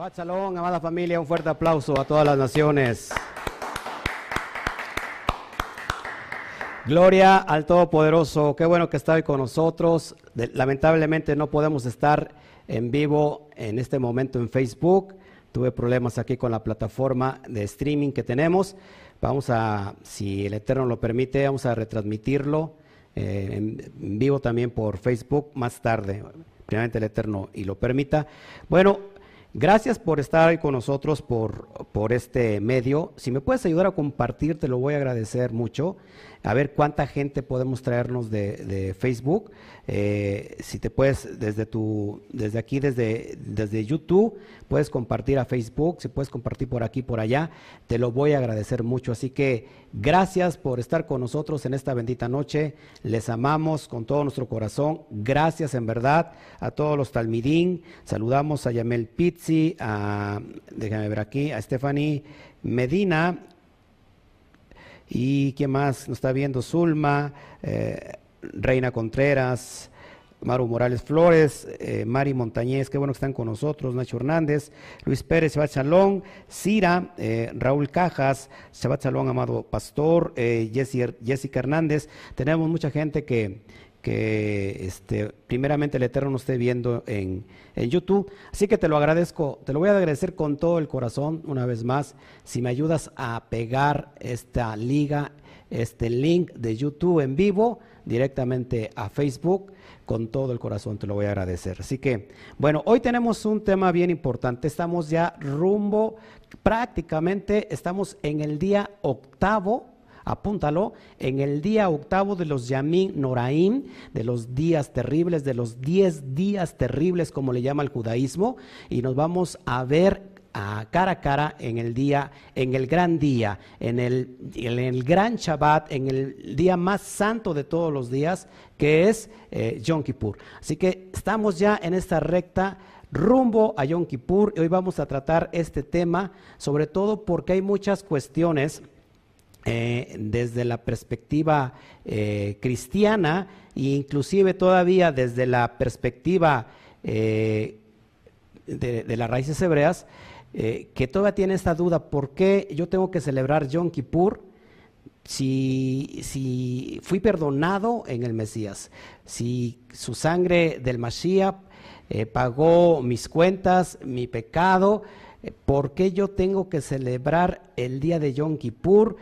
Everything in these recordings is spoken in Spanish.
Shabbat Shalom, amada familia, un fuerte aplauso a todas las naciones. Gloria al Todopoderoso, qué bueno que está hoy con nosotros. lamentablemente no podemos estar en vivo en este momento en Facebook. Tuve problemas aquí con la plataforma de streaming que tenemos. Vamos a, si el Eterno lo permite, vamos a retransmitirlo eh, en vivo también por Facebook más tarde, primeramente el Eterno y lo permita. Bueno, Gracias por estar hoy con nosotros por, por, este medio. Si me puedes ayudar a compartir, te lo voy a agradecer mucho a ver cuánta gente podemos traernos de, Facebook. Eh, si te puedes, desde tu, desde aquí, desde, desde YouTube, puedes compartir a Facebook, si puedes compartir por aquí, por allá, te lo voy a agradecer mucho. Así que gracias por estar con nosotros en esta bendita noche. Les amamos con todo nuestro corazón. Gracias en verdad a todos los talmidín. Saludamos a Yamel Pizzi, a, déjame ver aquí, a Stephanie Medina, ¿Y quién más nos está viendo? Zulma, eh, Reina Contreras, Maru Morales Flores, eh, Mari Montañez, qué bueno que están con nosotros, Nacho Hernández, Luis Pérez, Shabbat Chalón, Cira, eh, Raúl Cajas, Shabbat Chalón, Amado Pastor, Jessica Hernández. Tenemos mucha gente que, que este, primeramente el Eterno nos esté viendo en, en, YouTube. Así que te lo agradezco, te lo voy a agradecer con todo el corazón una vez más. Si me ayudas a pegar esta liga, este link de YouTube en vivo directamente a Facebook, con todo el corazón te lo voy a agradecer. Así que, bueno, hoy tenemos un tema bien importante. Estamos ya rumbo, prácticamente estamos en el día octavo apúntalo, en el día octavo de los Yamim Noraim, de los días terribles, de los diez días terribles, como le llama el judaísmo, y nos vamos a ver a cara a cara en el día, en el gran día, en el, gran Shabbat, en el día más santo de todos los días, que es eh, Yom Kippur. Así que estamos ya en esta recta rumbo a Yom Kippur y hoy vamos a tratar este tema, sobre todo porque hay muchas cuestiones eh, desde la perspectiva eh, cristiana e inclusive todavía desde la perspectiva eh, de, las raíces hebreas, que todavía tiene esta duda, ¿por qué yo tengo que celebrar Yom Kippur si, si fui perdonado en el Mesías? Si su sangre del Mashiach pagó mis cuentas, mi pecado, ¿por qué yo tengo que celebrar el día de Yom Kippur?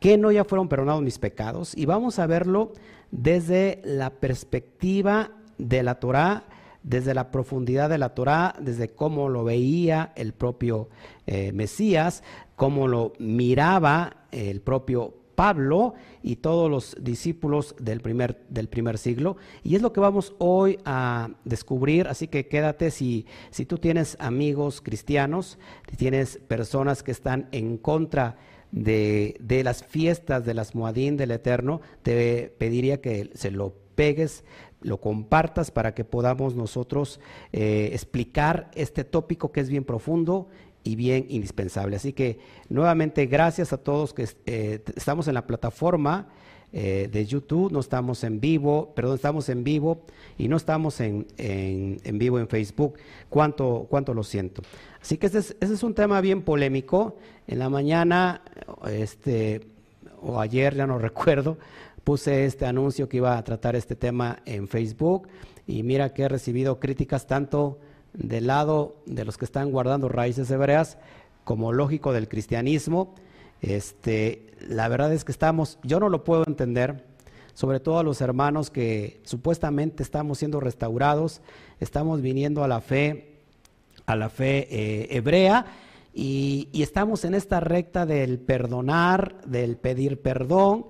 Que no ya fueron perdonados mis pecados. Y vamos a verlo desde la perspectiva de la Torah, desde la profundidad de la Torah, desde cómo lo veía el propio eh, Mesías, cómo lo miraba el propio Pablo y todos los discípulos del primer, del primer siglo. Y es lo que vamos hoy a descubrir, así que quédate si, si tú tienes amigos cristianos, si tienes personas que están en contra de, las fiestas de las Moadín del Eterno, te pediría que se lo pegues, lo compartas para que podamos nosotros eh, explicar este tópico que es bien profundo y bien indispensable. Así que nuevamente gracias a todos que eh, estamos en la plataforma eh, de YouTube, no estamos en vivo, perdón, estamos en vivo y no estamos en, en, vivo en Facebook. ¿Cuánto, ¿Cuánto lo siento? Así que ese es, un tema bien polémico. En la mañana, este, o ayer, ya no recuerdo, puse este anuncio que iba a tratar este tema en Facebook y mira que he recibido críticas tanto del lado de los que están guardando raíces hebreas como lógico del cristianismo este, la verdad es que estamos, yo no lo puedo entender, sobre todo a los hermanos que supuestamente estamos siendo restaurados, estamos viniendo a la fe, a la fe eh, hebrea, y, estamos en esta recta del perdonar, del pedir perdón,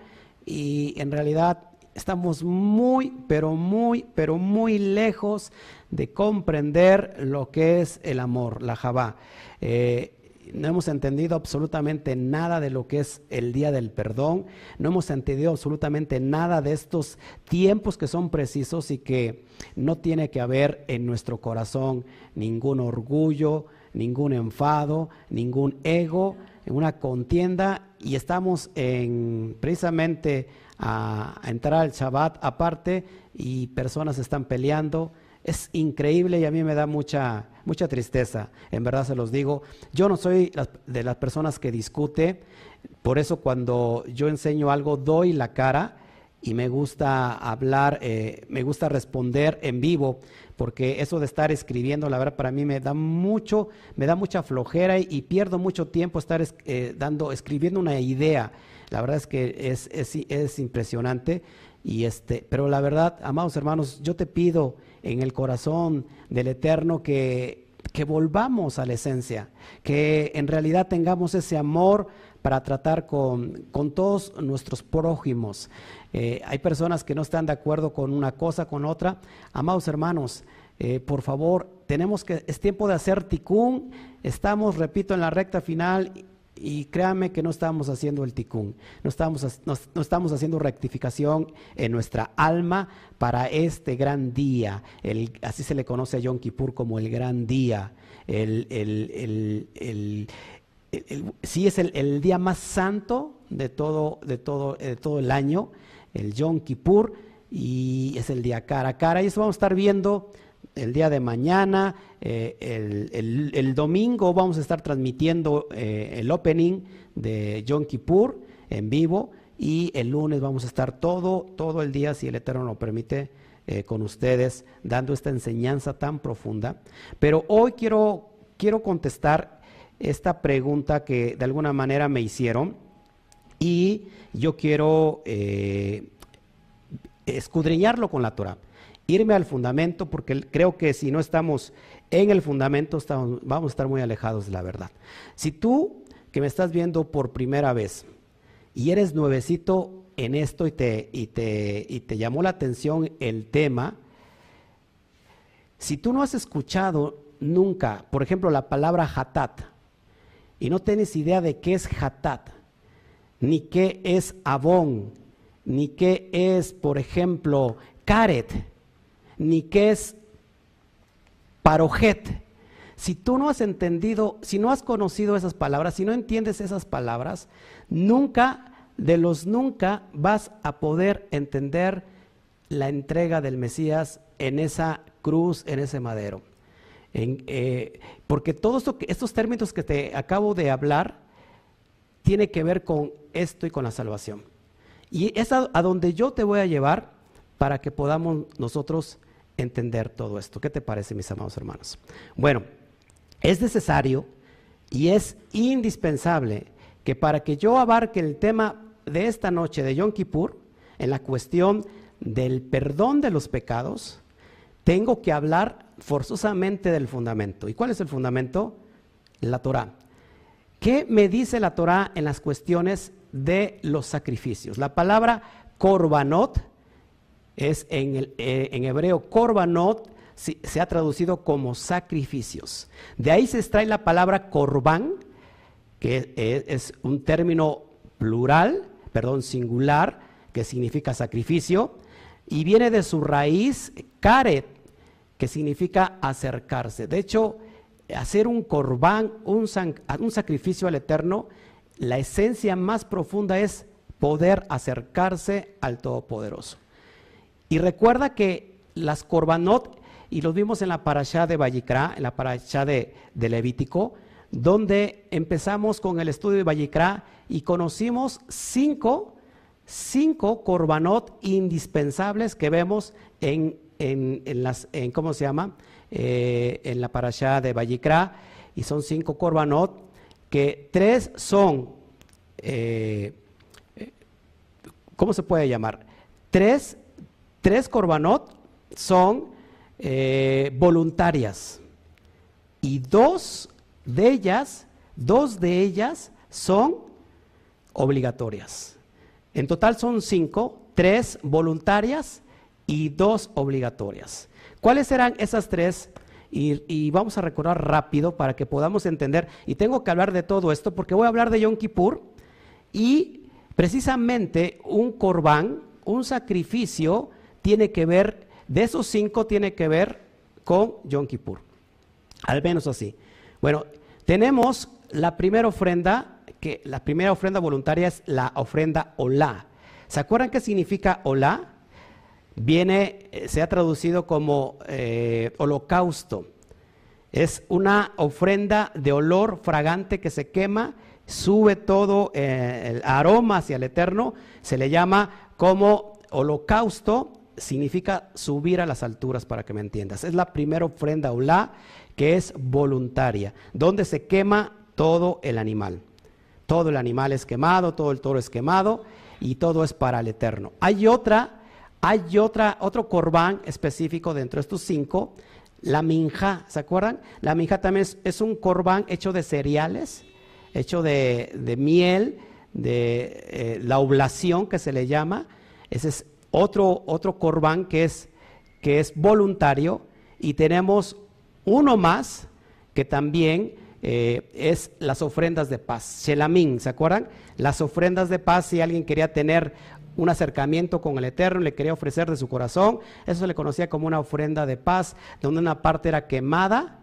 y en realidad estamos muy, pero muy, pero muy lejos de comprender lo que es el amor, la Jabá. Eh, no hemos entendido absolutamente nada de lo que es el día del perdón, no hemos entendido absolutamente nada de estos tiempos que son precisos y que no tiene que haber en nuestro corazón ningún orgullo, ningún enfado, ningún ego, una contienda. Y estamos en precisamente a, entrar al Shabbat aparte y personas están peleando es increíble y a mí me da mucha, mucha tristeza, en verdad se los digo. Yo no soy de las personas que discute, por eso cuando yo enseño algo doy la cara y me gusta hablar, eh, me gusta responder en vivo, porque eso de estar escribiendo, la verdad, para mí me da mucho, me da mucha flojera y, pierdo mucho tiempo estar eh, dando, escribiendo una idea. La verdad es que es, es, es impresionante. Y este, pero la verdad, amados hermanos, yo te pido en el corazón del Eterno que, que volvamos a la esencia, que en realidad tengamos ese amor para tratar con, con todos nuestros prójimos. Eh, hay personas que no están de acuerdo con una cosa, con otra. Amados hermanos, eh, por favor, tenemos que, es tiempo de hacer ticún. Estamos, repito, en la recta final y créanme que no estamos haciendo el ticún, no estamos, no, estamos haciendo rectificación en nuestra alma para este gran día. El, así se le conoce a Yom Kippur como el gran día. El, el, sí es el, día más santo de todo, de, todo, de todo el año, el Yom Kippur, y es el día cara a cara. Y eso vamos a estar viendo el día de mañana, eh, el, domingo vamos a estar transmitiendo eh, el opening de Yom Kippur en vivo y el lunes vamos a estar todo, todo el día, si el Eterno lo permite, eh, con ustedes, dando esta enseñanza tan profunda. Pero hoy quiero, quiero contestar esta pregunta que de alguna manera me hicieron y yo quiero escudriñarlo con la Torah irme al fundamento, porque creo que si no estamos en el fundamento, vamos a estar muy alejados de la verdad. Si tú que me estás viendo por primera vez y eres nuevecito en esto y te, llamó la atención el tema, si tú no has escuchado nunca, por ejemplo, la palabra hatat, y no tienes idea de qué es hatat, ni qué es abón, ni qué es, por ejemplo, caret, ni qué es parojet. Si tú no has entendido, si no has conocido esas palabras, si no entiendes esas palabras, nunca, de los nunca, vas a poder entender la entrega del Mesías en esa cruz, en ese madero. Eh, porque todos estos términos que te acabo de hablar tiene que ver con esto y con la salvación. Y es a donde yo te voy a llevar para que podamos nosotros entender todo esto. ¿Qué te parece, mis amados hermanos? Bueno, es necesario y es indispensable que para que yo abarque el tema de esta noche de Yom Kippur, en la cuestión del perdón de los pecados, tengo que hablar forzosamente del fundamento. ¿Y cuál es el fundamento? La Torah. ¿Qué me dice la Torah en las cuestiones de los sacrificios? La palabra korbanot es en, el, eh, en hebreo korbanot, se ha traducido como sacrificios. De ahí se extrae la palabra korban, que es, un término plural, perdón, singular, que significa sacrificio, y viene de su raíz karet, que significa acercarse. De hecho, hacer un corbán, un, un sacrificio al Eterno, la esencia más profunda es poder acercarse al Todopoderoso. Y recuerda que las korbanot, y los vimos en la parashá de Vallicrá, en la parashá de, Levítico, donde empezamos con el estudio de Vallicrá y conocimos cinco, cinco korbanot indispensables que vemos en, las, en ¿cómo se llama? Eh, en la parashá de Vallicrá, y son cinco korbanot, que tres son, eh, eh, ¿cómo se puede llamar? Tres tres corbanot son eh, voluntarias y dos de ellas, dos de ellas son obligatorias. En total son cinco, tres voluntarias y dos obligatorias. ¿Cuáles serán esas tres? Y, vamos a recordar rápido para que podamos entender. Y tengo que hablar de todo esto porque voy a hablar de Yom Kippur y precisamente un corbán, un sacrificio tiene que ver, de esos cinco tiene que ver con Yom Kippur. Al menos así. Bueno, tenemos la primera ofrenda, que la primera ofrenda voluntaria es la ofrenda Olá. ¿Se acuerdan qué significa Olá? viene, eh, se ha traducido como eh, holocausto. Es una ofrenda de olor fragante que se quema, sube todo eh, el aroma hacia el Eterno, se le llama como holocausto, significa subir a las alturas para que me entiendas. Es la primera ofrenda olá que es voluntaria, donde se quema todo el animal. Todo el animal es quemado, todo el toro es quemado y todo es para el Eterno. Hay otra, hay otra, otro corbán específico dentro de estos cinco, la minja, ¿se acuerdan? La minja también es, un corbán hecho de cereales, hecho de, miel, de eh, la oblación que se le llama. Ese es otro, otro corbán que es, que es voluntario. Y tenemos uno más que también eh, es las ofrendas de paz. Shelamín, ¿se acuerdan? Las ofrendas de paz, si alguien quería tener un acercamiento con el Eterno, le quería ofrecer de su corazón, eso se le conocía como una ofrenda de paz, donde una parte era quemada,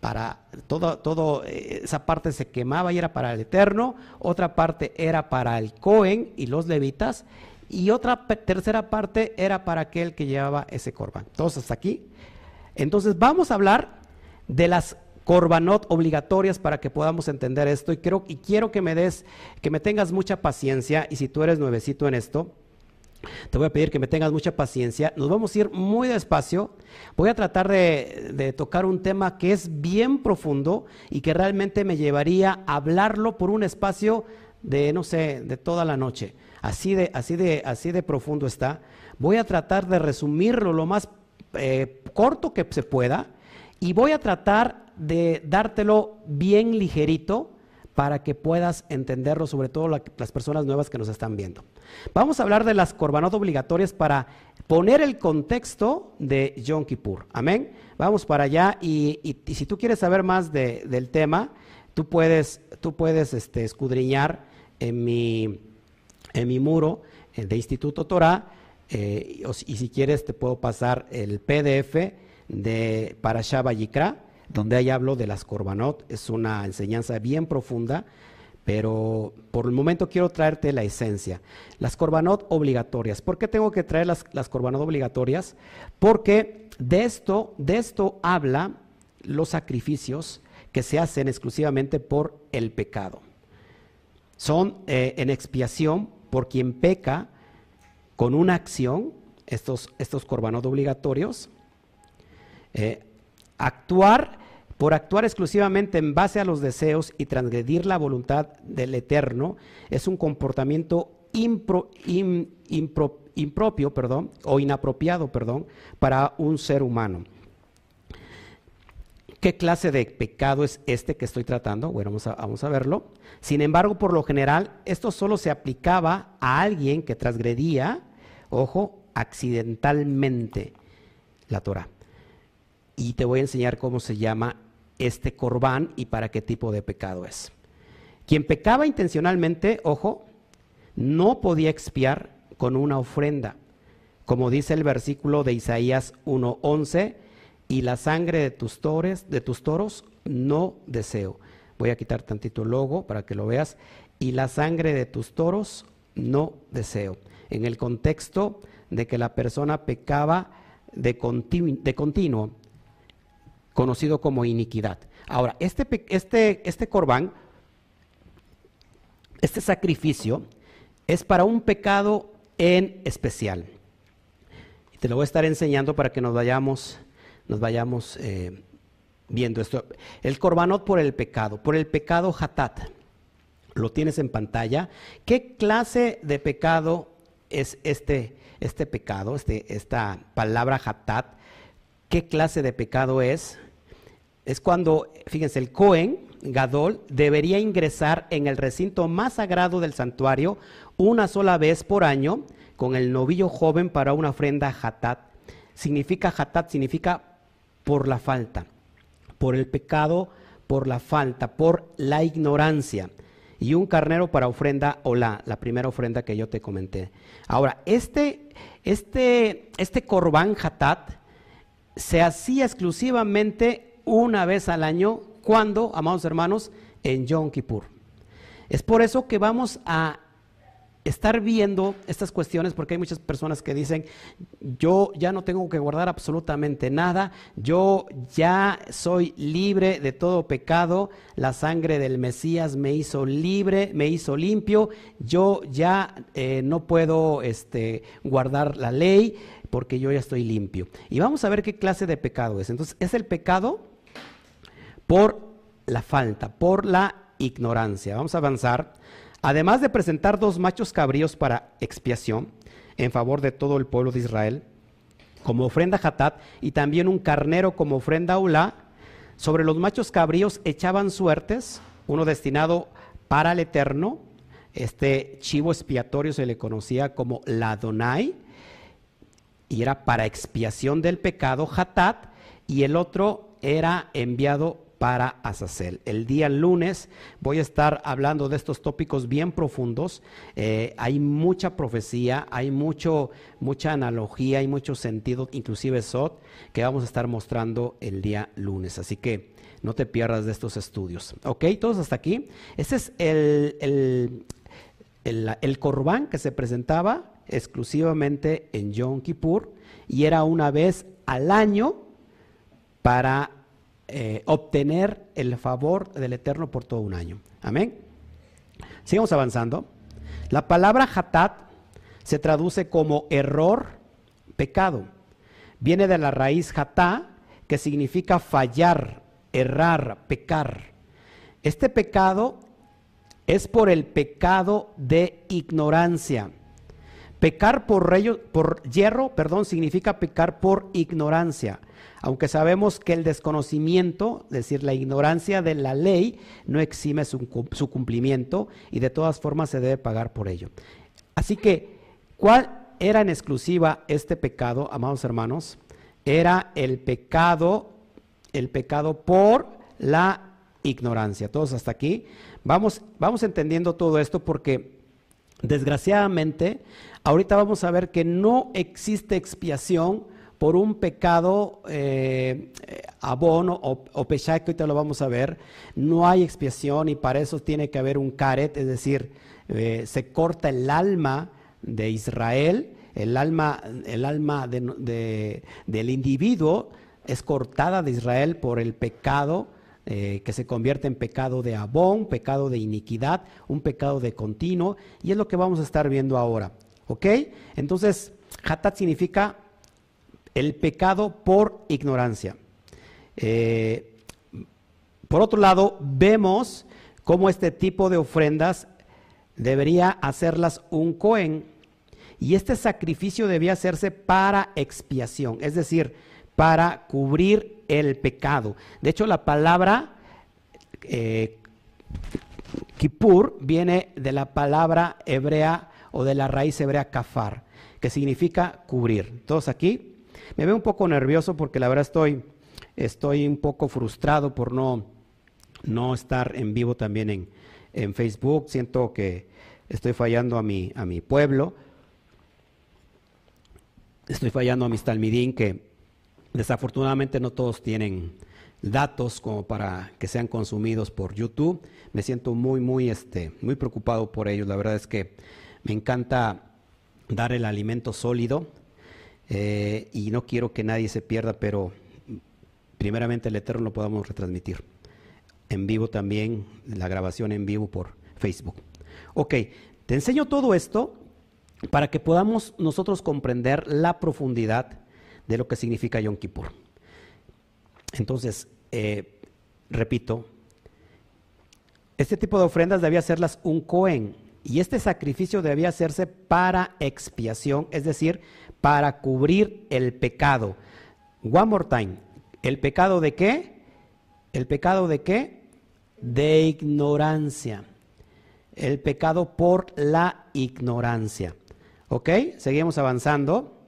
para todo, eh, esa parte se quemaba y era para el Eterno, otra parte era para el Cohen y los levitas, y otra tercera parte era para aquel que llevaba ese corbán. Todos hasta aquí. Entonces vamos a hablar de las corbanot obligatorias para que podamos entender esto y, quiero, y quiero que me des, que me tengas mucha paciencia y si tú eres nuevecito en esto, te voy a pedir que me tengas mucha paciencia. Nos vamos a ir muy despacio. Voy a tratar de, de, tocar un tema que es bien profundo y que realmente me llevaría a hablarlo por un espacio de, no sé, de toda la noche. Así de, así de, así de profundo está. Voy a tratar de resumirlo lo más eh, corto que se pueda y voy a tratar de dártelo bien ligerito para que puedas entenderlo, sobre todo las personas nuevas que nos están viendo. Vamos a hablar de las corbanot obligatorias para poner el contexto de Yom Kippur. Amén. Vamos para allá y, si tú quieres saber más del tema, tú puedes, tú puedes este, escudriñar en mi, en mi muro eh, de Instituto Torah eh, y, si quieres te puedo pasar el PDF de Parashá Yikra donde ahí hablo de las corbanot. Es una enseñanza bien profunda, pero por el momento quiero traerte la esencia. Las corbanot obligatorias. ¿Por qué tengo que traer las, las corbanot obligatorias? Porque de esto, de esto habla los sacrificios que se hacen exclusivamente por el pecado. Son eh, en expiación por quien peca con una acción, estos, estos corbanot obligatorios, eh, Actuar por actuar exclusivamente en base a los deseos y transgredir la voluntad del Eterno es un comportamiento impropio perdón, o inapropiado para un ser humano. ¿Qué clase de pecado es este que estoy tratando? Bueno, vamos a, vamos a, verlo. Sin embargo, por lo general, esto solo se aplicaba a alguien que transgredía, ojo, accidentalmente la Torah y te voy a enseñar cómo se llama este corbán y para qué tipo de pecado es. Quien pecaba intencionalmente, ojo, no podía expiar con una ofrenda, como dice el versículo de Isaías 1:11, y la sangre de tus, tores, de tus toros no deseo. Voy a quitar tantito el logo para que lo veas. Y la sangre de tus toros no deseo. En el contexto de que la persona pecaba de, continuo conocido como iniquidad. Ahora, este, este, este corbán, este sacrificio, es para un pecado en especial. Te lo voy a estar enseñando para que nos vayamos, nos vayamos eh, viendo esto. El corbanot por el pecado, por el pecado hatat. Lo tienes en pantalla. ¿Qué clase de pecado es este, este pecado, este, esta palabra hatat? ¿Qué clase de pecado es? es cuando, fíjense, el Cohen Gadol debería ingresar en el recinto más sagrado del santuario una sola vez por año con el novillo joven para una ofrenda hatat. Significa hatat, significa por la falta, por el pecado, por la falta, por la ignorancia. Y un carnero para ofrenda hola, la primera ofrenda que yo te comenté. Ahora, este, este, este corbán hatat se hacía exclusivamente una vez al año. cuando, amados hermanos? En Yom Kippur. Es por eso que vamos a estar viendo estas cuestiones, porque hay muchas personas que dicen, yo ya no tengo que guardar absolutamente nada, yo ya soy libre de todo pecado, la sangre del Mesías me hizo libre, me hizo limpio, yo ya eh, no puedo este, guardar la ley porque yo ya estoy limpio. Y vamos a ver qué clase de pecado es. Entonces, es el pecado por la falta, por la ignorancia. Vamos a avanzar. Además de presentar dos machos cabríos para expiación en favor de todo el pueblo de Israel, como ofrenda hatat, y también un carnero como ofrenda ulá, sobre los machos cabríos echaban suertes, uno destinado para el eterno, este chivo expiatorio se le conocía como la Donai, y era para expiación del pecado hatat, y el otro era enviado para Azazel. El día lunes voy a estar hablando de estos tópicos bien profundos. Eh, hay mucha profecía, hay mucho, mucha analogía, hay mucho sentido, inclusive Sot, que vamos a estar mostrando el día lunes. Así que no te pierdas de estos estudios. ¿Ok? Todos hasta aquí. Este es el, el, el, que se presentaba exclusivamente en Yom Kippur y era una vez al año para eh, obtener el favor del Eterno por todo un año. Amén. Sigamos avanzando. La palabra hatat se traduce como error, pecado. Viene de la raíz hatá, que significa fallar, errar, pecar. Este pecado es por el pecado de ignorancia. Pecar por, por hierro, perdón, significa pecar por ignorancia. Aunque sabemos que el desconocimiento, es decir, la ignorancia de la ley, no exime su, cumplimiento y de todas formas se debe pagar por ello. Así que, ¿cuál era en exclusiva este pecado, amados hermanos? Era el pecado, el pecado por la ignorancia. Todos hasta aquí. Vamos, vamos entendiendo todo esto porque desgraciadamente ahorita vamos a ver que no existe expiación por un pecado eh, abono o, o que ahorita lo vamos a ver, no hay expiación y para eso tiene que haber un caret, es decir, eh, se corta el alma de Israel, el alma, el alma del individuo es cortada de Israel por el pecado eh, que se convierte en pecado de abón, pecado de iniquidad, un pecado de continuo, y es lo que vamos a estar viendo ahora. ¿Ok? Entonces, hatat significa el pecado por ignorancia. Eh, por otro lado, vemos cómo este tipo de ofrendas debería hacerlas un cohen y este sacrificio debía hacerse para expiación, es decir, para cubrir el pecado. De hecho, la palabra eh, Kippur viene de la palabra hebrea o de la raíz hebrea kafar, que significa cubrir. Todos aquí me veo un poco nervioso porque la verdad estoy, estoy un poco frustrado por no, no estar en vivo también en, en Facebook. Siento que estoy fallando a mi, a mi pueblo. Estoy fallando a mis talmidín que desafortunadamente no todos tienen datos como para que sean consumidos por YouTube. Me siento muy, muy, este, muy preocupado por ellos. La verdad es que me encanta dar el alimento sólido eh, y no quiero que nadie se pierda, pero primeramente el Eterno lo podamos retransmitir. En vivo también, la grabación en vivo por Facebook. Ok, te enseño todo esto para que podamos nosotros comprender la profundidad de lo que significa Yom Kippur. Entonces, eh, repito, este tipo de ofrendas debía hacerlas un Cohen y este sacrificio debía hacerse para expiación, es decir, para cubrir el pecado. One more time. ¿El pecado de qué? ¿El pecado de qué? De ignorancia. El pecado por la ignorancia. ¿Ok? Seguimos avanzando.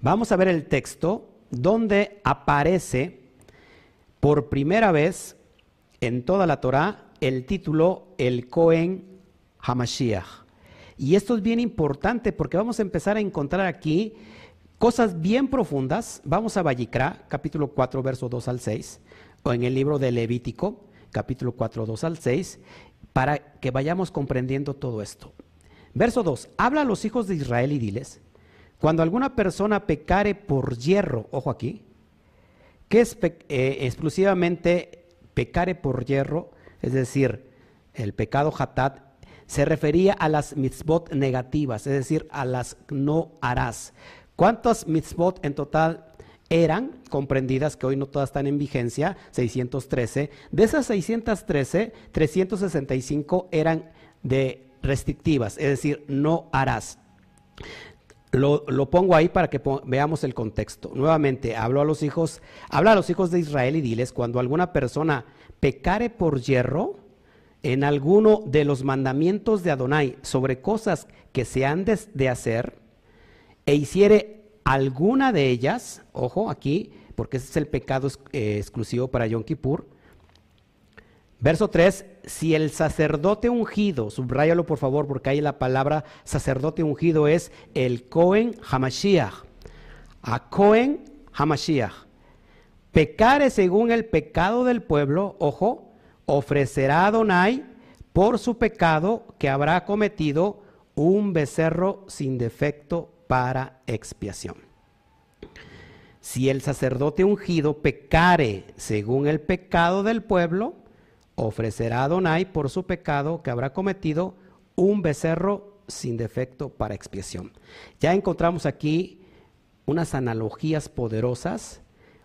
Vamos a ver el texto donde aparece por primera vez en toda la Torah el título El Cohen Hamashiach. Y esto es bien importante porque vamos a empezar a encontrar aquí cosas bien profundas. Vamos a Vallicra, capítulo 4, verso 2 al 6, o en el libro de Levítico, capítulo 4, 2 al 6, para que vayamos comprendiendo todo esto. Verso 2, habla a los hijos de Israel y diles, cuando alguna persona pecare por hierro, ojo aquí, que es eh, exclusivamente pecare por hierro, es decir, el pecado hatat, se refería a las mitzvot negativas, es decir, a las no harás. ¿Cuántas mitzvot en total eran comprendidas, que hoy no todas están en vigencia, 613? De esas 613, 365 eran de restrictivas, es decir, no harás. Lo, pongo ahí para que veamos el contexto. Nuevamente, hablo a los hijos, habla a los hijos de Israel y diles, cuando alguna persona pecare por hierro en alguno de los mandamientos de Adonai sobre cosas que se han de, hacer, e hiciere alguna de ellas, ojo aquí, porque ese es el pecado eh, exclusivo para Yom Kippur, Verso 3, si el sacerdote ungido, subrayalo por favor porque ahí la palabra sacerdote ungido es el Cohen Hamashiach. A Cohen Hamashiach. Pecare según el pecado del pueblo, ojo, ofrecerá a Donai por su pecado que habrá cometido un becerro sin defecto para expiación. Si el sacerdote ungido pecare según el pecado del pueblo, ofrecerá a Adonai por su pecado que habrá cometido un becerro sin defecto para expiación. Ya encontramos aquí unas analogías poderosas,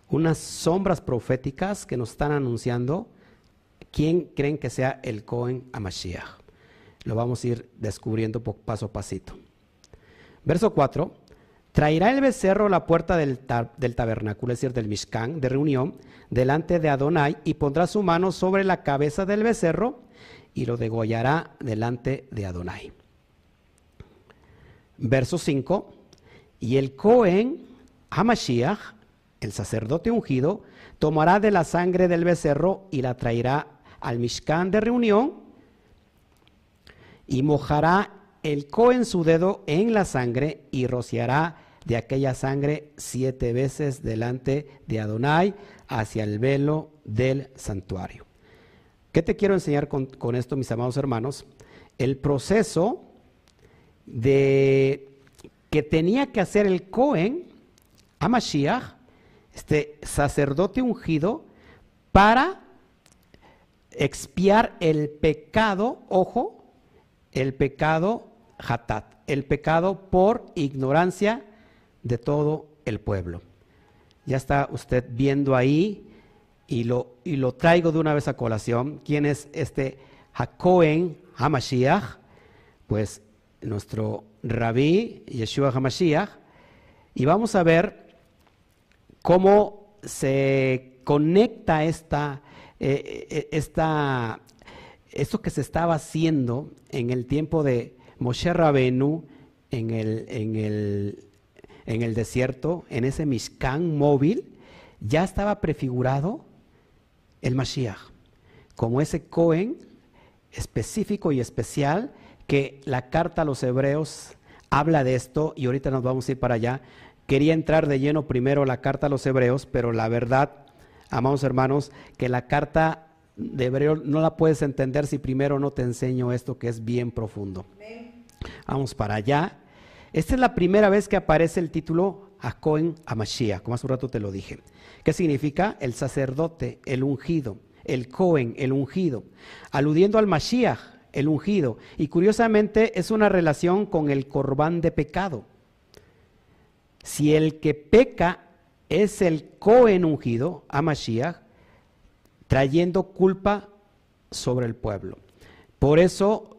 unas sombras proféticas que nos están anunciando quién creen que sea el Cohen Amashiach. Lo vamos a ir descubriendo paso a pasito. Verso 4. Traerá el becerro a la puerta del, del tabernáculo, es decir, del Mishkan, de reunión, delante de Adonai y pondrá su mano sobre la cabeza del becerro y lo degollará delante de Adonai. Verso 5. Y el Cohen Hamashiach, el sacerdote ungido, tomará de la sangre del becerro y la traerá al Mishkan de reunión y mojará el Cohen su dedo en la sangre y rociará de aquella sangre siete veces delante de Adonai hacia el velo del santuario. ¿Qué te quiero enseñar con, esto, mis amados hermanos? El proceso de que tenía que hacer el Cohen a Mashiach, este sacerdote ungido, para expiar el pecado, ojo, el pecado hatat, el pecado por ignorancia de todo el pueblo. Ya está usted viendo ahí y lo, y lo traigo de una vez a colación. ¿Quién es este Hakohen Hamashiach? Pues nuestro rabí Yeshua Hamashiach. Y vamos a ver cómo se conecta esta, eh, eh, esto que se estaba haciendo en el tiempo de Moshe Rabenu en el, en el en el desierto, en ese Mishkan móvil, ya estaba prefigurado el Mashiach, como ese Cohen específico y especial que la carta a los hebreos habla de esto y ahorita nos vamos a ir para allá. Quería entrar de lleno primero la carta a los hebreos, pero la verdad, amados hermanos, que la carta de hebreo no la puedes entender si primero no te enseño esto que es bien profundo. Vamos para allá. Esta es la primera vez que aparece el título a Cohen Mashiach, como hace un rato te lo dije. ¿Qué significa? El sacerdote, el ungido, el Cohen, el ungido, aludiendo al Mashiach, el ungido. Y curiosamente es una relación con el corbán de pecado. Si el que peca es el Cohen ungido, a Mashiach, trayendo culpa sobre el pueblo. Por eso,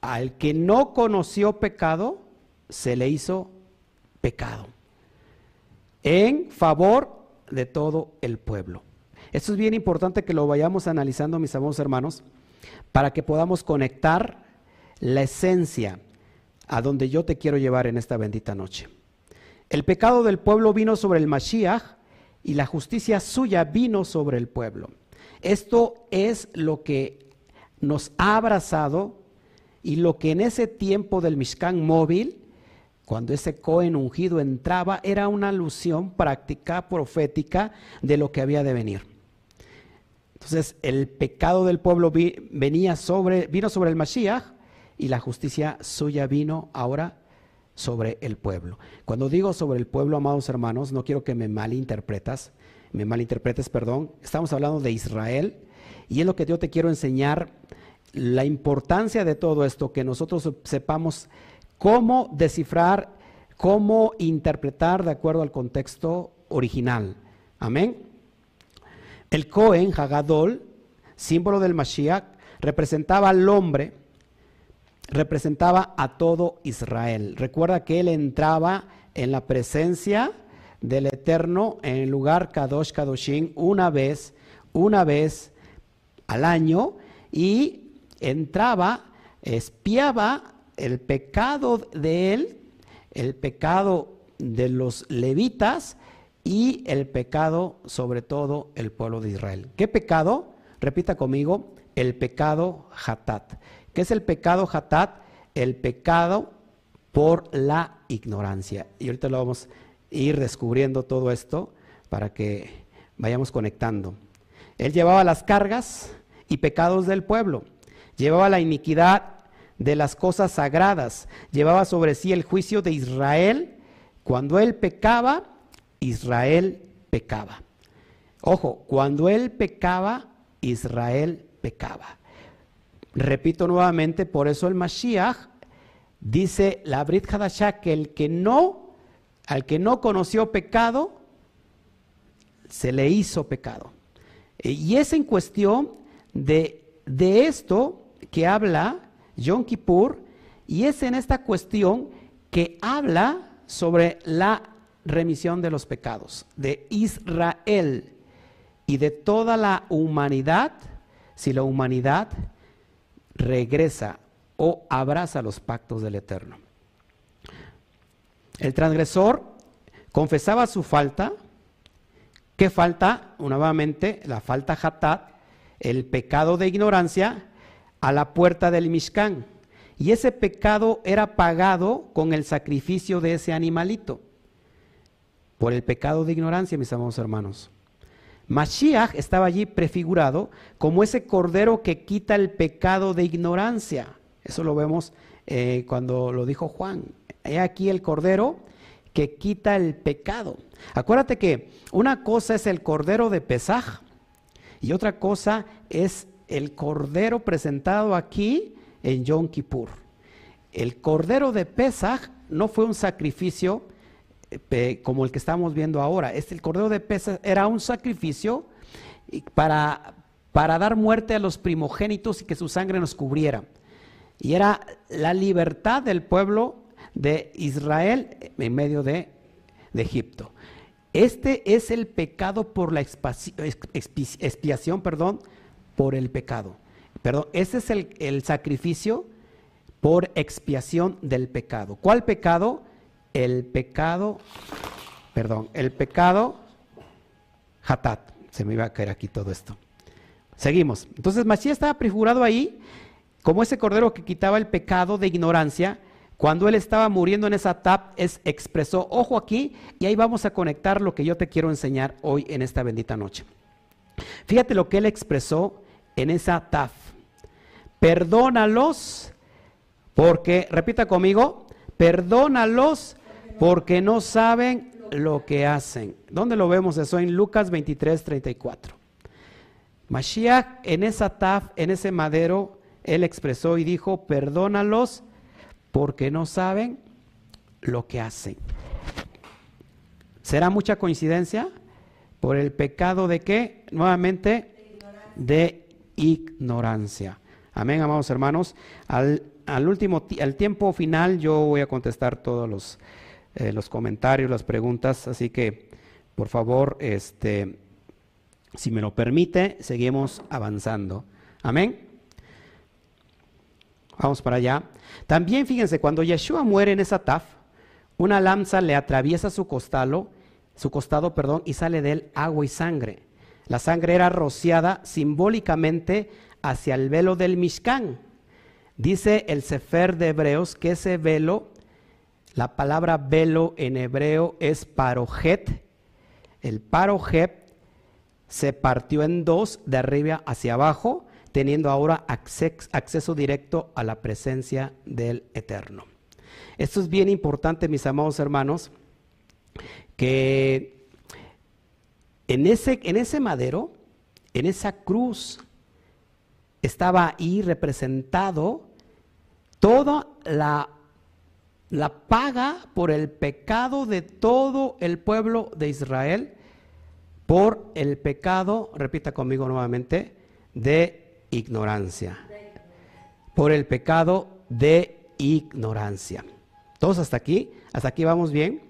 al que no conoció pecado, se le hizo pecado en favor de todo el pueblo. Esto es bien importante que lo vayamos analizando, mis amados hermanos, para que podamos conectar la esencia a donde yo te quiero llevar en esta bendita noche. El pecado del pueblo vino sobre el Mashiach y la justicia suya vino sobre el pueblo. Esto es lo que nos ha abrazado y lo que en ese tiempo del Mishkan móvil cuando ese Cohen ungido entraba, era una alusión práctica, profética de lo que había de venir. Entonces, el pecado del pueblo venía sobre, vino sobre el Mashiach y la justicia suya vino ahora sobre el pueblo. Cuando digo sobre el pueblo, amados hermanos, no quiero que me malinterpretas, me malinterpretes, perdón. Estamos hablando de Israel y es lo que yo te quiero enseñar la importancia de todo esto, que nosotros sepamos cómo descifrar, cómo interpretar de acuerdo al contexto original. Amén. El Cohen Hagadol, símbolo del Mashiach, representaba al hombre, representaba a todo Israel. Recuerda que él entraba en la presencia del Eterno en el lugar Kadosh Kadoshin una vez, una vez al año y entraba, espiaba el pecado de él, el pecado de los levitas y el pecado sobre todo el pueblo de Israel. ¿Qué pecado? Repita conmigo, el pecado hatat. ¿Qué es el pecado hatat? El pecado por la ignorancia. Y ahorita lo vamos a ir descubriendo todo esto para que vayamos conectando. Él llevaba las cargas y pecados del pueblo, llevaba la iniquidad de las cosas sagradas, llevaba sobre sí el juicio de Israel. Cuando él pecaba, Israel pecaba. Ojo, cuando él pecaba, Israel pecaba. Repito nuevamente, por eso el Mashiach dice la Brit Hadashah que el que no, al que no conoció pecado, se le hizo pecado. Y es en cuestión de, de esto que habla Yom Kippur, y es en esta cuestión que habla sobre la remisión de los pecados de Israel y de toda la humanidad, si la humanidad regresa o abraza los pactos del Eterno. El transgresor confesaba su falta. ¿Qué falta? Nuevamente, la falta hatat, el pecado de ignorancia, a la puerta del Mishkan. Y ese pecado era pagado con el sacrificio de ese animalito por el pecado de ignorancia, mis amados hermanos. Mashiach estaba allí prefigurado como ese cordero que quita el pecado de ignorancia. Eso lo vemos eh, cuando lo dijo Juan. He aquí el cordero que quita el pecado. Acuérdate que una cosa es el cordero de Pesaj y otra cosa es el cordero presentado aquí en Yom Kippur. El cordero de Pesaj no fue un sacrificio como el que estamos viendo ahora. Este, el cordero de Pesas era un sacrificio para, para dar muerte a los primogénitos y que su sangre nos cubriera. Y era la libertad del pueblo de Israel en medio de, Egipto. Este es el pecado por la expiación, perdón, por el pecado. Perdón, ese es el, el sacrificio por expiación del pecado. ¿Cuál pecado? El pecado, perdón, el pecado hatat. Se me iba a caer aquí todo esto. Seguimos. Entonces Mashiach estaba prefigurado ahí como ese cordero que quitaba el pecado de ignorancia. Cuando él estaba muriendo en esa tap, es, expresó, ojo aquí, y ahí vamos a conectar lo que yo te quiero enseñar hoy en esta bendita noche. Fíjate lo que él expresó en esa taf. Perdónalos, porque, repita conmigo, perdónalos porque no saben lo que hacen. ¿Dónde lo vemos eso? En Lucas 23, 34. Mashiach en esa taf, en ese madero, él expresó y dijo, perdónalos porque no saben lo que hacen. ¿Será mucha coincidencia? Por el pecado de qué? Nuevamente, de ignorancia. Amén, amados hermanos. Al, al último, al tiempo final yo voy a contestar todos los eh, los comentarios, las preguntas, así que por favor, este, si me lo permite, seguimos avanzando. Amén. Vamos para allá. También fíjense, cuando Yeshua muere en esa taf, una lanza le atraviesa su costado, su costado, perdón, y sale de él agua y sangre. La sangre era rociada simbólicamente hacia el velo del Mishkan. Dice el Sefer de Hebreos que ese velo la palabra velo en hebreo es parojet. El parojet se partió en dos de arriba hacia abajo, teniendo ahora acceso directo a la presencia del Eterno. Esto es bien importante, mis amados hermanos, que en ese, en ese madero, en esa cruz, estaba ahí representado toda la, la paga por el pecado de todo el pueblo de Israel, por el pecado, repita conmigo nuevamente, de ignorancia. Por el pecado de ignorancia. Todos hasta aquí, hasta aquí vamos bien.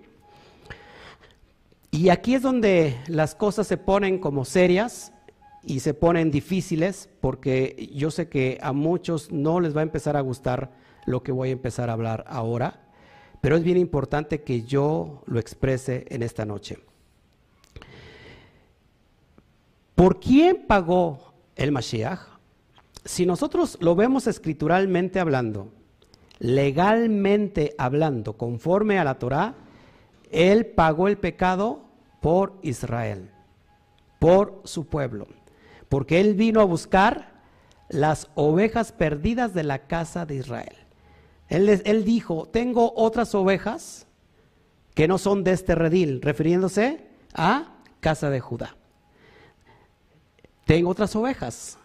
Y aquí es donde las cosas se ponen como serias y se ponen difíciles porque yo sé que a muchos no les va a empezar a gustar lo que voy a empezar a hablar ahora, pero es bien importante que yo lo exprese en esta noche. ¿Por quién pagó el Mashiach? Si nosotros lo vemos escrituralmente hablando, legalmente hablando, conforme a la Torah, él pagó el pecado por Israel, por su pueblo porque él vino a buscar las ovejas perdidas de la casa de Israel. Él, dijo, tengo otras ovejas que no son de este redil, refiriéndose a casa de Judá. Tengo otras ovejas,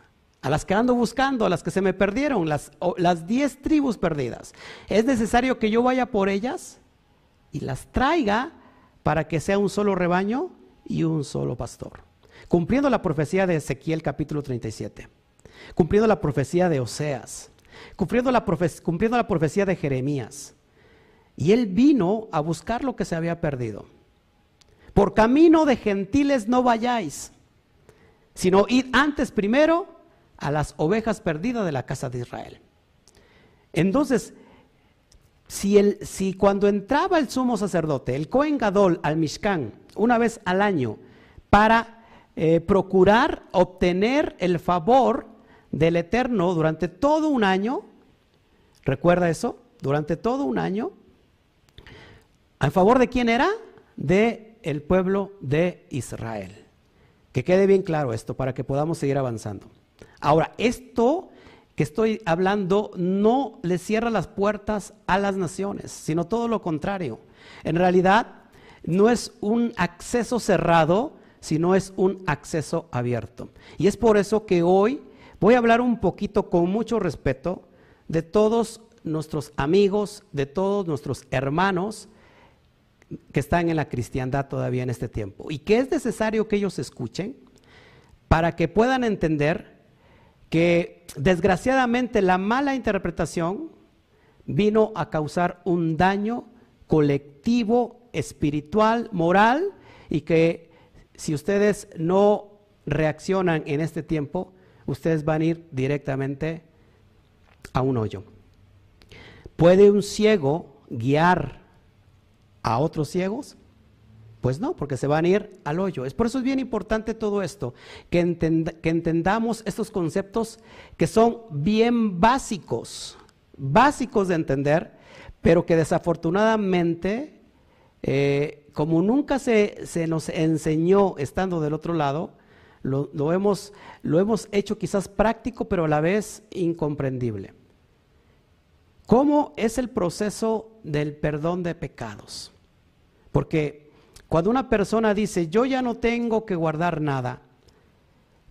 a las que ando buscando, a las que se me perdieron, las, las diez tribus perdidas. Es necesario que yo vaya por ellas y las traiga para que sea un solo rebaño y un solo pastor cumpliendo la profecía de Ezequiel capítulo 37, cumpliendo la profecía de Oseas, cumpliendo la, cumpliendo la profecía de Jeremías. Y él vino a buscar lo que se había perdido. Por camino de gentiles no vayáis, sino id antes primero a las ovejas perdidas de la casa de Israel. Entonces, si, el, si cuando entraba el sumo sacerdote, el Cohen Gadol, al Mishkan, una vez al año, para eh, procurar obtener el favor del Eterno durante todo un año. ¿Recuerda eso? Durante todo un año. ¿En favor de quién era? De el pueblo de Israel. Que quede bien claro esto para que podamos seguir avanzando. Ahora, esto que estoy hablando no le cierra las puertas a las naciones, sino todo lo contrario. En realidad, no es un acceso cerrado, sino es un acceso abierto. Y es por eso que hoy voy a hablar un poquito con mucho respeto de todos nuestros amigos, de todos nuestros hermanos que están en la cristiandad todavía en este tiempo. Y que es necesario que ellos escuchen para que puedan entender que desgraciadamente la mala interpretación vino a causar un daño colectivo, espiritual, moral, y que si ustedes no reaccionan en este tiempo, ustedes van a ir directamente a un hoyo. ¿Puede un ciego guiar a otros ciegos? Pues no, porque se van a ir al hoyo. Es por eso es bien importante todo esto, que, entendamos estos conceptos que son bien básicos, básicos de entender, pero que desafortunadamente eh, como nunca se, nos enseñó estando del otro lado, lo, hemos, lo hemos hecho quizás práctico, pero a la vez incomprendible. ¿Cómo es el proceso del perdón de pecados? Porque cuando una persona dice, yo ya no tengo que guardar nada,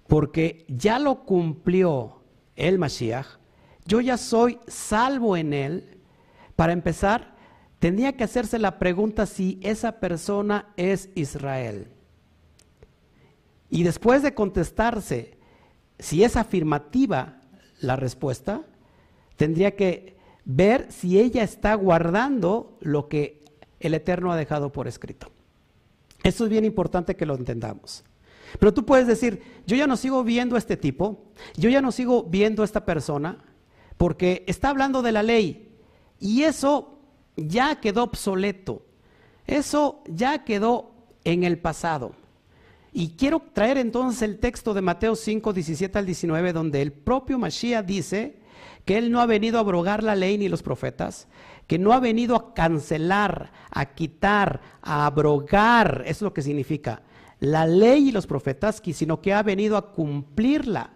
porque ya lo cumplió el Mashiach, yo ya soy salvo en él, para empezar, tendría que hacerse la pregunta si esa persona es Israel. Y después de contestarse si es afirmativa la respuesta, tendría que ver si ella está guardando lo que el Eterno ha dejado por escrito. Esto es bien importante que lo entendamos. Pero tú puedes decir, yo ya no sigo viendo a este tipo, yo ya no sigo viendo a esta persona, porque está hablando de la ley. Y eso ya quedó obsoleto. Eso ya quedó en el pasado. Y quiero traer entonces el texto de Mateo 5, 17 al 19, donde el propio Mashiach dice que él no ha venido a abrogar la ley ni los profetas, que no ha venido a cancelar, a quitar, a abrogar, es lo que significa, la ley y los profetas, sino que ha venido a cumplirla.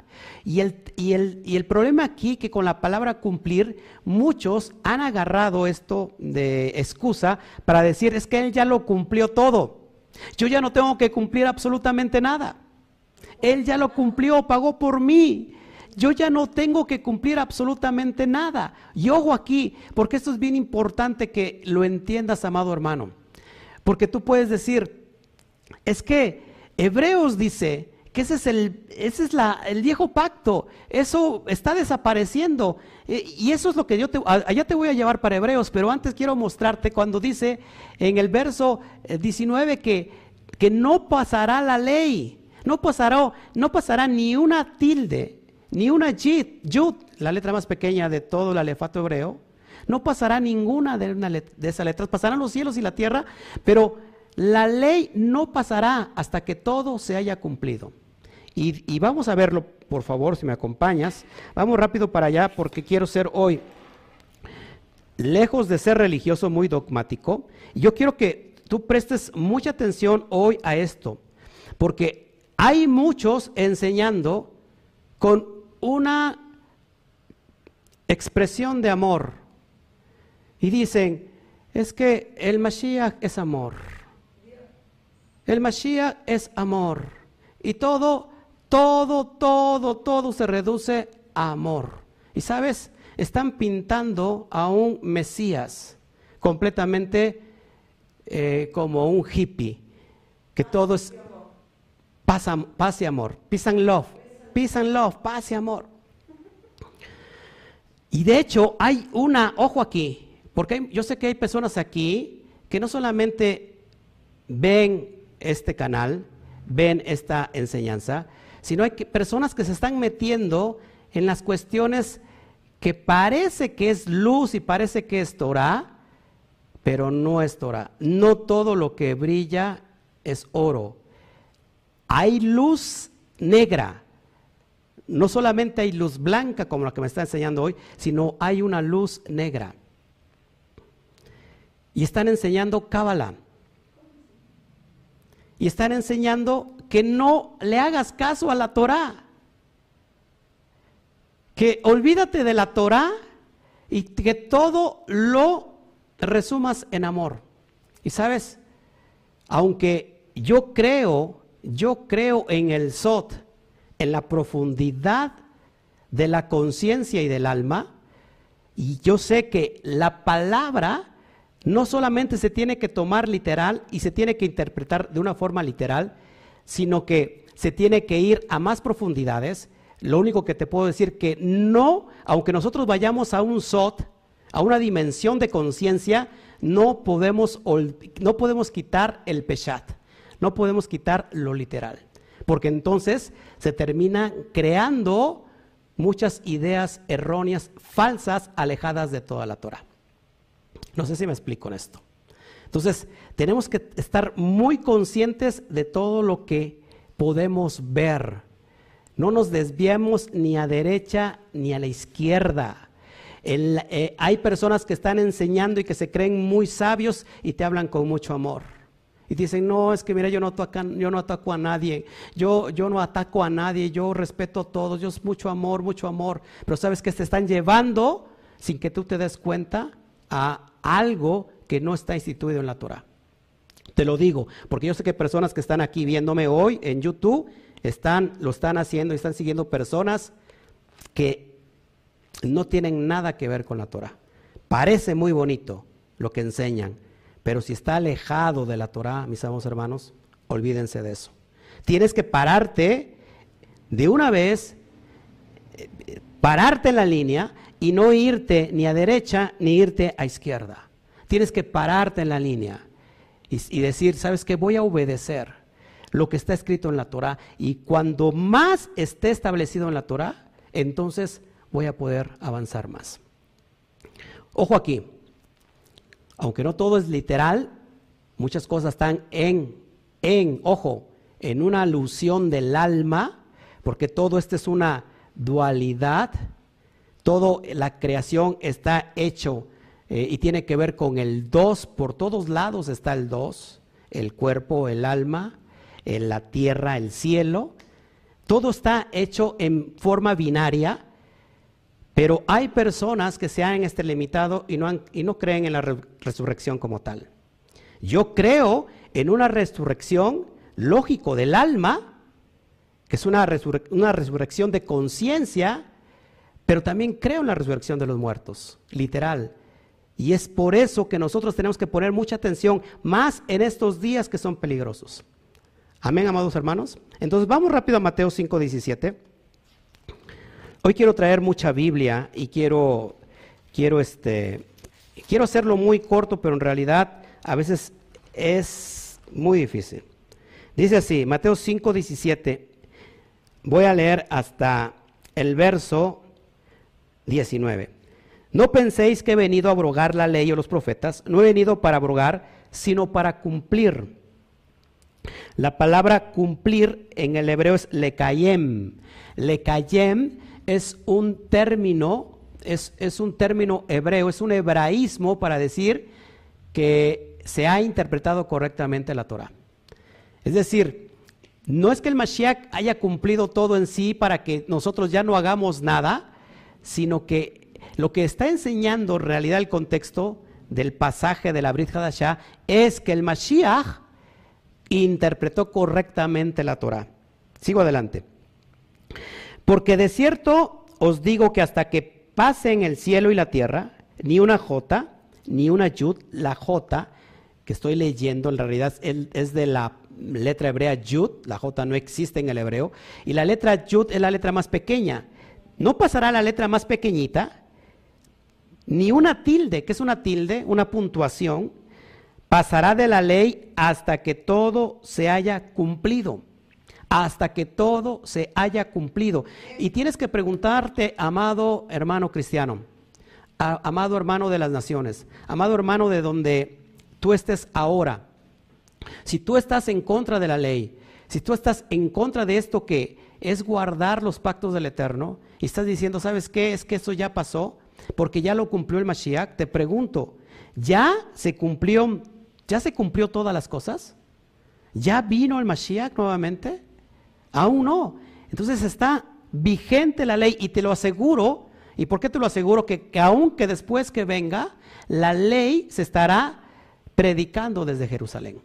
Y el, y, el, y el problema aquí que con la palabra cumplir, muchos han agarrado esto de excusa para decir, es que Él ya lo cumplió todo. Yo ya no tengo que cumplir absolutamente nada. Él ya lo cumplió, pagó por mí. Yo ya no tengo que cumplir absolutamente nada. Y ojo aquí, porque esto es bien importante que lo entiendas, amado hermano. Porque tú puedes decir, es que Hebreos dice ese es el, ese es la, el viejo pacto, eso está desapareciendo. E, y eso es lo que yo te, allá te voy a llevar para Hebreos, pero antes quiero mostrarte cuando dice en el verso 19 eh, que, que no pasará la ley, no pasará, no pasará ni una tilde, ni una yud, la letra más pequeña de todo el alefato hebreo, no pasará ninguna de, de esas letras, pasarán los cielos y la tierra, pero la ley no pasará hasta que todo se haya cumplido. Y, vamos a verlo, por favor, si me acompañas. Vamos rápido para allá porque quiero ser hoy, lejos de ser religioso muy dogmático, yo quiero que tú prestes mucha atención hoy a esto, porque hay muchos enseñando con una expresión de amor y dicen, es que el Mashiach es amor. El Mashiach es amor. Y todo, todo, todo, todo se reduce a amor. Y sabes, están pintando a un Mesías completamente eh, como un hippie, que todo es paz, y amor, peace and love, peace and love, paz y amor. Y de hecho hay una, ojo aquí, porque yo sé que hay personas aquí que no solamente ven este canal, ven esta enseñanza, sino hay personas que se están metiendo en las cuestiones que parece que es luz y parece que es Torah, pero no es Torah. No todo lo que brilla es oro. Hay luz negra. No solamente hay luz blanca como la que me está enseñando hoy, sino hay una luz negra y están enseñando Cábala. Y están enseñando que no le hagas caso a la Torah. Que olvídate de la Torah y que todo lo resumas en amor. Y sabes, aunque yo creo, yo creo en el Sot, en la profundidad de la conciencia y del alma, y yo sé que la palabra no solamente se tiene que tomar literal y se tiene que interpretar de una forma literal, sino que se tiene que ir a más profundidades. Lo único que te puedo decir que no, aunque nosotros vayamos a un SOT, a una dimensión de conciencia, no podemos, no podemos quitar el peshat, no podemos quitar lo literal, porque entonces se termina creando muchas ideas erróneas, falsas, alejadas de toda la Torah. No sé si me explico en esto. Entonces, tenemos que estar muy conscientes de todo lo que podemos ver. No nos desviemos ni a derecha ni a la izquierda. Eh, hay personas que están enseñando y que se creen muy sabios y te hablan con mucho amor. Y dicen, no, es que mira, yo no, ataco, yo no ataco a nadie, yo, yo no ataco a nadie, yo respeto a todos, yo es mucho amor, mucho amor. Pero sabes que te están llevando, sin que tú te des cuenta, a algo que no está instituido en la Torah. Te lo digo, porque yo sé que personas que están aquí viéndome hoy en YouTube están, lo están haciendo y están siguiendo personas que no tienen nada que ver con la Torah. Parece muy bonito lo que enseñan, pero si está alejado de la Torah, mis amados hermanos, olvídense de eso. Tienes que pararte de una vez, eh, pararte en la línea y no irte ni a derecha ni irte a izquierda. Tienes que pararte en la línea y, decir, ¿sabes qué? Voy a obedecer lo que está escrito en la Torah y cuando más esté establecido en la Torah, entonces voy a poder avanzar más. Ojo aquí, aunque no todo es literal, muchas cosas están en, en, ojo, en una alusión del alma, porque todo esto es una dualidad todo la creación está hecho eh, y tiene que ver con el dos, por todos lados está el dos, el cuerpo, el alma, eh, la tierra, el cielo. Todo está hecho en forma binaria, pero hay personas que se han extralimitado y no, y no creen en la resurrección como tal. Yo creo en una resurrección lógico del alma, que es una, una resurrección de conciencia, pero también creo en la resurrección de los muertos, literal. Y es por eso que nosotros tenemos que poner mucha atención, más en estos días que son peligrosos. Amén, amados hermanos. Entonces vamos rápido a Mateo 5:17. Hoy quiero traer mucha Biblia y quiero, quiero, este, quiero hacerlo muy corto, pero en realidad a veces es muy difícil. Dice así, Mateo 5:17. Voy a leer hasta el verso 19. No penséis que he venido a abrogar la ley o los profetas, no he venido para abrogar, sino para cumplir. La palabra cumplir en el hebreo es lekayem. Lekayem es un término, es, es un término hebreo, es un hebraísmo para decir que se ha interpretado correctamente la Torah. Es decir, no es que el Mashiach haya cumplido todo en sí para que nosotros ya no hagamos nada, sino que lo que está enseñando en realidad el contexto del pasaje de la Brit Hadashah es que el Mashiach interpretó correctamente la Torah. Sigo adelante. Porque de cierto os digo que hasta que pasen el cielo y la tierra, ni una J, ni una Yud, la J que estoy leyendo en realidad es de la letra hebrea Yud, la J no existe en el hebreo, y la letra Yud es la letra más pequeña. No pasará la letra más pequeñita, ni una tilde, que es una tilde, una puntuación, pasará de la ley hasta que todo se haya cumplido. Hasta que todo se haya cumplido. Y tienes que preguntarte, amado hermano cristiano, amado hermano de las naciones, amado hermano de donde tú estés ahora, si tú estás en contra de la ley, si tú estás en contra de esto que es guardar los pactos del Eterno, y estás diciendo, ¿sabes qué? Es que eso ya pasó, porque ya lo cumplió el Mashiach. Te pregunto, ¿ya se cumplió, ya se cumplió todas las cosas? ¿Ya vino el Mashiach nuevamente? Aún no. Entonces está vigente la ley y te lo aseguro. ¿Y por qué te lo aseguro? Que, que aunque después que venga, la ley se estará predicando desde Jerusalén.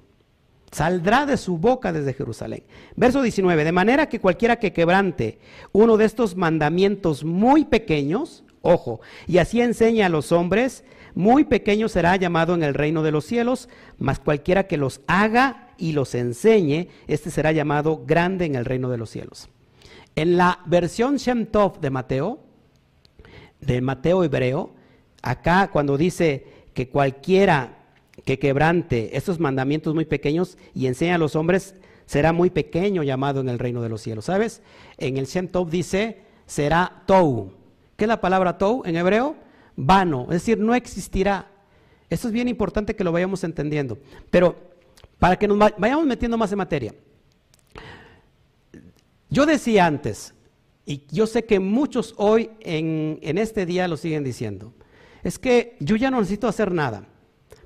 Saldrá de su boca desde Jerusalén. Verso 19. De manera que cualquiera que quebrante uno de estos mandamientos muy pequeños, ojo, y así enseña a los hombres, muy pequeño será llamado en el reino de los cielos, mas cualquiera que los haga y los enseñe, este será llamado grande en el reino de los cielos. En la versión Shem Tov de Mateo, de Mateo hebreo, acá cuando dice que cualquiera que quebrante estos mandamientos muy pequeños y enseña a los hombres, será muy pequeño llamado en el reino de los cielos. ¿Sabes? En el Shem Tov dice, será tou. ¿Qué es la palabra tou en hebreo? Vano, es decir, no existirá. Esto es bien importante que lo vayamos entendiendo. Pero para que nos vayamos metiendo más en materia. Yo decía antes, y yo sé que muchos hoy en, en este día lo siguen diciendo, es que yo ya no necesito hacer nada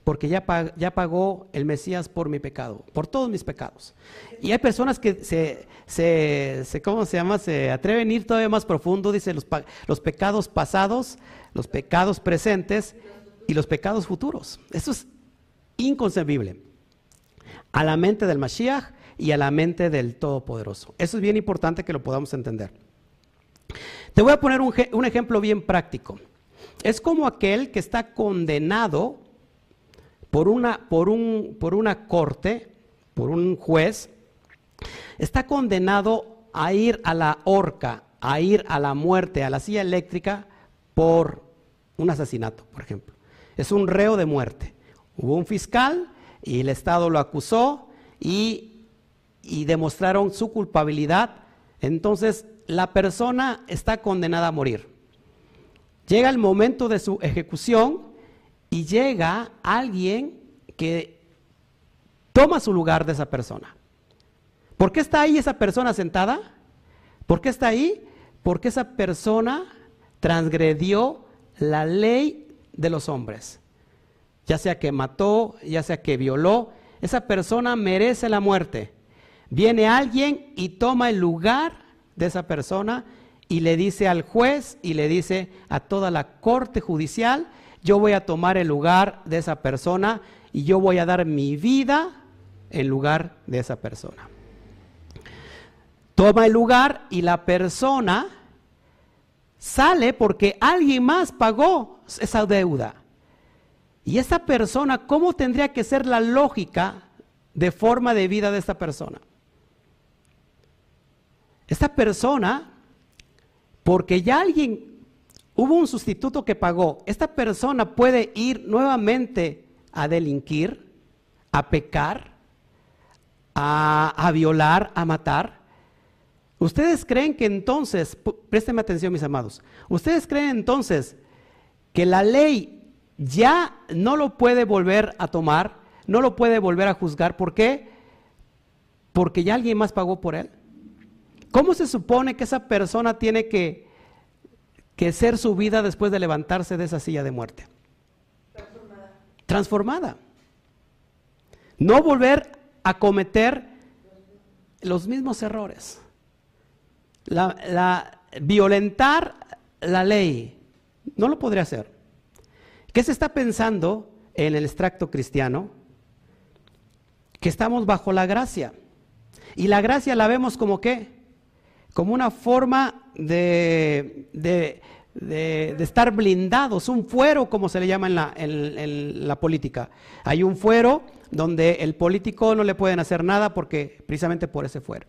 porque ya, ya pagó el Mesías por mi pecado, por todos mis pecados. Y hay personas que se, se, ¿cómo se llama? Se atreven a ir todavía más profundo, dice los, los pecados pasados, los pecados presentes y los pecados futuros. Eso es inconcebible a la mente del Mashiach y a la mente del Todopoderoso. Eso es bien importante que lo podamos entender. Te voy a poner un, un ejemplo bien práctico. Es como aquel que está condenado por una, por, un, por una corte, por un juez, está condenado a ir a la horca, a ir a la muerte, a la silla eléctrica por un asesinato, por ejemplo. Es un reo de muerte. Hubo un fiscal y el Estado lo acusó y, y demostraron su culpabilidad. Entonces la persona está condenada a morir. Llega el momento de su ejecución y llega alguien que toma su lugar de esa persona. ¿Por qué está ahí esa persona sentada? ¿Por qué está ahí? Porque esa persona transgredió la ley de los hombres. Ya sea que mató, ya sea que violó, esa persona merece la muerte. Viene alguien y toma el lugar de esa persona y le dice al juez y le dice a toda la corte judicial, yo voy a tomar el lugar de esa persona y yo voy a dar mi vida en lugar de esa persona. Toma el lugar y la persona sale porque alguien más pagó esa deuda. Y esa persona, ¿cómo tendría que ser la lógica de forma de vida de esta persona? Esta persona, porque ya alguien, hubo un sustituto que pagó, esta persona puede ir nuevamente a delinquir, a pecar, a, violar, a matar. ¿Ustedes creen que entonces, présteme atención mis amados, ¿ustedes creen entonces que la ley ya no lo puede volver a tomar, no lo puede volver a juzgar? ¿Por qué? Porque ya alguien más pagó por él. ¿Cómo se supone que esa persona tiene que, que ser su vida después de levantarse de esa silla de muerte? Transformada. Transformada. No volver a cometer los mismos errores la, violentar la ley. No lo podría hacer. ¿Qué se está pensando en el extracto cristiano? Que estamos bajo la gracia. Y la gracia la vemos como qué? Como una forma de, de, estar blindados, un fuero como se le llama en la, en la política. Hay un fuero donde el político no le pueden hacer nada porque precisamente por ese fuero.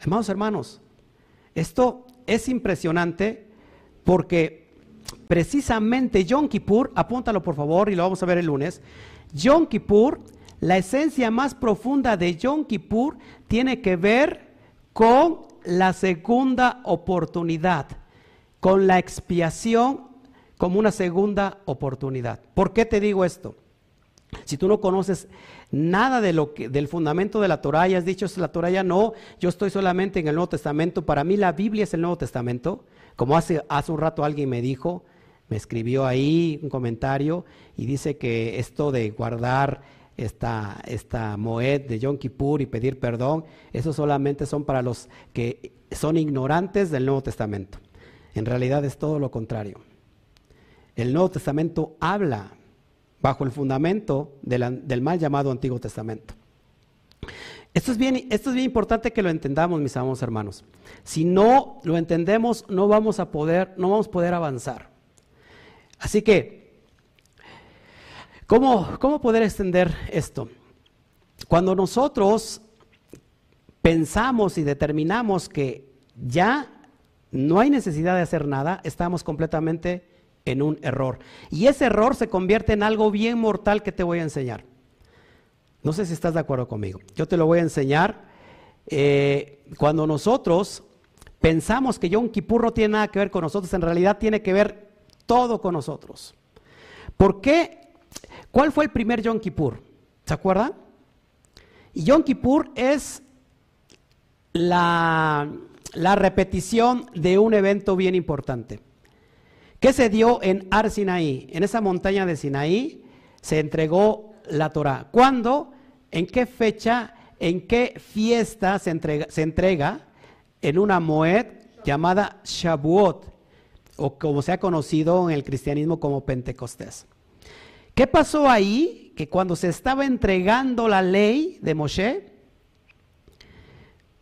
Hermanos, hermanos, esto es impresionante porque precisamente Yom Kippur, apúntalo por favor y lo vamos a ver el lunes, Yom Kippur, la esencia más profunda de Yom Kippur tiene que ver con la segunda oportunidad, con la expiación como una segunda oportunidad. ¿Por qué te digo esto? Si tú no conoces nada de lo que, del fundamento de la Torah y has dicho, la Torah ya no, yo estoy solamente en el Nuevo Testamento, para mí la Biblia es el Nuevo Testamento, como hace, hace un rato alguien me dijo, me escribió ahí un comentario y dice que esto de guardar esta, esta moed de Yom Kippur y pedir perdón, eso solamente son para los que son ignorantes del Nuevo Testamento. En realidad es todo lo contrario. El Nuevo Testamento habla bajo el fundamento del mal llamado Antiguo Testamento. Esto es, bien, esto es bien importante que lo entendamos, mis amados hermanos. Si no lo entendemos, no vamos a poder, no vamos a poder avanzar. Así que, ¿cómo, cómo poder extender esto? Cuando nosotros pensamos y determinamos que ya no hay necesidad de hacer nada, estamos completamente en un error. Y ese error se convierte en algo bien mortal que te voy a enseñar. No sé si estás de acuerdo conmigo. Yo te lo voy a enseñar. Eh, cuando nosotros pensamos que Yom Kippur no tiene nada que ver con nosotros, en realidad tiene que ver todo con nosotros. ¿Por qué? ¿Cuál fue el primer Yom Kippur? ¿Se acuerda? Y Yom Kippur es la, repetición de un evento bien importante. ¿Qué se dio en Ar Sinaí? En esa montaña de Sinaí se entregó la Torah. ¿Cuándo? ¿En qué fecha? ¿En qué fiesta se entrega? Se entrega en una moed llamada Shavuot, o como se ha conocido en el cristianismo como Pentecostés. ¿Qué pasó ahí? Que cuando se estaba entregando la ley de Moshe,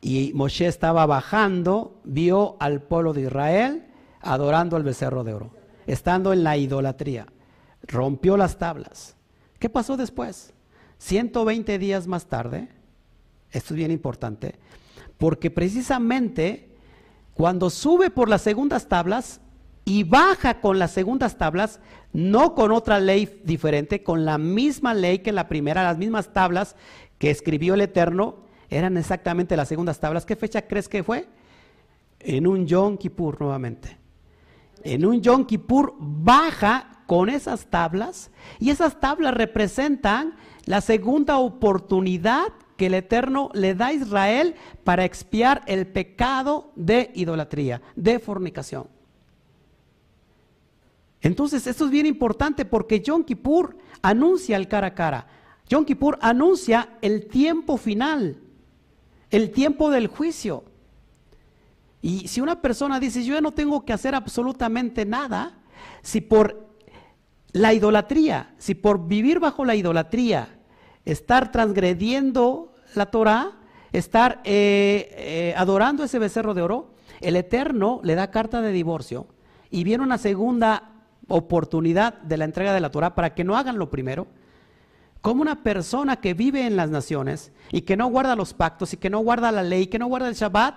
y Moshe estaba bajando, vio al pueblo de Israel adorando al becerro de oro, estando en la idolatría. Rompió las tablas. ¿Qué pasó después? 120 días más tarde, esto es bien importante, porque precisamente cuando sube por las segundas tablas y baja con las segundas tablas, no con otra ley diferente, con la misma ley que la primera, las mismas tablas que escribió el Eterno, eran exactamente las segundas tablas. ¿Qué fecha crees que fue? En un Yom Kippur nuevamente en un Yom Kippur baja con esas tablas y esas tablas representan la segunda oportunidad que el Eterno le da a Israel para expiar el pecado de idolatría, de fornicación. Entonces, esto es bien importante porque Yom Kippur anuncia el cara a cara. Yom Kippur anuncia el tiempo final. el tiempo del juicio. Y si una persona dice, yo ya no tengo que hacer absolutamente nada, si por la idolatría, si por vivir bajo la idolatría, estar transgrediendo la Torah, estar eh, eh, adorando ese becerro de oro, el Eterno le da carta de divorcio y viene una segunda oportunidad de la entrega de la Torah para que no hagan lo primero. Como una persona que vive en las naciones y que no guarda los pactos y que no guarda la ley, que no guarda el Shabbat,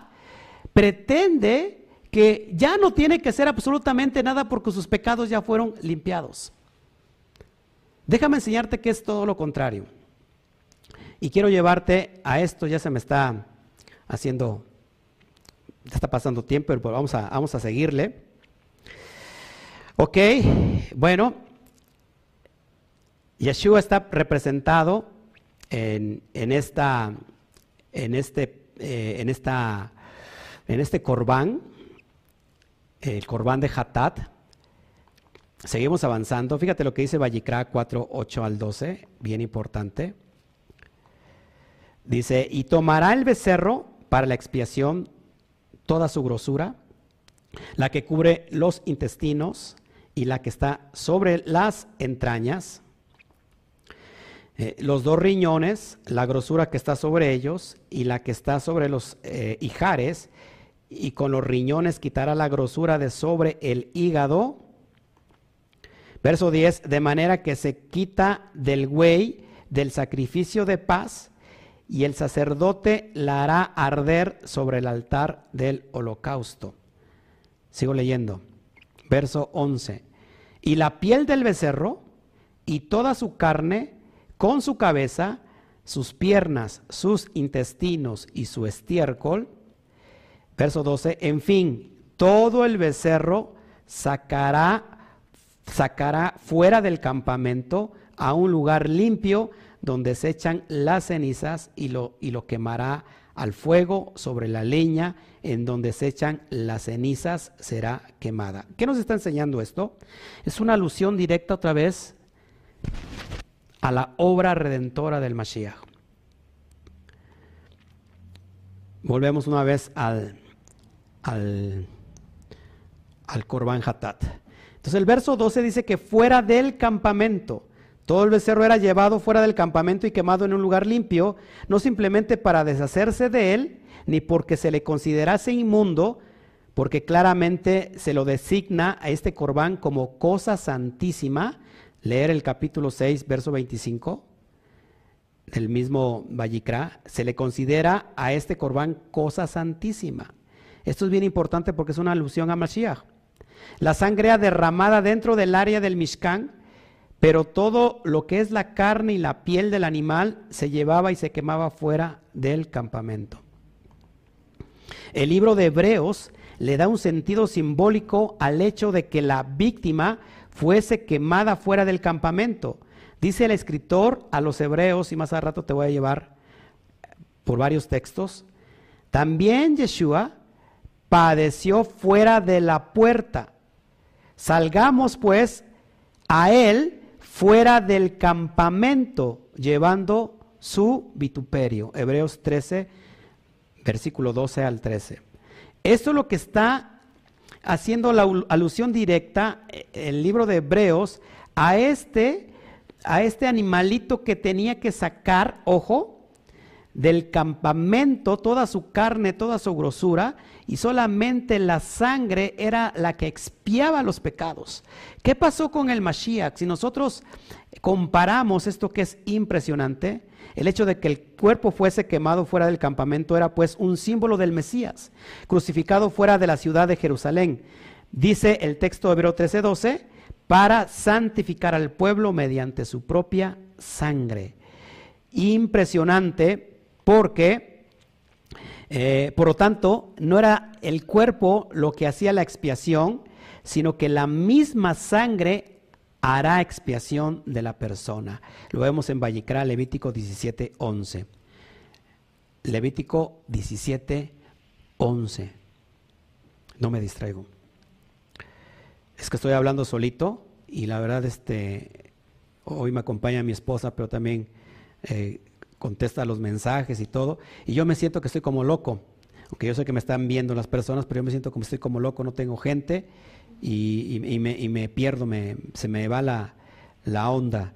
pretende que ya no tiene que hacer absolutamente nada porque sus pecados ya fueron limpiados. Déjame enseñarte que es todo lo contrario. Y quiero llevarte a esto, ya se me está haciendo, ya está pasando tiempo, pero vamos a, vamos a seguirle. Ok, bueno, Yeshua está representado en, esta, en este, eh, en esta en este corbán, el corbán de Hatat, seguimos avanzando. Fíjate lo que dice Vallicra 4, 8 al 12, bien importante. Dice, y tomará el becerro para la expiación toda su grosura, la que cubre los intestinos y la que está sobre las entrañas, eh, los dos riñones, la grosura que está sobre ellos y la que está sobre los eh, hijares, y con los riñones quitará la grosura de sobre el hígado. Verso 10, de manera que se quita del güey del sacrificio de paz y el sacerdote la hará arder sobre el altar del holocausto. Sigo leyendo. Verso 11. Y la piel del becerro y toda su carne con su cabeza, sus piernas, sus intestinos y su estiércol, Verso 12, en fin, todo el becerro sacará, sacará fuera del campamento a un lugar limpio donde se echan las cenizas y lo, y lo quemará al fuego sobre la leña en donde se echan las cenizas será quemada. ¿Qué nos está enseñando esto? Es una alusión directa otra vez a la obra redentora del Mashiach. Volvemos una vez al, al, al Corban Hatat. Entonces el verso 12 dice que fuera del campamento, todo el becerro era llevado fuera del campamento y quemado en un lugar limpio, no simplemente para deshacerse de él, ni porque se le considerase inmundo, porque claramente se lo designa a este corbán como cosa santísima. Leer el capítulo 6, verso 25 del mismo Vallicra, se le considera a este corbán cosa santísima. Esto es bien importante porque es una alusión a Mashiach. La sangre era derramada dentro del área del Mishkan, pero todo lo que es la carne y la piel del animal se llevaba y se quemaba fuera del campamento. El libro de Hebreos le da un sentido simbólico al hecho de que la víctima fuese quemada fuera del campamento. Dice el escritor a los hebreos, y más a rato te voy a llevar por varios textos, también Yeshua padeció fuera de la puerta. Salgamos pues a él fuera del campamento, llevando su vituperio. Hebreos 13, versículo 12 al 13. Esto es lo que está haciendo la alusión directa eh, el libro de Hebreos a este a este animalito que tenía que sacar, ojo, del campamento toda su carne, toda su grosura, y solamente la sangre era la que expiaba los pecados. ¿Qué pasó con el Mashiach? Si nosotros comparamos esto que es impresionante, el hecho de que el cuerpo fuese quemado fuera del campamento era pues un símbolo del Mesías, crucificado fuera de la ciudad de Jerusalén. Dice el texto de Hebreo 13:12, para santificar al pueblo mediante su propia sangre. Impresionante porque, eh, por lo tanto, no era el cuerpo lo que hacía la expiación, sino que la misma sangre hará expiación de la persona. Lo vemos en Vallicra, Levítico 17, 11. Levítico 17, 11. No me distraigo. Es que estoy hablando solito y la verdad este, hoy me acompaña mi esposa, pero también eh, contesta los mensajes y todo, y yo me siento que estoy como loco, aunque yo sé que me están viendo las personas, pero yo me siento como estoy como loco, no tengo gente y, me, pierdo, me, se me va la, onda.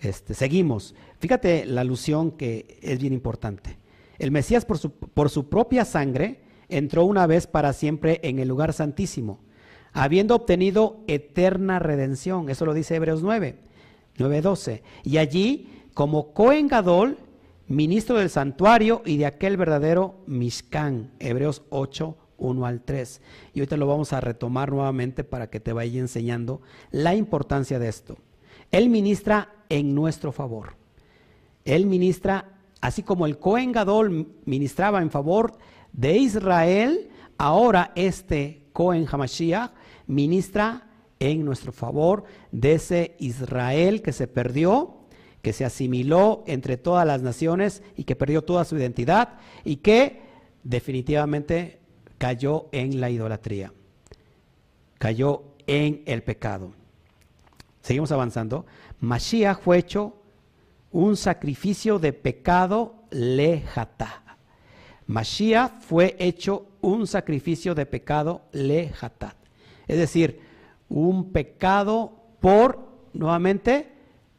Este, seguimos. Fíjate la alusión que es bien importante. El Mesías por su, por su propia sangre entró una vez para siempre en el lugar santísimo, habiendo obtenido eterna redención. Eso lo dice Hebreos 9, 9.12. Y allí, como Cohen Gadol, ministro del santuario y de aquel verdadero Mishkan, Hebreos 8, 1 al 3. Y ahorita lo vamos a retomar nuevamente para que te vaya enseñando la importancia de esto. Él ministra en nuestro favor. Él ministra, así como el Cohen Gadol ministraba en favor de Israel, ahora este Cohen Hamashiach ministra en nuestro favor de ese Israel que se perdió que se asimiló entre todas las naciones y que perdió toda su identidad y que definitivamente cayó en la idolatría, cayó en el pecado. Seguimos avanzando. Mashiach fue hecho un sacrificio de pecado lejata. Mashiach fue hecho un sacrificio de pecado lejatat. Es decir, un pecado por, nuevamente,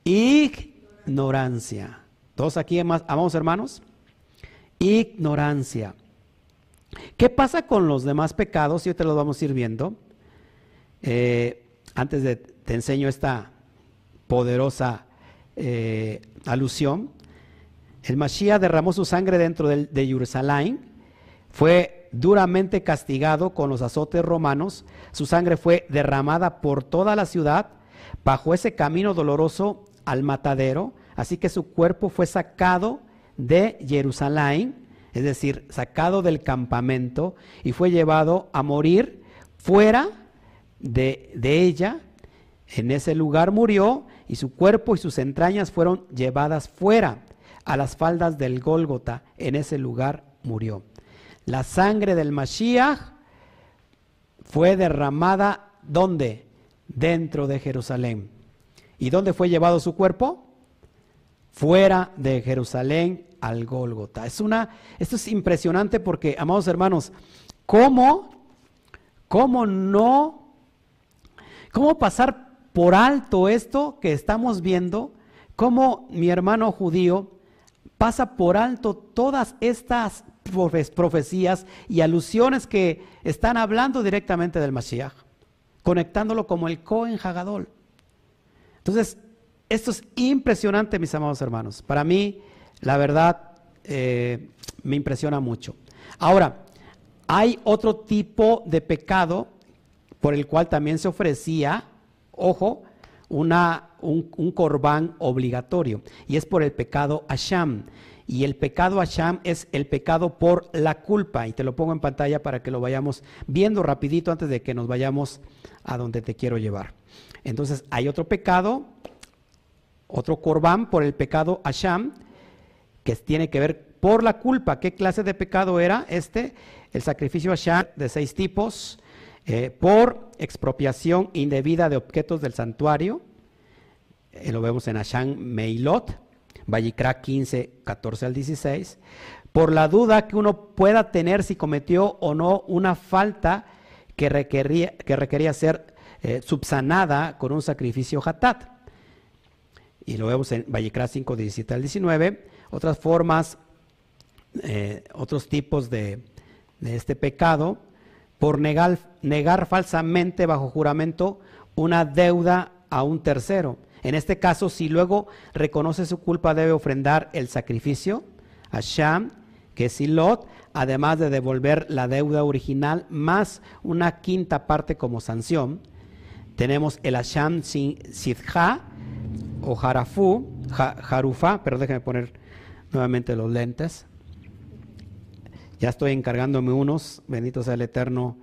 y ignorancia. ¿Todos aquí amamos hermanos? Ignorancia. ¿Qué pasa con los demás pecados? Y te los vamos a ir viendo. Eh, antes de te enseño esta poderosa eh, alusión. El Mashiach derramó su sangre dentro de, de Jerusalén. Fue duramente castigado con los azotes romanos. Su sangre fue derramada por toda la ciudad. Bajo ese camino doloroso al matadero, así que su cuerpo fue sacado de Jerusalén, es decir, sacado del campamento y fue llevado a morir fuera de, de ella. En ese lugar murió y su cuerpo y sus entrañas fueron llevadas fuera a las faldas del Gólgota. En ese lugar murió. La sangre del Mashiach fue derramada ¿dónde? Dentro de Jerusalén. ¿Y dónde fue llevado su cuerpo? Fuera de Jerusalén al Gólgota. Es una, esto es impresionante porque, amados hermanos, ¿cómo, cómo no, cómo pasar por alto esto que estamos viendo? ¿Cómo mi hermano judío pasa por alto todas estas profecías y alusiones que están hablando directamente del Mashiach, conectándolo como el Cohen Hagadol. Entonces, esto es impresionante, mis amados hermanos. Para mí, la verdad, eh, me impresiona mucho. Ahora, hay otro tipo de pecado por el cual también se ofrecía, ojo, una, un, un corbán obligatorio, y es por el pecado Asham. Y el pecado Asham es el pecado por la culpa, y te lo pongo en pantalla para que lo vayamos viendo rapidito antes de que nos vayamos a donde te quiero llevar. Entonces hay otro pecado, otro corbán por el pecado Asham, que tiene que ver por la culpa. ¿Qué clase de pecado era este? El sacrificio Asham de seis tipos, eh, por expropiación indebida de objetos del santuario, eh, lo vemos en Asham Meilot, Vallicra 15, 14 al 16, por la duda que uno pueda tener si cometió o no una falta que requería, que requería ser eh, subsanada con un sacrificio hatat. Y lo vemos en Vallecra 5, 17 al 19. Otras formas, eh, otros tipos de, este pecado, por negar, negar falsamente bajo juramento una deuda a un tercero. En este caso, si luego reconoce su culpa, debe ofrendar el sacrificio a Sham, que es Silot, además de devolver la deuda original más una quinta parte como sanción. Tenemos el Asham Sidha o Harafu, Harufa, pero déjenme poner nuevamente los lentes. Ya estoy encargándome unos, bendito sea el Eterno,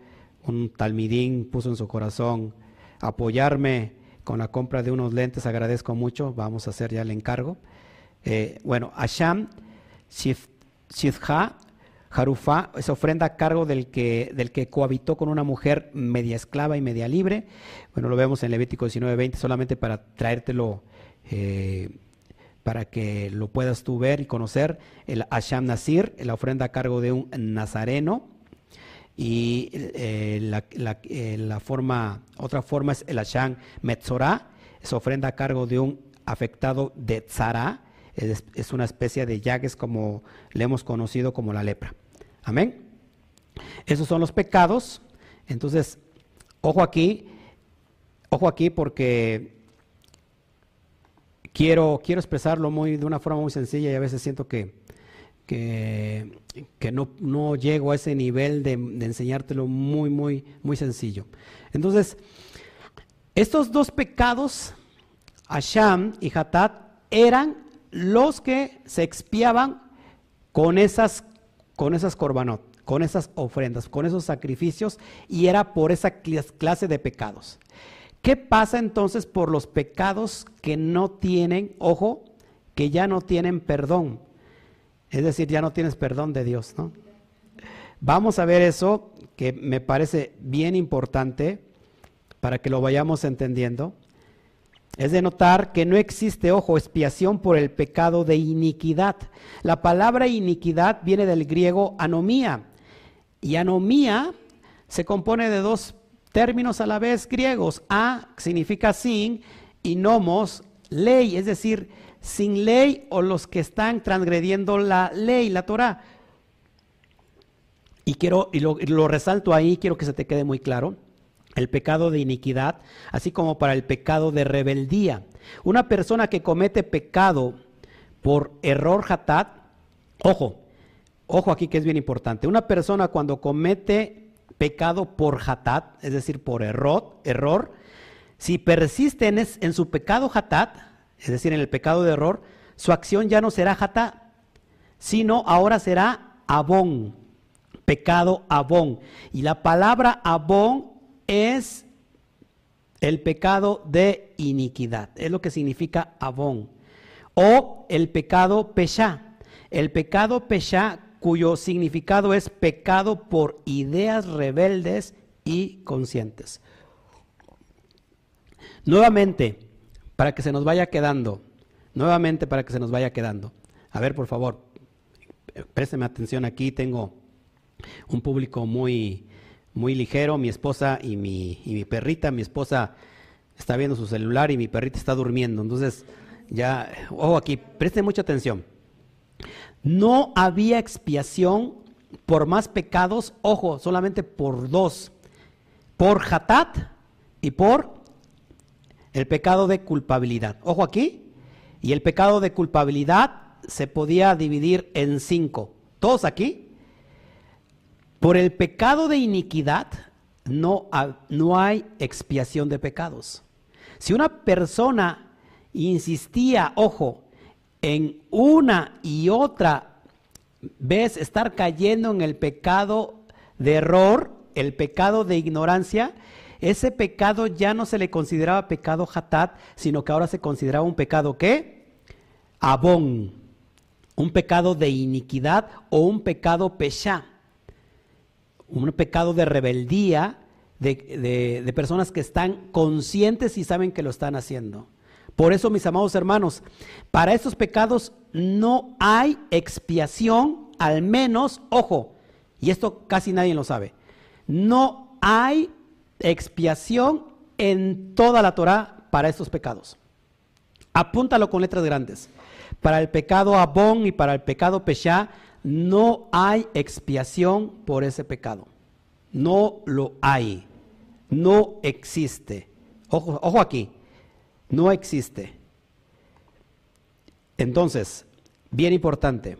un talmidín puso en su corazón apoyarme con la compra de unos lentes, agradezco mucho, vamos a hacer ya el encargo. Eh, bueno, Asham Sidha Jarufá es ofrenda a cargo del que, del que cohabitó con una mujer media esclava y media libre. Bueno, lo vemos en Levítico 19:20, solamente para traértelo, eh, para que lo puedas tú ver y conocer, el Asham Nasir, la ofrenda a cargo de un nazareno. Y eh, la, eh, la, forma, otra forma es el Asham Metzorah, es ofrenda a cargo de un afectado de Tzara, es, es una especie de llagues como le hemos conocido como la lepra. Amén. Esos son los pecados. Entonces, ojo aquí, ojo aquí porque quiero, quiero expresarlo muy, de una forma muy sencilla y a veces siento que, que, no, llego a ese nivel de, enseñártelo muy, muy, muy sencillo. Entonces, estos dos pecados, Asham y Hatat, eran los que se expiaban con esas, con esas korbanot, con esas ofrendas, con esos sacrificios, y era por esa clase de pecados. ¿Qué pasa entonces por los pecados que no tienen, ojo, que ya no tienen perdón? Es decir, ya no tienes perdón de Dios, ¿no? Vamos a ver eso que me parece bien importante para que lo vayamos entendiendo. Es de notar que no existe, ojo, expiación por el pecado de iniquidad. La palabra iniquidad viene del griego anomía. Y anomía se compone de dos términos a la vez griegos. A significa sin y nomos, ley, es decir, sin ley o los que están transgrediendo la ley, la Torah. Y quiero, y lo, lo resalto ahí, quiero que se te quede muy claro el pecado de iniquidad, así como para el pecado de rebeldía. Una persona que comete pecado por error hatat, ojo, ojo aquí que es bien importante, una persona cuando comete pecado por hatat, es decir, por error, error si persiste en, su pecado hatat, es decir, en el pecado de error, su acción ya no será hatat, sino ahora será abón, pecado abón. Y la palabra abón es el pecado de iniquidad, es lo que significa abón. O el pecado pesha. El pecado pesha cuyo significado es pecado por ideas rebeldes y conscientes. Nuevamente, para que se nos vaya quedando, nuevamente para que se nos vaya quedando. A ver, por favor, présteme atención aquí, tengo un público muy, muy ligero, mi esposa y mi, perrita, mi esposa está viendo su celular y mi perrita está durmiendo, entonces ya, ojo aquí, presten mucha atención. No había expiación por más pecados, ojo, solamente por dos, por Hatat y por el pecado de culpabilidad. Ojo aquí, y el pecado de culpabilidad se podía dividir en cinco. ¿Todos aquí? Por el pecado de iniquidad no, no hay expiación de pecados. Si una persona insistía, ojo, en una y otra vez estar cayendo en el pecado de error, el pecado de ignorancia, ese pecado ya no se le consideraba pecado hatat, sino que ahora se consideraba un pecado ¿qué? Abón, un pecado de iniquidad o un pecado pesha, un pecado de rebeldía de, de personas que están conscientes y saben que lo están haciendo. Por eso, mis amados hermanos, para estos pecados no hay expiación, al menos, ojo, y esto casi nadie lo sabe, no hay expiación en toda la Torah para estos pecados. Apúntalo con letras grandes. Para el pecado Abón y para el pecado Peshá no hay expiación por ese pecado. No lo hay. No existe. Ojo, ojo aquí no existe. Entonces, bien importante.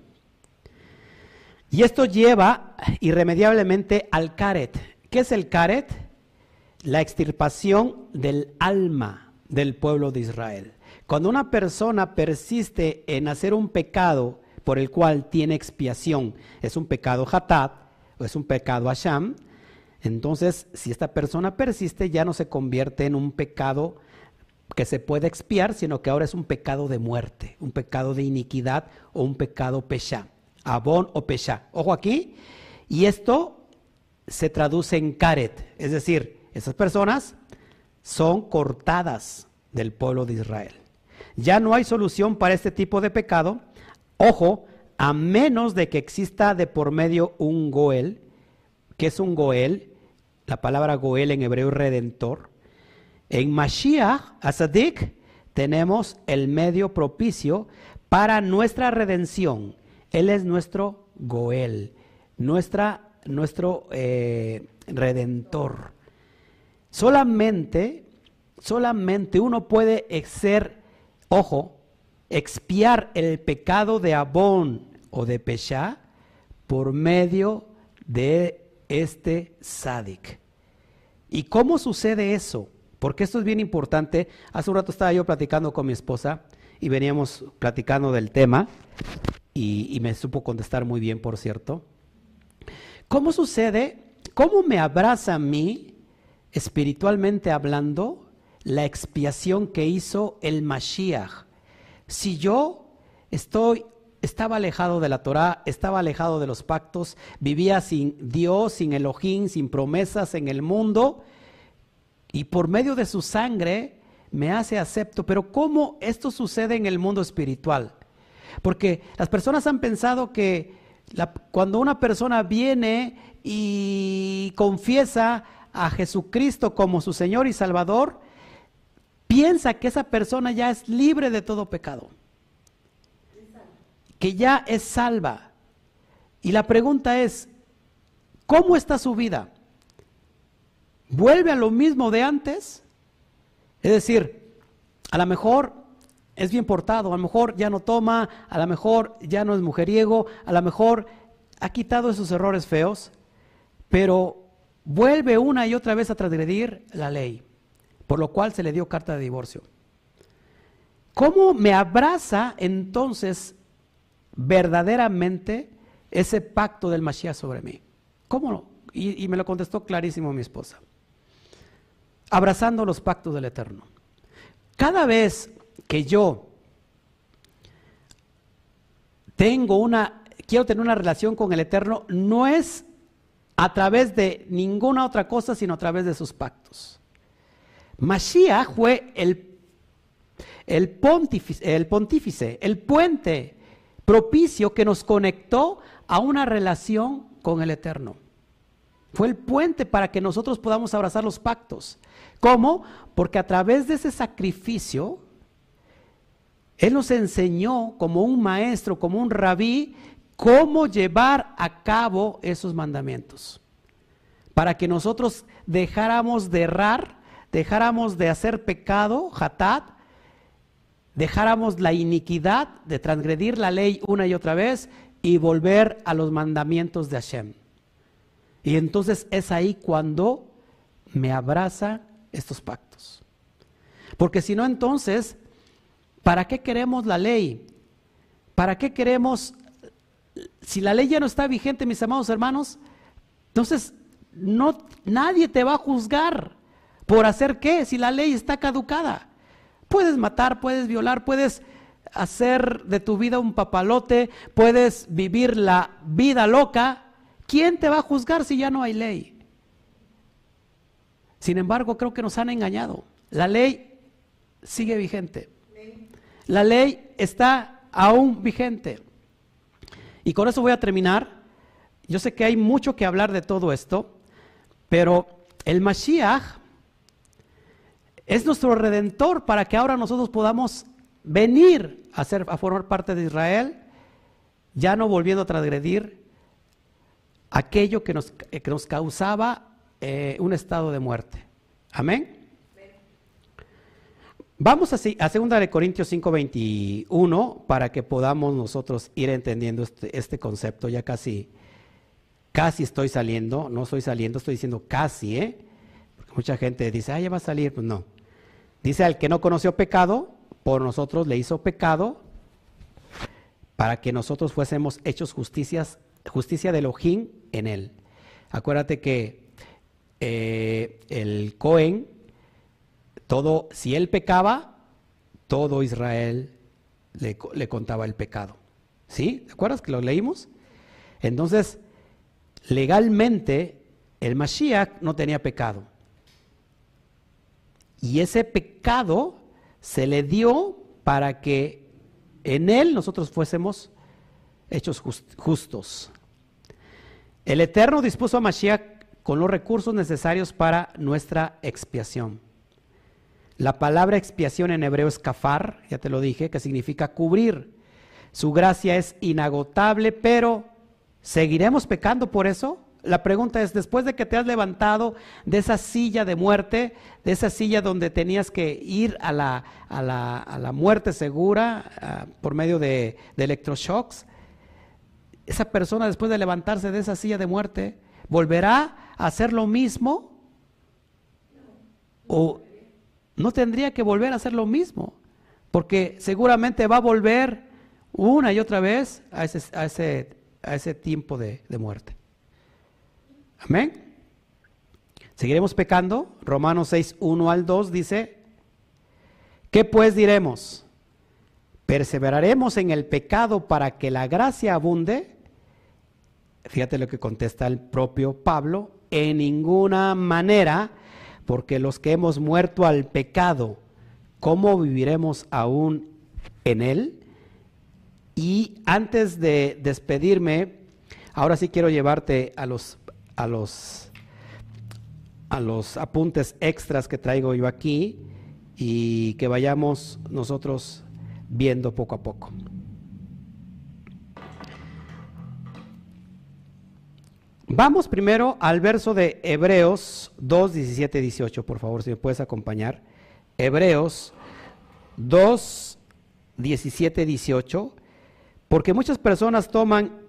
Y esto lleva irremediablemente al caret. ¿Qué es el caret? La extirpación del alma del pueblo de Israel. Cuando una persona persiste en hacer un pecado por el cual tiene expiación, es un pecado hatat o es un pecado asham, entonces si esta persona persiste ya no se convierte en un pecado que se puede expiar, sino que ahora es un pecado de muerte, un pecado de iniquidad o un pecado pesha, abón o pesha. Ojo aquí, y esto se traduce en caret, es decir, esas personas son cortadas del pueblo de Israel. Ya no hay solución para este tipo de pecado. Ojo, a menos de que exista de por medio un Goel. que es un Goel? La palabra Goel en hebreo redentor. En Mashiach, Asadik, tenemos el medio propicio para nuestra redención. Él es nuestro Goel, nuestra, nuestro eh, redentor. Solamente, solamente uno puede ser, ojo, expiar el pecado de Abón o de Peshá por medio de este Sadik. ¿Y cómo sucede eso? Porque esto es bien importante. Hace un rato estaba yo platicando con mi esposa y veníamos platicando del tema y, me supo contestar muy bien, por cierto. ¿Cómo sucede? ¿Cómo me abraza a mí, espiritualmente hablando, la expiación que hizo el Mashiach? Si yo estoy estaba alejado de la Torah, estaba alejado de los pactos, vivía sin Dios, sin Elohim, sin promesas en el mundo, y por medio de su sangre me hace acepto. Pero ¿cómo esto sucede en el mundo espiritual? Porque las personas han pensado que cuando una persona viene y confiesa a Jesucristo como su Señor y Salvador, piensa que esa persona ya es libre de todo pecado, que ya es salva. Y la pregunta es, ¿cómo está su vida? ¿Vuelve a lo mismo de antes? Es decir, a lo mejor es bien portado, a lo mejor ya no toma, a lo mejor ya no es mujeriego, a lo mejor ha quitado esos errores feos, pero vuelve una y otra vez a transgredir la ley, por lo cual se le dio carta de divorcio. ¿Cómo me abraza entonces verdaderamente ese pacto del Mashiach sobre mí? ¿Cómo? Y, y me lo contestó clarísimo mi esposa abrazando los pactos del Eterno. Cada vez que yo tengo una, quiero tener una relación con el Eterno, no es a través de ninguna otra cosa, sino a través de sus pactos. Mashiach fue el, pontífice, el pontífice, el puente propicio que nos conectó a una relación con el Eterno. Fue el puente para que nosotros podamos abrazar los pactos. ¿Cómo? Porque a través de ese sacrificio, Él nos enseñó como un maestro, como un rabí, cómo llevar a cabo esos mandamientos. Para que nosotros dejáramos de errar, dejáramos de hacer pecado, hatat, dejáramos la iniquidad de transgredir la ley una y otra vez y volver a los mandamientos de Hashem. Y entonces es ahí cuando me abraza estos pactos. Porque si no, entonces, ¿para qué queremos la ley? ¿Para qué queremos, si la ley ya no está vigente, mis amados hermanos, entonces no, nadie te va a juzgar por hacer qué si la ley está caducada. Puedes matar, puedes violar, puedes hacer de tu vida un papalote, puedes vivir la vida loca, ¿Quién te va a juzgar si ya no hay ley? Sin embargo, creo que nos han engañado. La ley sigue vigente. La ley está aún vigente. Y con eso voy a terminar. Yo sé que hay mucho que hablar de todo esto, pero el Mashiach es nuestro redentor para que ahora nosotros podamos venir a, formar parte de Israel, ya no volviendo a transgredir aquello que nos, que nos causaba eh, un estado de muerte. Amén. Vamos a, a 2 Corintios 5:21 para que podamos nosotros ir entendiendo este, este, concepto. Ya casi, casi estoy saliendo, no estoy saliendo, estoy diciendo casi, ¿eh? Porque mucha gente dice, ah, ya va a salir. Pues no. Dice, al que no conoció pecado, por nosotros le hizo pecado para que nosotros fuésemos hechos justicias justicia de Elohim en él. Acuérdate que eh, el Cohen, todo, si él pecaba, todo Israel le, le contaba el pecado. ¿Sí? ¿Te acuerdas que lo leímos? Entonces, legalmente, el Mashiach no tenía pecado. Y ese pecado se le dio para que en Él nosotros fuésemos hechos justos. El Eterno dispuso a Mashiach con los recursos necesarios para nuestra expiación. La palabra expiación en hebreo es kafar, ya te lo dije, que significa cubrir. Su gracia es inagotable, pero ¿seguiremos pecando por eso? La pregunta es, después de que te has levantado de esa silla de muerte, de esa silla donde tenías que ir a la, a la, muerte segura ah, por medio de, de electroshocks, esa persona después de levantarse de esa silla de muerte, ¿volverá a hacer lo mismo? ¿O no tendría que volver a hacer lo mismo? Porque seguramente va a volver una y otra vez a ese, a ese, a ese tiempo de, de muerte. Amén. ¿Seguiremos pecando? Romanos 6, 1 al 2 dice, ¿qué pues diremos? ¿Perseveraremos en el pecado para que la gracia abunde? Fíjate lo que contesta el propio Pablo, en ninguna manera, porque los que hemos muerto al pecado, ¿cómo viviremos aún en él? Y antes de despedirme, ahora sí quiero llevarte a los a los, a los apuntes extras que traigo yo aquí y que vayamos nosotros viendo poco a poco. Vamos primero al verso de Hebreos 2, 17, 18, por favor, si me puedes acompañar. Hebreos 2, 17, 18, porque muchas personas toman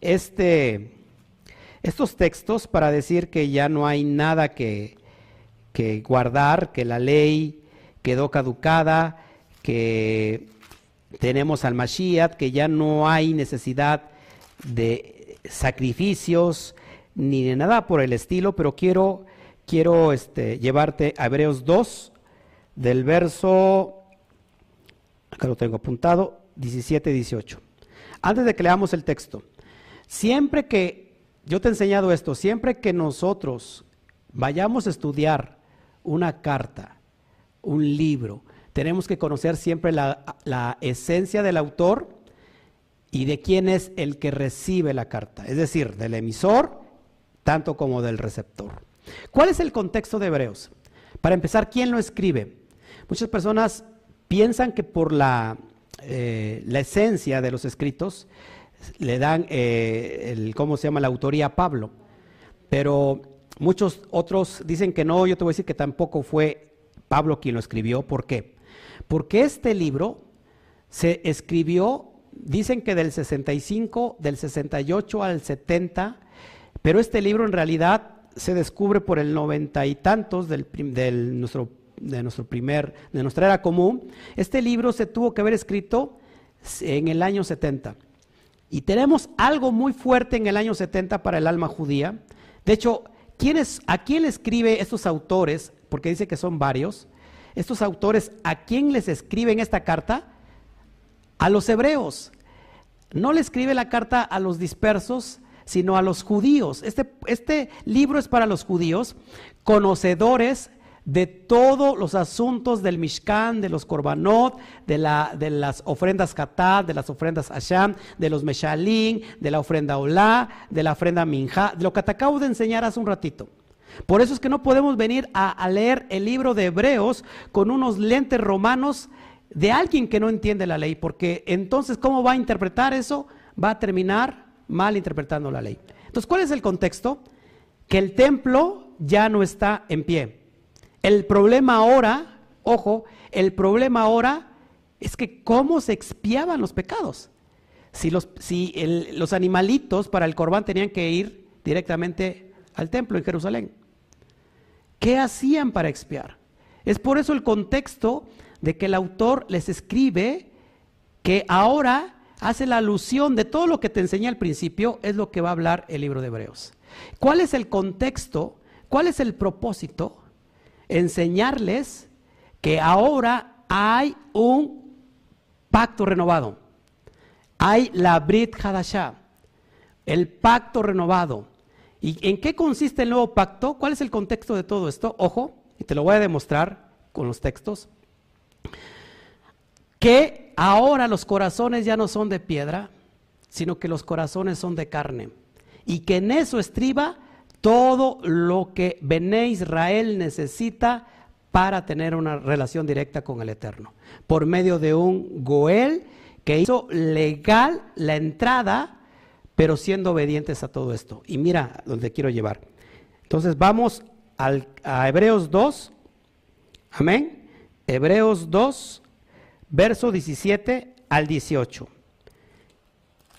este, estos textos para decir que ya no hay nada que, guardar, que la ley quedó caducada, que tenemos al Mashiach, que ya no hay necesidad de sacrificios ni de nada por el estilo, pero quiero, quiero este, llevarte a Hebreos 2, del verso, acá lo tengo apuntado, 17-18. Antes de que leamos el texto, siempre que yo te he enseñado esto, siempre que nosotros vayamos a estudiar una carta, un libro, tenemos que conocer siempre la, esencia del autor y de quién es el que recibe la carta, es decir, del emisor tanto como del receptor. ¿Cuál es el contexto de Hebreos? Para empezar, ¿quién lo escribe? Muchas personas piensan que por la, eh, la esencia de los escritos le dan, eh, el, ¿cómo se llama? La autoría Pablo. Pero muchos otros dicen que no, yo te voy a decir que tampoco fue Pablo quien lo escribió. ¿Por qué? Porque este libro se escribió, dicen que del 65, del 68 al 70, pero este libro en realidad se descubre por el noventa y tantos del, del nuestro, de nuestro primer, de nuestra era común. Este libro se tuvo que haber escrito en el año 70. Y tenemos algo muy fuerte en el año 70 para el alma judía. De hecho, ¿a quién escribe estos autores? Porque dice que son varios. Estos autores, ¿a quién les escriben esta carta? A los hebreos. No le escribe la carta a los dispersos, sino a los judíos. Este, este libro es para los judíos, conocedores de todos los asuntos del Mishkan, de los Korbanot, de, la, de las ofrendas Katad, de las ofrendas Asham, de los Meshalim, de la ofrenda Olá, de la ofrenda Minja, de lo que te acabo de enseñar hace un ratito. Por eso es que no podemos venir a, a leer el libro de Hebreos con unos lentes romanos de alguien que no entiende la ley, porque entonces, ¿cómo va a interpretar eso? Va a terminar mal interpretando la ley. Entonces, ¿cuál es el contexto? Que el templo ya no está en pie. El problema ahora, ojo, el problema ahora es que cómo se expiaban los pecados. Si los, si los animalitos para el corbán tenían que ir directamente al templo en Jerusalén. ¿Qué hacían para expiar? Es por eso el contexto de que el autor les escribe que ahora hace la alusión de todo lo que te enseñé al principio, es lo que va a hablar el libro de Hebreos. ¿Cuál es el contexto? ¿Cuál es el propósito? Enseñarles que ahora hay un pacto renovado. Hay la Brit Hadashah, el pacto renovado. ¿Y en qué consiste el nuevo pacto? ¿Cuál es el contexto de todo esto? Ojo, y te lo voy a demostrar con los textos. que ahora los corazones ya no son de piedra, sino que los corazones son de carne. Y que en eso estriba todo lo que Bené Israel necesita para tener una relación directa con el Eterno, por medio de un Goel que hizo legal la entrada, pero siendo obedientes a todo esto. Y mira donde quiero llevar. Entonces vamos al, a Hebreos 2, amén. Hebreos 2, verso 17 al 18.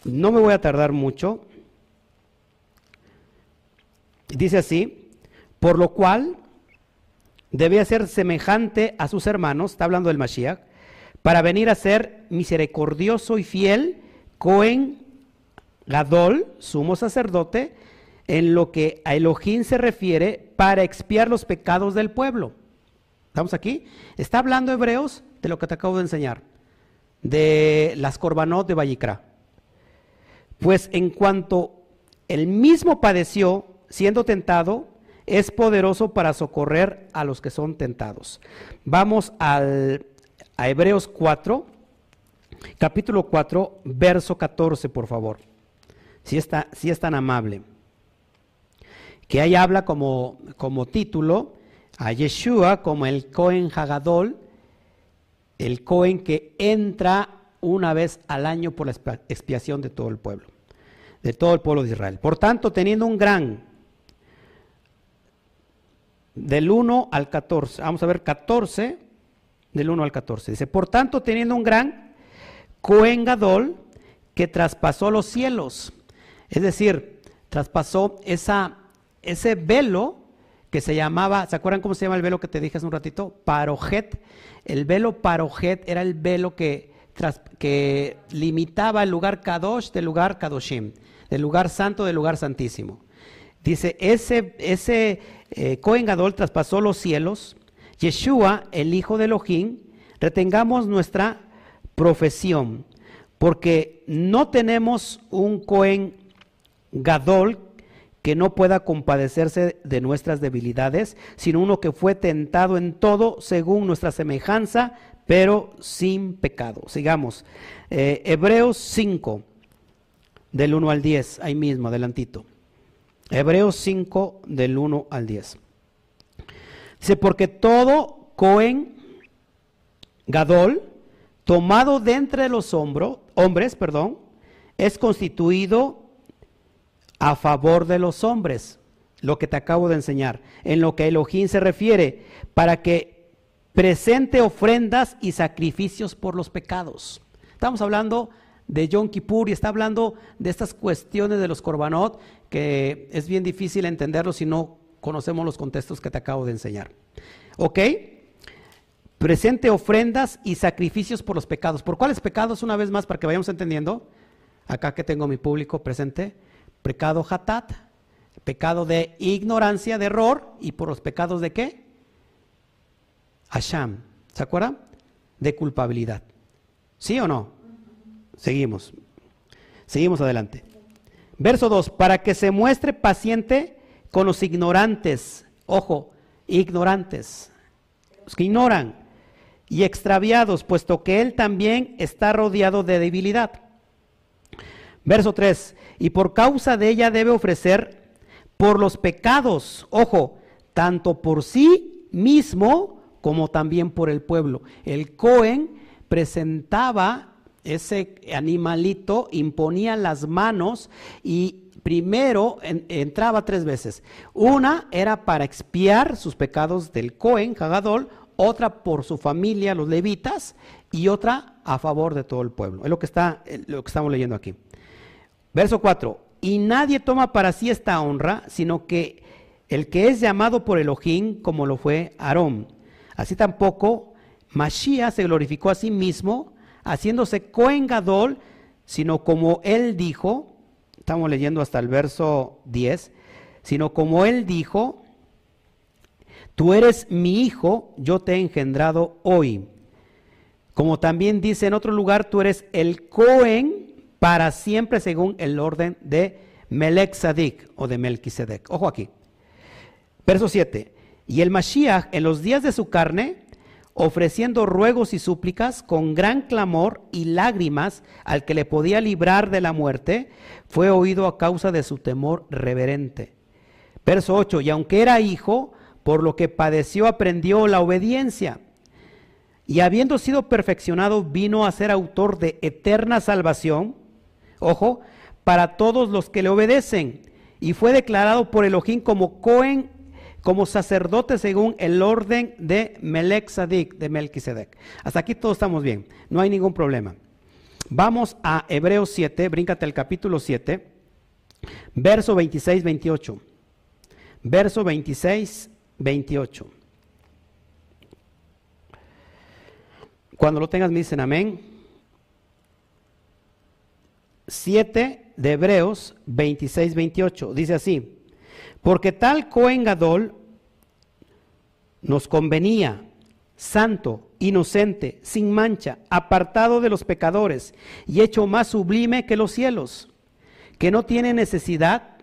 No me voy a tardar mucho. Dice así, por lo cual debía ser semejante a sus hermanos, está hablando del Mashiach, para venir a ser misericordioso y fiel, Cohen Gadol, sumo sacerdote, en lo que a Elohim se refiere, para expiar los pecados del pueblo. ¿Estamos aquí? Está hablando Hebreos de lo que te acabo de enseñar, de las corbanot de Vallicra. Pues en cuanto el mismo padeció siendo tentado, es poderoso para socorrer a los que son tentados. Vamos al, a Hebreos 4, capítulo 4, verso 14, por favor. Si, está, si es tan amable. Que ahí habla como, como título a Yeshua como el Cohen Hagadol, el Cohen que entra una vez al año por la expiación de todo el pueblo, de todo el pueblo de Israel. Por tanto, teniendo un gran del 1 al 14. Vamos a ver 14, del 1 al 14. Dice, por tanto, teniendo un gran Cohen Gadol que traspasó los cielos, es decir, traspasó esa, ese velo que se llamaba, ¿se acuerdan cómo se llama el velo que te dije hace un ratito? Parojet. El velo parojet era el velo que, que limitaba el lugar Kadosh del lugar Kadoshim, del lugar santo del lugar santísimo. Dice, ese, ese eh, Cohen Gadol traspasó los cielos, Yeshua, el hijo de Elohim, retengamos nuestra profesión, porque no tenemos un Cohen Gadol que no pueda compadecerse de nuestras debilidades, sino uno que fue tentado en todo según nuestra semejanza, pero sin pecado. Sigamos. Eh, Hebreos 5, del 1 al 10, ahí mismo, adelantito. Hebreos 5 del 1 al 10. Dice, porque todo Cohen Gadol, tomado de entre los hombres, perdón, es constituido a favor de los hombres, lo que te acabo de enseñar, en lo que Elohim se refiere, para que presente ofrendas y sacrificios por los pecados. Estamos hablando de Yom Kippur y está hablando de estas cuestiones de los korbanot que es bien difícil entenderlo si no conocemos los contextos que te acabo de enseñar. ¿Ok? Presente ofrendas y sacrificios por los pecados. ¿Por cuáles pecados? Una vez más, para que vayamos entendiendo. Acá que tengo mi público presente. Pecado hatat, pecado de ignorancia, de error, y por los pecados de qué? Asham. ¿Se acuerdan? De culpabilidad. ¿Sí o no? Seguimos. Seguimos adelante. Verso 2, para que se muestre paciente con los ignorantes, ojo, ignorantes, los que ignoran y extraviados, puesto que él también está rodeado de debilidad. Verso 3, y por causa de ella debe ofrecer por los pecados, ojo, tanto por sí mismo como también por el pueblo. El Cohen presentaba ese animalito imponía las manos y primero entraba tres veces. Una era para expiar sus pecados del Cohen, Hagadol, otra por su familia, los levitas, y otra a favor de todo el pueblo. Es lo que, está, eh, lo que estamos leyendo aquí. Verso 4. Y nadie toma para sí esta honra, sino que el que es llamado por Elohim, como lo fue Aarón. Así tampoco Mashiach se glorificó a sí mismo, haciéndose Cohen Gadol, sino como él dijo, estamos leyendo hasta el verso 10, sino como él dijo, tú eres mi hijo, yo te he engendrado hoy. Como también dice en otro lugar, tú eres el Cohen para siempre según el orden de Melech o de Melquisedec. Ojo aquí. Verso 7. Y el Mashiach en los días de su carne ofreciendo ruegos y súplicas con gran clamor y lágrimas al que le podía librar de la muerte, fue oído a causa de su temor reverente. Verso 8, y aunque era hijo, por lo que padeció aprendió la obediencia. Y habiendo sido perfeccionado, vino a ser autor de eterna salvación, ojo, para todos los que le obedecen. Y fue declarado por Elohim como Cohen como sacerdote según el orden de Melech Sadik, de Melquisedec. Hasta aquí todos estamos bien, no hay ningún problema. Vamos a Hebreos 7, bríncate al capítulo 7, verso 26, 28. Verso 26, 28. Cuando lo tengas me dicen amén. 7 de Hebreos 26, 28. Dice así. Porque tal Cohen Gadol nos convenía, santo, inocente, sin mancha, apartado de los pecadores y hecho más sublime que los cielos, que no tiene necesidad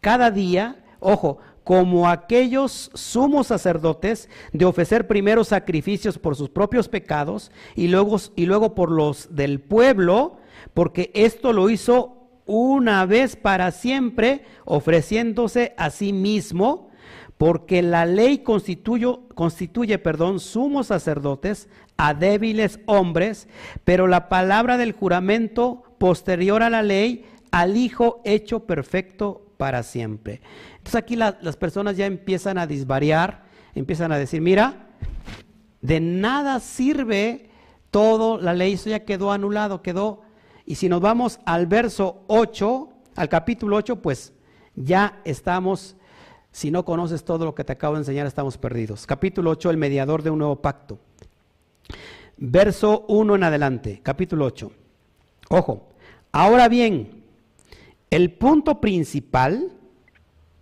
cada día, ojo, como aquellos sumos sacerdotes, de ofrecer primero sacrificios por sus propios pecados y luego, y luego por los del pueblo, porque esto lo hizo una vez para siempre, ofreciéndose a sí mismo, porque la ley constituye, constituye perdón, sumos sacerdotes a débiles hombres, pero la palabra del juramento posterior a la ley, al Hijo hecho perfecto para siempre. Entonces aquí las personas ya empiezan a disvariar, empiezan a decir, mira, de nada sirve todo, la ley, eso ya quedó anulado, quedó y si nos vamos al verso 8, al capítulo 8, pues ya estamos, si no conoces todo lo que te acabo de enseñar, estamos perdidos. Capítulo 8, el mediador de un nuevo pacto. Verso 1 en adelante, capítulo 8. Ojo, ahora bien, el punto principal,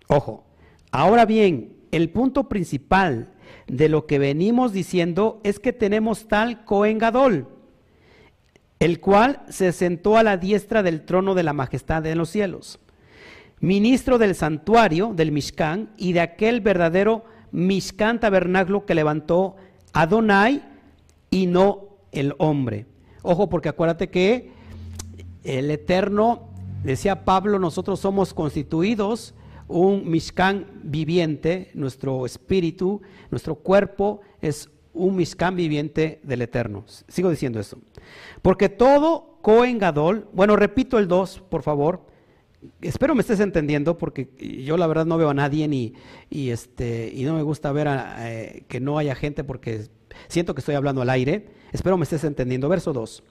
ojo, ahora bien, el punto principal de lo que venimos diciendo es que tenemos tal coengadol el cual se sentó a la diestra del trono de la majestad de los cielos, ministro del santuario del Mishkan y de aquel verdadero Mishkan tabernáculo que levantó Adonai y no el hombre. Ojo, porque acuérdate que el Eterno, decía Pablo, nosotros somos constituidos un Mishkan viviente, nuestro espíritu, nuestro cuerpo es un Mishkan viviente del Eterno. Sigo diciendo eso. Porque todo Cohen Gadol, bueno, repito el 2, por favor. Espero me estés entendiendo porque yo la verdad no veo a nadie ni, y, este, y no me gusta ver eh, que no haya gente porque siento que estoy hablando al aire. Espero me estés entendiendo. Verso 2.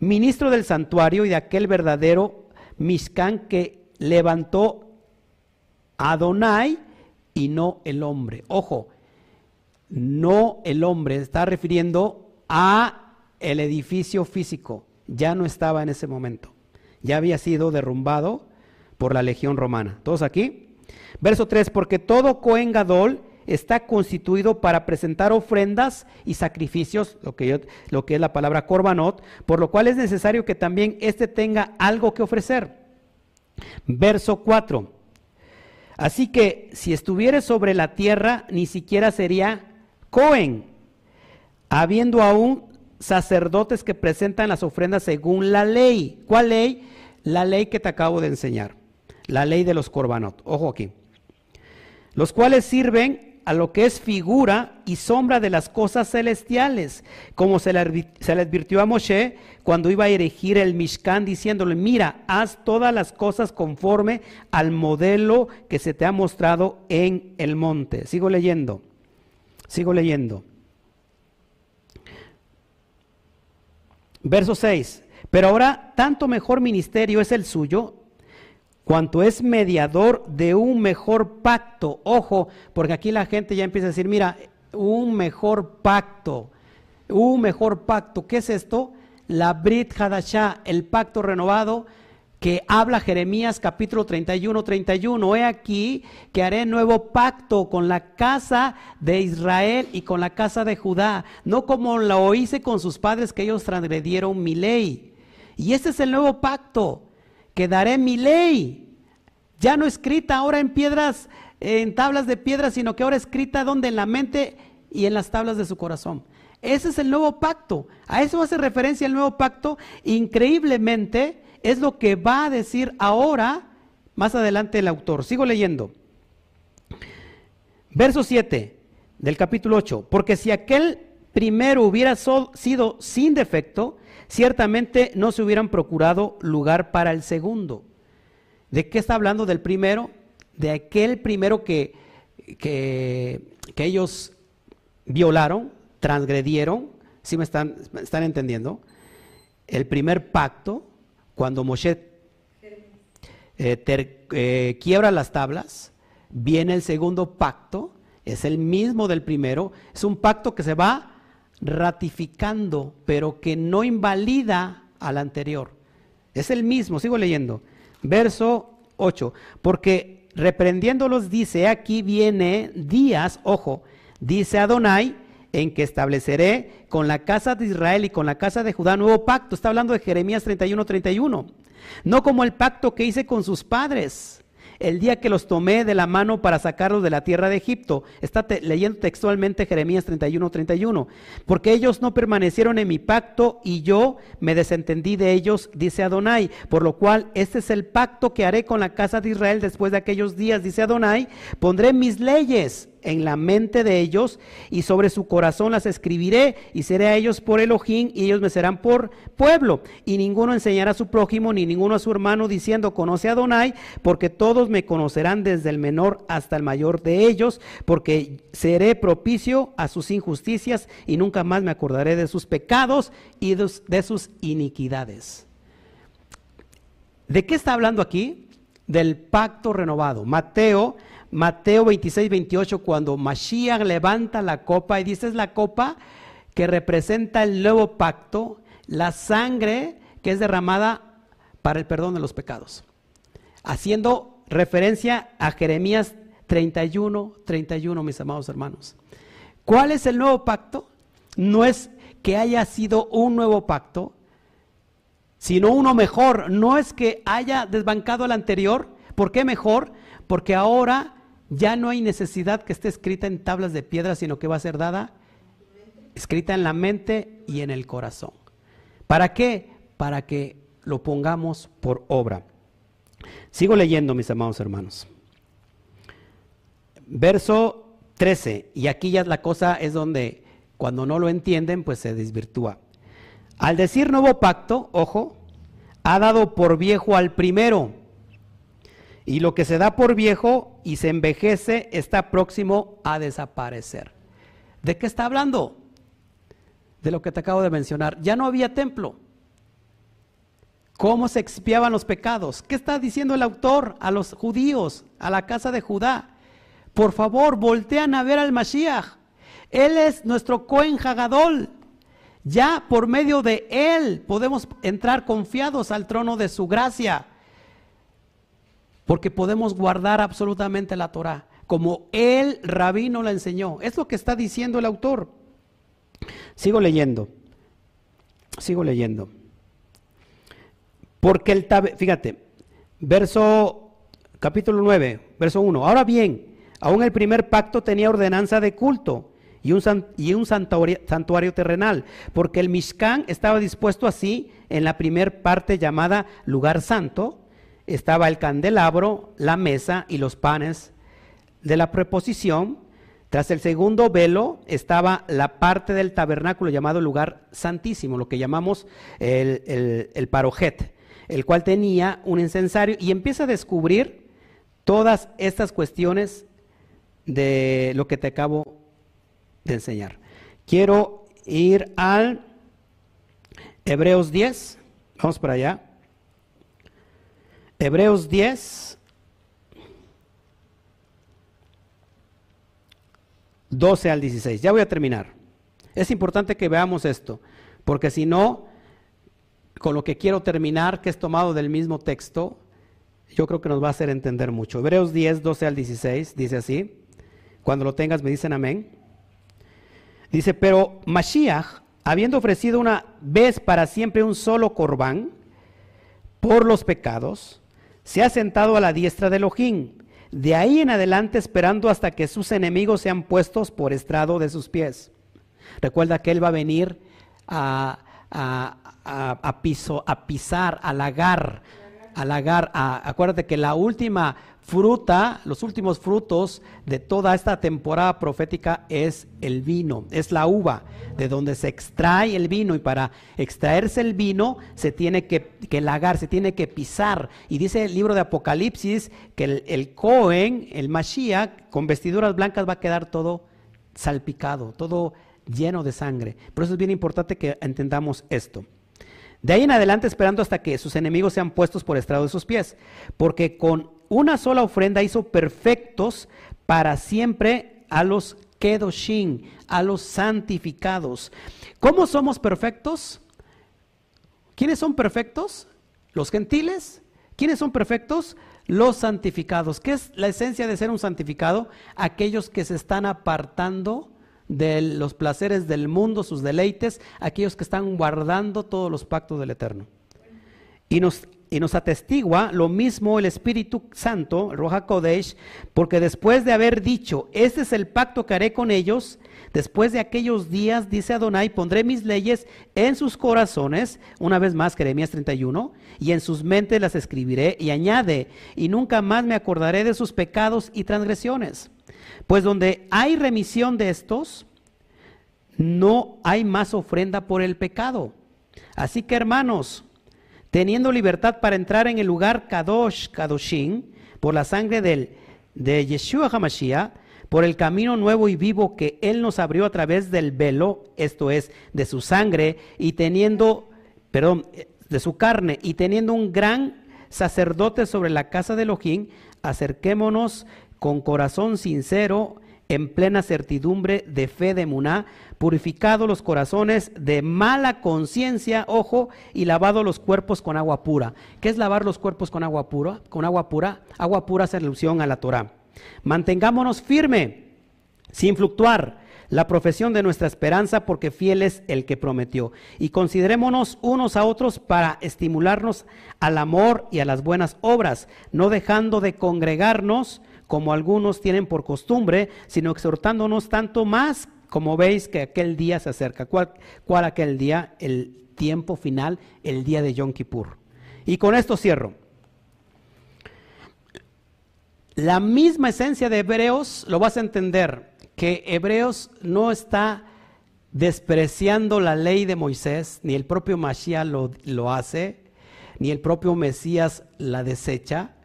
Ministro del santuario y de aquel verdadero Mishkan que levantó Adonai y no el hombre. Ojo, no el hombre, está refiriendo a el edificio físico ya no estaba en ese momento. Ya había sido derrumbado por la legión romana. ¿Todos aquí? Verso 3, porque todo Cohen Gadol está constituido para presentar ofrendas y sacrificios, lo que, lo que es la palabra corbanot, por lo cual es necesario que también éste tenga algo que ofrecer. Verso 4. Así que si estuviere sobre la tierra, ni siquiera sería Cohen, habiendo aún sacerdotes que presentan las ofrendas según la ley. ¿Cuál ley? La ley que te acabo de enseñar. La ley de los corbanot. Ojo aquí. Los cuales sirven a lo que es figura y sombra de las cosas celestiales, como se le, advirtió a Moshe cuando iba a erigir el Mishkan, diciéndole, mira, haz todas las cosas conforme al modelo que se te ha mostrado en el monte. Sigo leyendo, sigo leyendo. Verso 6. Pero ahora tanto mejor ministerio es el suyo, cuanto es mediador de un mejor pacto. Ojo, porque aquí la gente ya empieza a decir, mira, un mejor pacto, un mejor pacto. ¿Qué es esto? La Brit Hadashah, el pacto renovado que habla Jeremías capítulo 31, 31. He aquí que haré nuevo pacto con la casa de Israel y con la casa de Judá, no como lo hice con sus padres que ellos transgredieron mi ley. Y este es el nuevo pacto, que daré mi ley, ya no escrita ahora en piedras, en tablas de piedra, sino que ahora escrita donde en la mente y en las tablas de su corazón. Ese es el nuevo pacto. A eso hace referencia el nuevo pacto. Increíblemente es lo que va a decir ahora, más adelante el autor. Sigo leyendo. Verso 7 del capítulo 8. Porque si aquel primero hubiera sido sin defecto, ciertamente no se hubieran procurado lugar para el segundo. ¿De qué está hablando del primero? De aquel primero que, que, ellos violaron, transgredieron, ¿sí me están, están entendiendo? El primer pacto, cuando Moshe eh, eh, quiebra las tablas, viene el segundo pacto, es el mismo del primero, es un pacto que se va ratificando, pero que no invalida al anterior. Es el mismo, sigo leyendo. Verso 8, porque reprendiéndolos dice, aquí viene días, ojo, dice Adonai, en que estableceré con la casa de Israel y con la casa de Judá nuevo pacto. Está hablando de Jeremías 31, 31. No como el pacto que hice con sus padres el día que los tomé de la mano para sacarlos de la tierra de Egipto. Está leyendo textualmente Jeremías 31, 31. Porque ellos no permanecieron en mi pacto y yo me desentendí de ellos, dice Adonai. Por lo cual, este es el pacto que haré con la casa de Israel después de aquellos días, dice Adonai. Pondré mis leyes en la mente de ellos y sobre su corazón las escribiré y seré a ellos por Elohim y ellos me serán por pueblo. Y ninguno enseñará a su prójimo ni ninguno a su hermano diciendo conoce a Adonai porque todos me conocerán desde el menor hasta el mayor de ellos porque seré propicio a sus injusticias y nunca más me acordaré de sus pecados y de sus iniquidades. ¿De qué está hablando aquí? Del pacto renovado. Mateo Mateo 26, 28, cuando Mashiach levanta la copa y dice es la copa que representa el nuevo pacto, la sangre que es derramada para el perdón de los pecados. Haciendo referencia a Jeremías 31, 31, mis amados hermanos. ¿Cuál es el nuevo pacto? No es que haya sido un nuevo pacto, sino uno mejor. No es que haya desbancado el anterior. ¿Por qué mejor? Porque ahora ya no hay necesidad que esté escrita en tablas de piedra, sino que va a ser dada escrita en la mente y en el corazón. ¿Para qué? Para que lo pongamos por obra. Sigo leyendo, mis amados hermanos. Verso 13, y aquí ya la cosa es donde cuando no lo entienden, pues se desvirtúa. Al decir nuevo pacto, ojo, ha dado por viejo al primero y lo que se da por viejo y se envejece está próximo a desaparecer. ¿De qué está hablando? De lo que te acabo de mencionar. Ya no había templo. ¿Cómo se expiaban los pecados? ¿Qué está diciendo el autor a los judíos, a la casa de Judá? Por favor, voltean a ver al Mashiach. Él es nuestro Cohen Hagadol. Ya por medio de Él podemos entrar confiados al trono de su gracia porque podemos guardar absolutamente la Torah, como el rabino la enseñó. Es lo que está diciendo el autor. Sigo leyendo, sigo leyendo. Porque el fíjate, verso capítulo 9, verso 1. Ahora bien, aún el primer pacto tenía ordenanza de culto y un, y un santuario, santuario, terrenal, porque el Mishkan estaba dispuesto así en la primer parte llamada lugar santo, estaba el candelabro, la mesa y los panes de la preposición. Tras el segundo velo estaba la parte del tabernáculo llamado lugar santísimo, lo que llamamos el, el, parojet, el cual tenía un incensario y empieza a descubrir todas estas cuestiones de lo que te acabo de enseñar. Quiero ir al Hebreos 10, vamos para allá. Hebreos 10, 12 al 16. Ya voy a terminar. Es importante que veamos esto, porque si no, con lo que quiero terminar, que es tomado del mismo texto, yo creo que nos va a hacer entender mucho. Hebreos 10, 12 al 16, dice así. Cuando lo tengas me dicen amén. Dice, pero Mashiach, habiendo ofrecido una vez para siempre un solo corbán por los pecados, se ha sentado a la diestra de Elohim, de ahí en adelante esperando hasta que sus enemigos sean puestos por estrado de sus pies. Recuerda que Él va a venir a, a, piso, a pisar, a lagar, a lagar. acuérdate que la última fruta, los últimos frutos de toda esta temporada profética es el vino, es la uva, de donde se extrae el vino y para extraerse el vino se tiene que, lagar, se tiene que pisar. Y dice el libro de Apocalipsis que el, el Cohen, el Mashiach, con vestiduras blancas va a quedar todo salpicado, todo lleno de sangre. Por eso es bien importante que entendamos esto. De ahí en adelante esperando hasta que sus enemigos sean puestos por estrado de sus pies, porque con una sola ofrenda hizo perfectos para siempre a los kedoshim, a los santificados. ¿Cómo somos perfectos? ¿Quiénes son perfectos? Los gentiles. ¿Quiénes son perfectos? Los santificados. ¿Qué es la esencia de ser un santificado? Aquellos que se están apartando de los placeres del mundo, sus deleites, aquellos que están guardando todos los pactos del Eterno. Y nos, y nos atestigua lo mismo el Espíritu Santo, Roja Kodesh, porque después de haber dicho, este es el pacto que haré con ellos, después de aquellos días, dice Adonai, pondré mis leyes en sus corazones, una vez más Jeremías 31, y en sus mentes las escribiré, y añade, y nunca más me acordaré de sus pecados y transgresiones. Pues donde hay remisión de estos, no hay más ofrenda por el pecado. Así que hermanos, teniendo libertad para entrar en el lugar Kadosh, Kadoshim, por la sangre del, de Yeshua HaMashiach, por el camino nuevo y vivo que Él nos abrió a través del velo, esto es, de su sangre, y teniendo, perdón, de su carne, y teniendo un gran sacerdote sobre la casa de Elohim, acerquémonos con corazón sincero, en plena certidumbre de fe de Muná, purificado los corazones de mala conciencia, ojo, y lavado los cuerpos con agua pura. ¿Qué es lavar los cuerpos con agua pura? Con agua pura, agua pura hace alusión a la Torah. Mantengámonos firme, sin fluctuar, la profesión de nuestra esperanza, porque fiel es el que prometió. Y considerémonos unos a otros para estimularnos al amor y a las buenas obras, no dejando de congregarnos como algunos tienen por costumbre, sino exhortándonos tanto más como veis que aquel día se acerca. ¿Cuál, aquel día? El tiempo final, el día de Yom Kippur. Y con esto cierro. La misma esencia de Hebreos lo vas a entender, que Hebreos no está despreciando la ley de Moisés, ni el propio Mashiach lo, lo hace, ni el propio Mesías la desecha,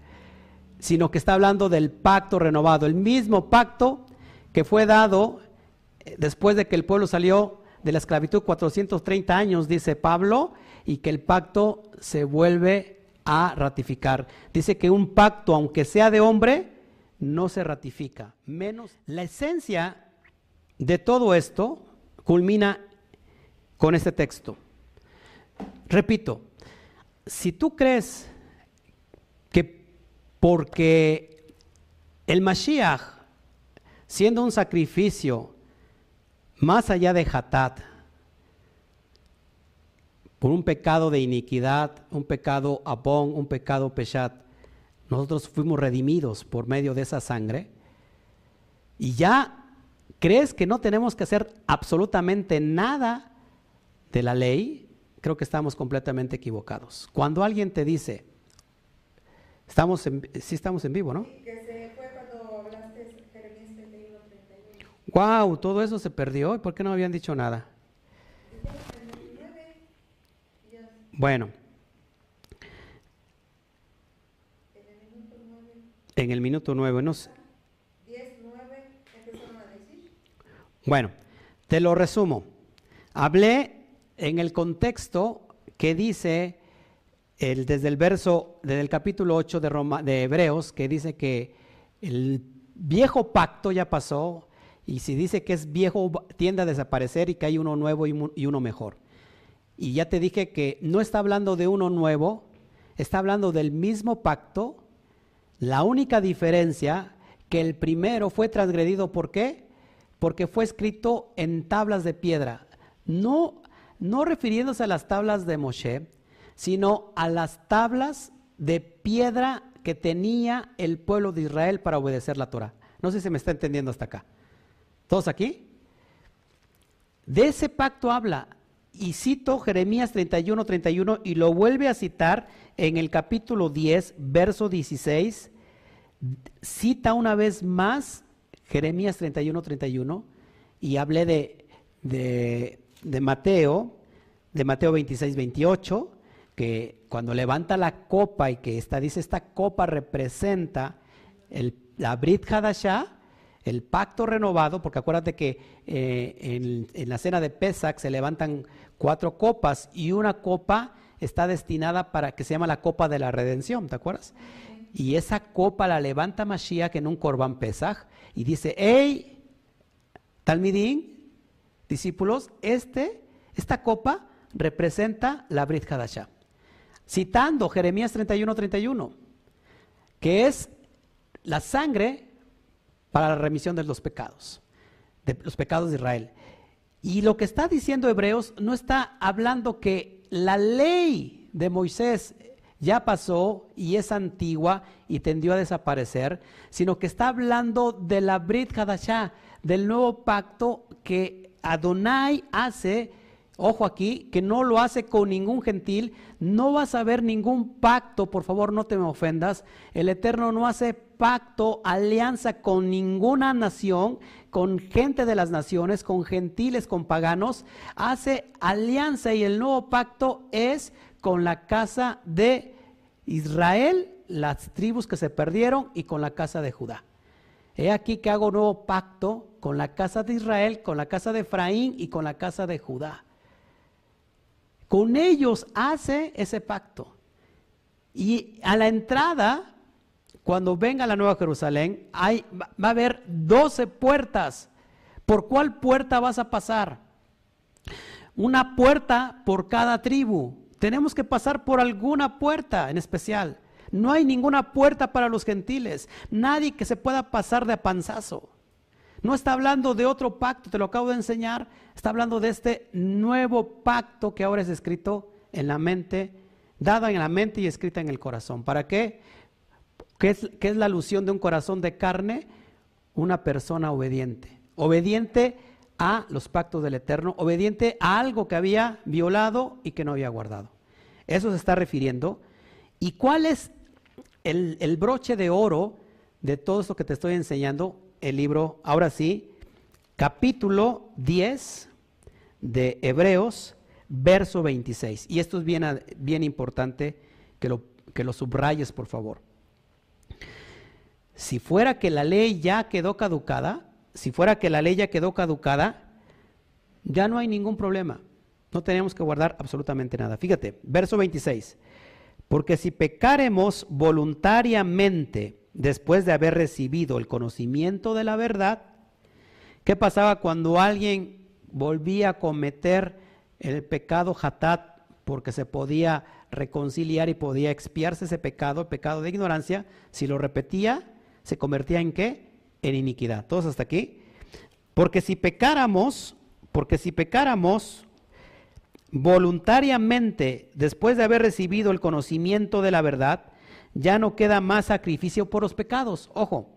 sino que está hablando del pacto renovado, el mismo pacto que fue dado eh, después de que el pueblo salió de la esclavitud 430 años, dice Pablo, y que el pacto se vuelve a ratificar. Dice que un pacto, aunque sea de hombre, no se ratifica. Menos la esencia de todo esto culmina con este texto. Repito, si tú crees porque el Mashiach, siendo un sacrificio más allá de Hatat, por un pecado de iniquidad, un pecado abón, un pecado peshat, nosotros fuimos redimidos por medio de esa sangre. Y ya crees que no tenemos que hacer absolutamente nada de la ley, creo que estamos completamente equivocados. Cuando alguien te dice, Estamos en, sí estamos en vivo, ¿no? Que se fue cuando hablaste Jeremías 31, 31. Wow, todo eso se perdió. ¿Y por qué no habían dicho nada? Bueno. En el minuto 9, no sé. 10, 9, empezaron a decir. Bueno, te lo resumo. Hablé en el contexto que dice desde el verso, desde el capítulo 8 de, Roma, de Hebreos, que dice que el viejo pacto ya pasó, y si dice que es viejo, tiende a desaparecer y que hay uno nuevo y uno mejor. Y ya te dije que no está hablando de uno nuevo, está hablando del mismo pacto. La única diferencia que el primero fue transgredido, ¿por qué? Porque fue escrito en tablas de piedra. No, no refiriéndose a las tablas de Moshe, sino a las tablas de piedra que tenía el pueblo de Israel para obedecer la Torah. No sé si me está entendiendo hasta acá. ¿Todos aquí? De ese pacto habla. Y cito Jeremías 31, 31 y lo vuelve a citar en el capítulo 10, verso 16. Cita una vez más Jeremías 31, 31 y hablé de, de, de Mateo, de Mateo 26, 28, que cuando levanta la copa y que esta, dice esta copa representa el, la Brit Hadashah, el pacto renovado, porque acuérdate que eh, en, la cena de Pesach se levantan cuatro copas y una copa está destinada para que se llama la copa de la redención, ¿te acuerdas? Y esa copa la levanta Mashiach en un Corban Pesach y dice, hey, Talmidín, discípulos, este, esta copa representa la Brit Hadashah. Citando Jeremías 31, 31, que es la sangre para la remisión de los pecados, de los pecados de Israel. Y lo que está diciendo Hebreos no está hablando que la ley de Moisés ya pasó y es antigua y tendió a desaparecer, sino que está hablando de la Brit Hadashah, del nuevo pacto que Adonai hace ojo aquí, que no lo hace con ningún gentil, no vas a ver ningún pacto, por favor no te me ofendas, el Eterno no hace pacto, alianza con ninguna nación, con gente de las naciones, con gentiles, con paganos, hace alianza y el nuevo pacto es con la casa de Israel, las tribus que se perdieron y con la casa de Judá. He aquí que hago nuevo pacto con la casa de Israel, con la casa de Efraín y con la casa de Judá. Con ellos hace ese pacto. Y a la entrada, cuando venga la Nueva Jerusalén, hay, va a haber 12 puertas. ¿Por cuál puerta vas a pasar? Una puerta por cada tribu. Tenemos que pasar por alguna puerta en especial. No hay ninguna puerta para los gentiles. Nadie que se pueda pasar de panzazo. No está hablando de otro pacto, te lo acabo de enseñar. Está hablando de este nuevo pacto que ahora es escrito en la mente, dada en la mente y escrita en el corazón. ¿Para qué? ¿Qué es, la alusión de un corazón de carne? Una persona obediente. Obediente a los pactos del Eterno, obediente a algo que había violado y que no había guardado. Eso se está refiriendo. ¿Y cuál es el, el broche de oro de todo esto que te estoy enseñando? El libro, ahora sí, capítulo 10 de Hebreos, verso 26. Y esto es bien, bien importante que lo, que lo subrayes, por favor. Si fuera que la ley ya quedó caducada, si fuera que la ley ya quedó caducada, ya no hay ningún problema. No tenemos que guardar absolutamente nada. Fíjate, verso 26. Porque si pecaremos voluntariamente, después de haber recibido el conocimiento de la verdad, ¿qué pasaba cuando alguien volvía a cometer el pecado hatat porque se podía reconciliar y podía expiarse ese pecado, el pecado de ignorancia? Si lo repetía, se convertía en qué? En iniquidad. ¿Todos hasta aquí? Porque si pecáramos, porque si pecáramos voluntariamente después de haber recibido el conocimiento de la verdad, ya no queda más sacrificio por los pecados, ojo,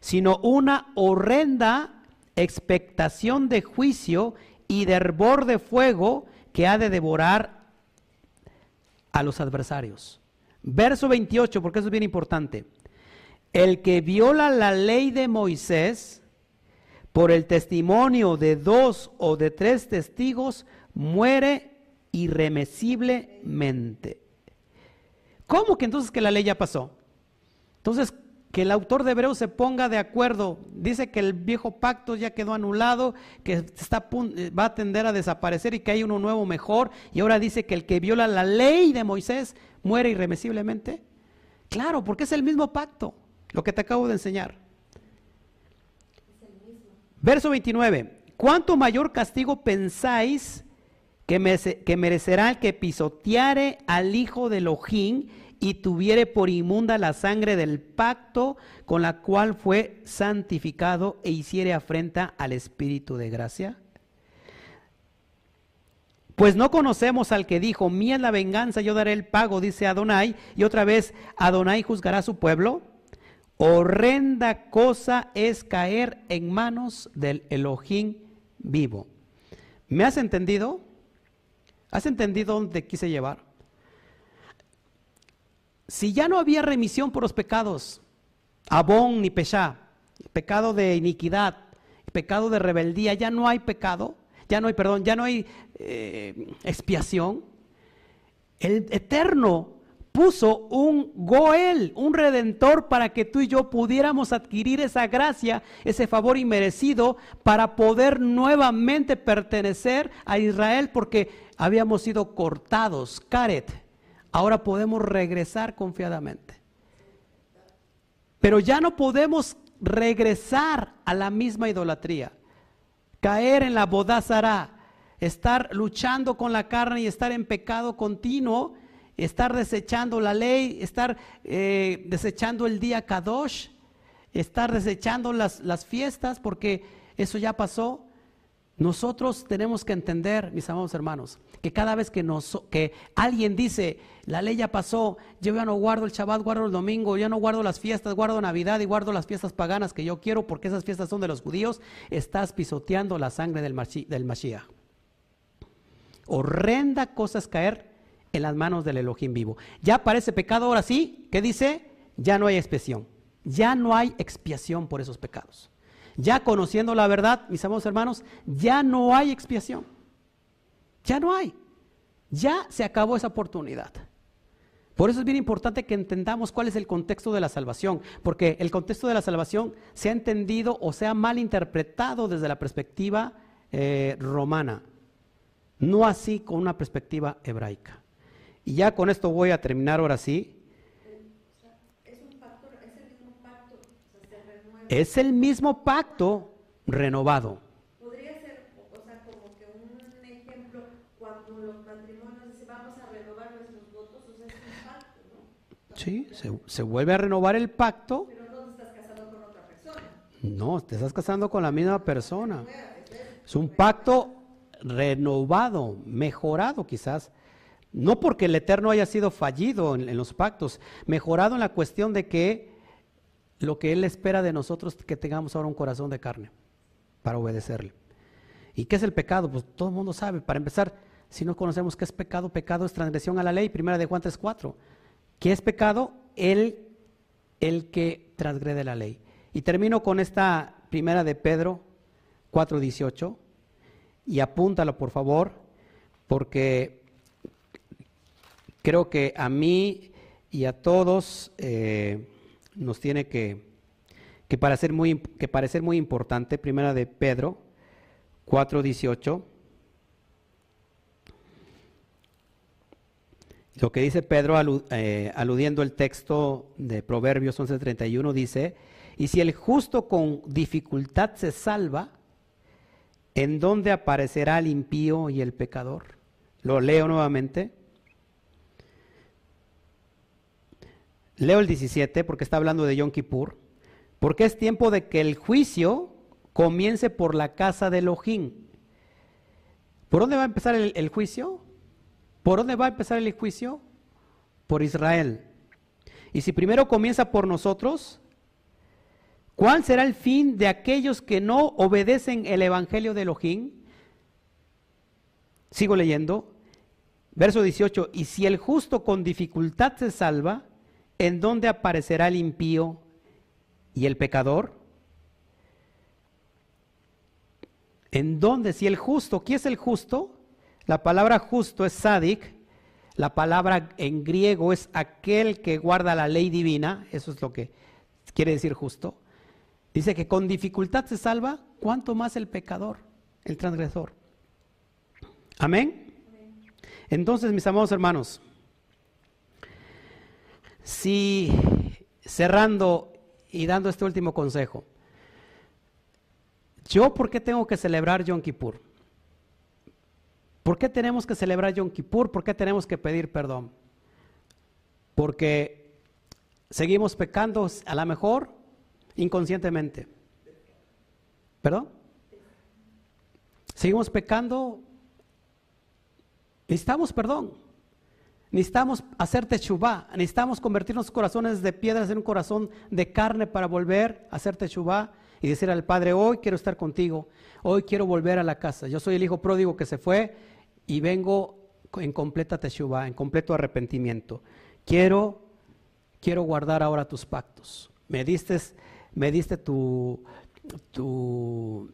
sino una horrenda expectación de juicio y de hervor de fuego que ha de devorar a los adversarios. Verso 28, porque eso es bien importante. El que viola la ley de Moisés por el testimonio de dos o de tres testigos muere irremisiblemente. ¿Cómo que entonces que la ley ya pasó? Entonces, que el autor de Hebreos se ponga de acuerdo. Dice que el viejo pacto ya quedó anulado, que está, va a tender a desaparecer y que hay uno nuevo mejor. Y ahora dice que el que viola la ley de Moisés muere irremisiblemente. Claro, porque es el mismo pacto, lo que te acabo de enseñar. Verso 29. ¿Cuánto mayor castigo pensáis que, merecerá el que pisoteare al hijo de Elohim y tuviere por inmunda la sangre del pacto con la cual fue santificado e hiciere afrenta al Espíritu de gracia? Pues no conocemos al que dijo, mía es la venganza, yo daré el pago, dice Adonai, y otra vez Adonai juzgará a su pueblo. Horrenda cosa es caer en manos del Elohim vivo. ¿Me has entendido? ¿Has entendido dónde quise llevar? Si ya no había remisión por los pecados, abón ni peshá, pecado de iniquidad, pecado de rebeldía, ya no hay pecado, ya no hay, perdón, ya no hay eh, expiación. El Eterno puso un Goel, un redentor, para que tú y yo pudiéramos adquirir esa gracia, ese favor inmerecido, para poder nuevamente pertenecer a Israel, porque habíamos sido cortados, caret. Ahora podemos regresar confiadamente. Pero ya no podemos regresar a la misma idolatría, caer en la bodazara, estar luchando con la carne y estar en pecado continuo, estar desechando la ley, estar eh, desechando el día Kadosh, estar desechando las, las fiestas, porque eso ya pasó. Nosotros tenemos que entender, mis amados hermanos, que cada vez que, que alguien dice, la ley ya pasó, yo ya no guardo el Shabbat, guardo el domingo, ya no guardo las fiestas, guardo Navidad y guardo las fiestas paganas que yo quiero porque esas fiestas son de los judíos, estás pisoteando la sangre del Mashiach. Horrenda cosa es caer en las manos del Elohim vivo. Ya parece pecado ahora sí, ¿qué dice? Ya no hay expiación, ya no hay expiación por esos pecados. Ya conociendo la verdad, mis amados hermanos, ya no hay expiación. Ya no hay. Ya se acabó esa oportunidad. Por eso es bien importante que entendamos cuál es el contexto de la salvación, porque el contexto de la salvación se ha entendido o se ha mal interpretado desde la perspectiva eh, romana, no así con una perspectiva hebraica. Y ya con esto voy a terminar ahora sí. Es el mismo pacto renovado. Podría ser, o sea, como que un ejemplo, cuando los matrimonios dicen vamos a renovar nuestros votos, o sea, es un pacto, ¿no? Sí, se, se vuelve a renovar el pacto. Pero no te estás casando con otra persona. No, te estás casando con la misma persona. Es un pacto renovado, mejorado quizás. No porque el Eterno haya sido fallido en, los pactos, mejorado en la cuestión de que lo que Él espera de nosotros que tengamos ahora un corazón de carne para obedecerle. ¿Y qué es el pecado? Pues todo el mundo sabe. Para empezar, si no conocemos qué es pecado, pecado es transgresión a la ley. Primera de Juan 3.4. ¿Qué es pecado? El, el que transgrede la ley. Y termino con esta primera de Pedro 4.18. Y apúntalo, por favor, porque creo que a mí y a todos... Eh, nos tiene que, que, parecer, muy, que parecer muy importante. Primera de Pedro 4.18. Lo que dice Pedro eh, aludiendo el texto de Proverbios 11.31 dice, y si el justo con dificultad se salva, ¿en dónde aparecerá el impío y el pecador? Lo leo nuevamente. Leo el 17 porque está hablando de Yom Kippur. Porque es tiempo de que el juicio comience por la casa de Elohim. ¿Por dónde va a empezar el, juicio? ¿Por dónde va a empezar el juicio? Por Israel. Y si primero comienza por nosotros, ¿cuál será el fin de aquellos que no obedecen el evangelio de Elohim? Sigo leyendo. Verso 18. Y si el justo con dificultad se salva, ¿En dónde aparecerá el impío y el pecador? ¿En dónde? Si el justo, ¿quién es el justo? La palabra justo es sadik, la palabra en griego es aquel que guarda la ley divina, eso es lo que quiere decir justo. Dice que con dificultad se salva, ¿cuánto más el pecador, el transgresor? Amén. Entonces, mis amados hermanos, si cerrando y dando este último consejo, ¿yo por qué tengo que celebrar Yom Kippur? ¿Por qué tenemos que celebrar Yom Kippur? ¿Por qué tenemos que pedir perdón? Porque seguimos pecando a lo mejor inconscientemente. ¿Perdón? Seguimos pecando. Necesitamos perdón. Necesitamos hacer techubá, necesitamos convertir nuestros corazones de piedras en un corazón de carne para volver a hacer techubá y decir al Padre, hoy quiero estar contigo, hoy quiero volver a la casa. Yo soy el hijo pródigo que se fue y vengo en completa teshuva, en completo arrepentimiento. Quiero, quiero guardar ahora tus pactos. Me diste, me diste tu, tu,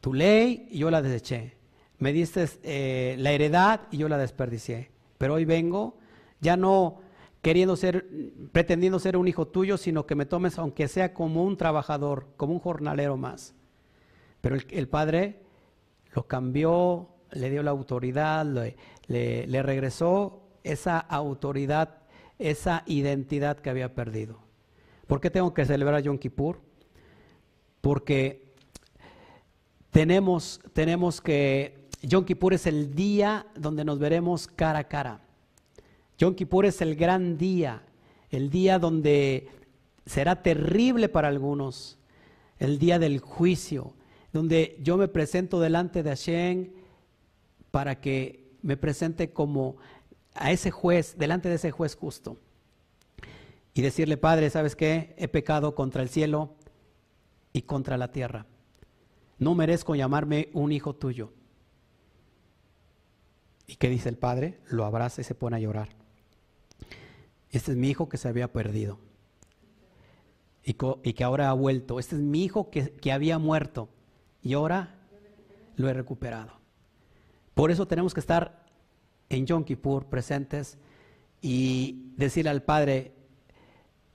tu ley y yo la deseché. Me diste eh, la heredad y yo la desperdicié. Pero hoy vengo, ya no queriendo ser, pretendiendo ser un hijo tuyo, sino que me tomes aunque sea como un trabajador, como un jornalero más. Pero el, Padre lo cambió, le dio la autoridad, le, le, regresó esa autoridad, esa identidad que había perdido. ¿Por qué tengo que celebrar Yom Kippur? Porque tenemos, tenemos que, Yom Kippur es el día donde nos veremos cara a cara. Yom Kippur es el gran día, el día donde será terrible para algunos, el día del juicio, donde yo me presento delante de Hashem para que me presente como a ese juez, delante de ese juez justo. Y decirle, Padre, ¿sabes qué? He pecado contra el cielo y contra la tierra. No merezco llamarme un hijo tuyo. ¿Y qué dice el Padre? Lo abraza y se pone a llorar. Este es mi hijo que se había perdido y, que ahora ha vuelto. Este es mi hijo que, había muerto y ahora lo he recuperado. Por eso tenemos que estar en Yom Kippur presentes y decirle al Padre,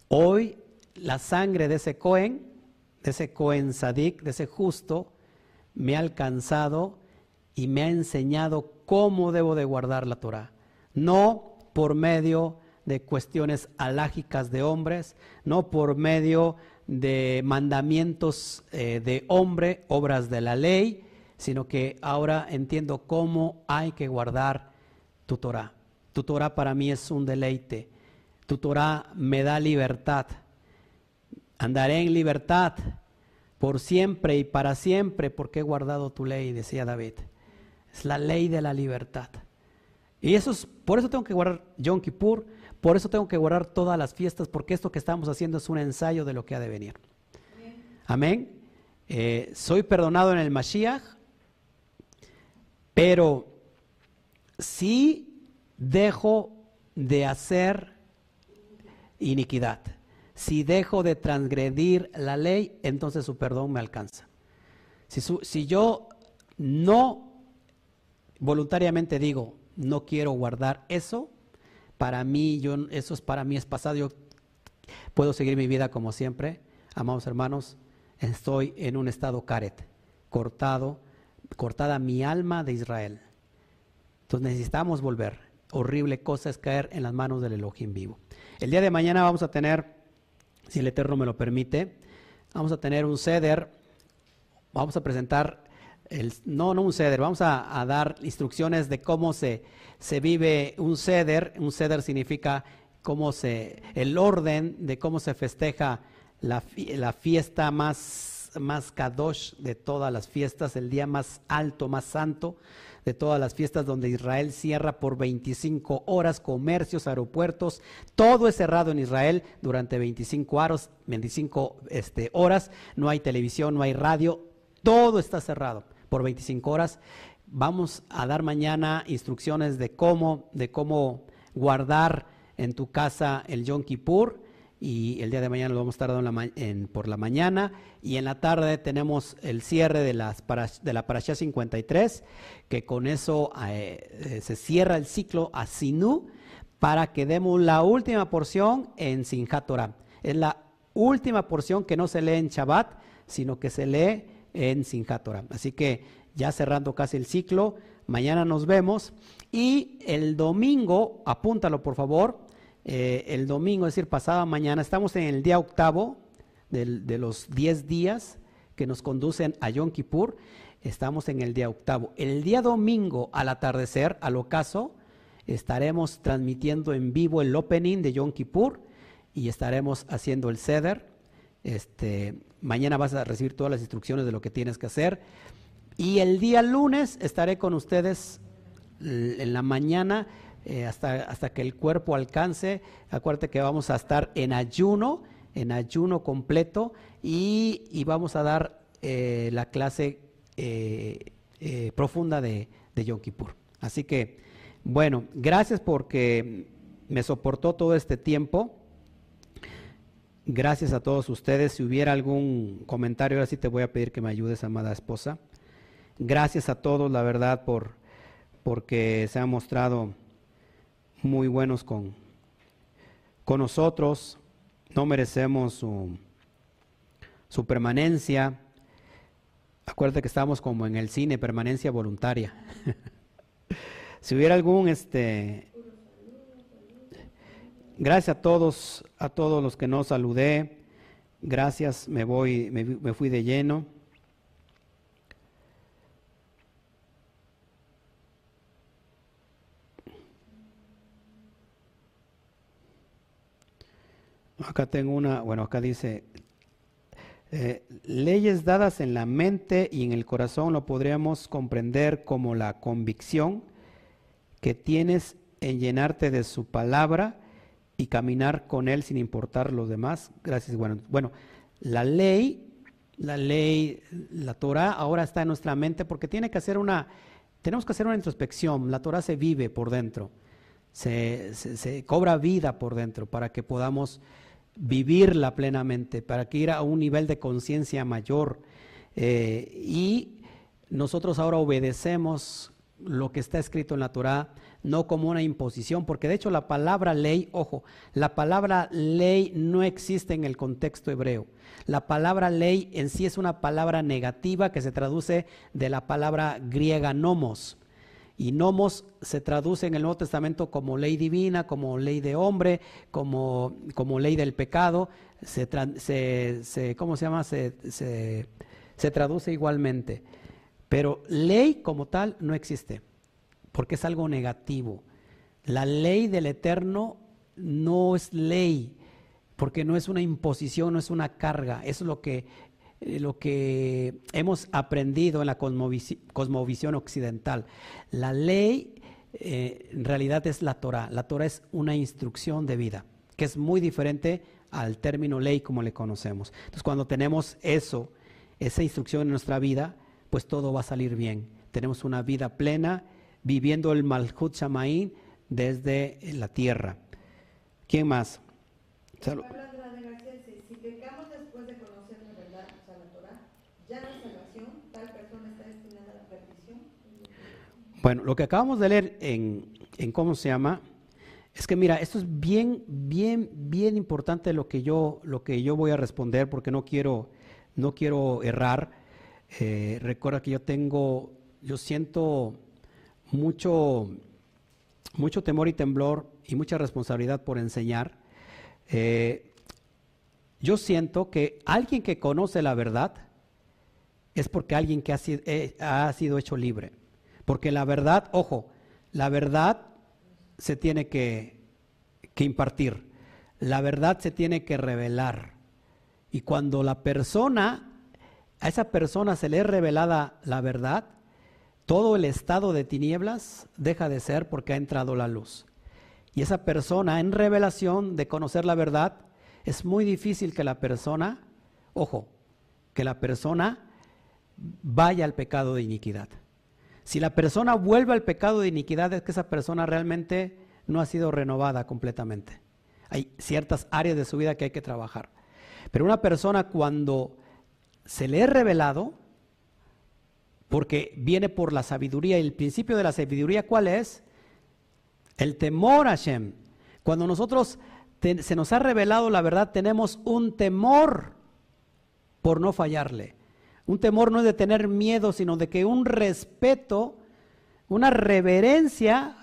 hoy la sangre de ese Cohen, de ese Cohen Sadik, de ese justo, me ha alcanzado y me ha enseñado cómo debo de guardar la Torah. No por medio de cuestiones alágicas de hombres, no por medio de mandamientos eh, de hombre, obras de la ley, sino que ahora entiendo cómo hay que guardar tu Torah. Tu Torah para mí es un deleite. Tu Torah me da libertad. Andaré en libertad por siempre y para siempre porque he guardado tu ley, decía David. Es la ley de la libertad. Y eso es, por eso tengo que guardar Yom Kippur, por eso tengo que guardar todas las fiestas, porque esto que estamos haciendo es un ensayo de lo que ha de venir. Amén. Eh, soy perdonado en el Mashiach, pero si dejo de hacer iniquidad, si dejo de transgredir la ley, entonces su perdón me alcanza. Si, si yo no voluntariamente digo, no quiero guardar eso, para mí, yo, eso es para mí es pasado, yo puedo seguir mi vida como siempre. Amados hermanos, estoy en un estado caret, cortado, cortada mi alma de Israel. Entonces necesitamos volver. Horrible cosa es caer en las manos del Elohim vivo. El día de mañana vamos a tener, si el Eterno me lo permite, vamos a tener un ceder, vamos a presentar, el, no, no un ceder, vamos a, dar instrucciones de cómo se se vive un ceder, un ceder significa cómo se, el orden de cómo se festeja la, la fiesta más, más kadosh de todas las fiestas, el día más alto, más santo de todas las fiestas donde Israel cierra por 25 horas, comercios, aeropuertos, todo es cerrado en Israel durante 25 horas, 25 este, horas, no hay televisión, no hay radio, todo está cerrado por 25 horas Vamos a dar mañana instrucciones de cómo, de cómo guardar en tu casa el Yom Kippur y el día de mañana lo vamos a estar dando por la mañana y en la tarde tenemos el cierre de, las de la Parashá 53 que con eso eh, se cierra el ciclo a Sinú para que demos la última porción en Sinjat Torah. Es la última porción que no se lee en Shabbat, sino que se lee en Sinjat Torah. Así que ya cerrando casi el ciclo. Mañana nos vemos. Y el domingo, apúntalo por favor, eh, el domingo, es decir, pasada mañana, estamos en el día octavo de los diez días que nos conducen a Yom Kippur. Estamos en el día octavo. El día domingo al atardecer, al ocaso, estaremos transmitiendo en vivo el opening de Yom Kippur y estaremos haciendo el ceder. Este, mañana vas a recibir todas las instrucciones de lo que tienes que hacer. Y el día lunes estaré con ustedes en la mañana eh, hasta, hasta que el cuerpo alcance. Acuérdate que vamos a estar en ayuno en ayuno completo y, vamos a dar eh, la clase eh, eh, profunda de, de Yom Kippur. Así que, bueno, gracias porque me soportó todo este tiempo. Gracias a todos ustedes. Si hubiera algún comentario, ahora sí te voy a pedir que me ayudes, amada esposa. Gracias a todos, la verdad, por porque se han mostrado muy buenos con, con nosotros. No merecemos su, su permanencia. Acuérdate que estamos como en el cine, permanencia voluntaria. si hubiera algún este Gracias a todos, a todos los que nos saludé. Gracias, me voy, me, fui de lleno. Acá tengo una, bueno, acá dice, eh, leyes dadas en la mente y en el corazón lo podríamos comprender como la convicción que tienes en llenarte de su palabra y caminar con Él sin importar los demás. Gracias. Bueno, bueno, la ley, la ley, la Torah ahora está en nuestra mente porque tiene que hacer una, tenemos que hacer una introspección. La Torah se vive por dentro, se, se, cobra vida por dentro para que podamos vivirla plenamente, para que ir a un nivel de conciencia mayor. Eh, y nosotros ahora obedecemos lo que está escrito en la Torah no como una imposición, porque de hecho la palabra ley, ojo, la palabra ley no existe en el contexto hebreo. La palabra ley en sí es una palabra negativa que se traduce de la palabra griega nomos. Y nomos se traduce en el Nuevo Testamento como ley divina, como ley de hombre, como, como ley del pecado. Se, se, ¿Cómo se llama? Se, se traduce igualmente. Pero ley como tal no existe porque es algo negativo. La ley del Eterno no es ley, porque no es una imposición, no es una carga. Es lo que, eh, lo que hemos aprendido en la cosmovisión occidental. La ley eh, en realidad es la Torah. La Torah es una instrucción de vida, que es muy diferente al término ley como le conocemos. Entonces cuando tenemos eso, esa instrucción en nuestra vida, pues todo va a salir bien. Tenemos una vida plena viviendo el Malhut Shamaín desde la tierra. ¿Quién más? Salud. Bueno, lo que acabamos de leer en, en cómo se llama, es que mira, esto es bien, bien, bien importante lo que yo, lo que yo voy a responder porque no quiero, no quiero errar. Eh, recuerda que yo tengo, yo siento mucho, mucho temor y temblor y mucha responsabilidad por enseñar. Eh, yo siento que alguien que conoce la verdad es porque alguien que ha sido, eh, ha sido hecho libre. Porque la verdad, ojo, la verdad se tiene que, que impartir. La verdad se tiene que revelar. Y cuando la persona, a esa persona se le es revelada la verdad, todo el estado de tinieblas deja de ser porque ha entrado la luz. Y esa persona en revelación de conocer la verdad, es muy difícil que la persona, ojo, que la persona vaya al pecado de iniquidad. Si la persona vuelve al pecado de iniquidad es que esa persona realmente no ha sido renovada completamente. Hay ciertas áreas de su vida que hay que trabajar. Pero una persona cuando se le es revelado, porque viene por la sabiduría. Y el principio de la sabiduría, ¿cuál es? El temor a Hashem. Cuando nosotros se nos ha revelado la verdad, tenemos un temor por no fallarle. Un temor no es de tener miedo, sino de que un respeto, una reverencia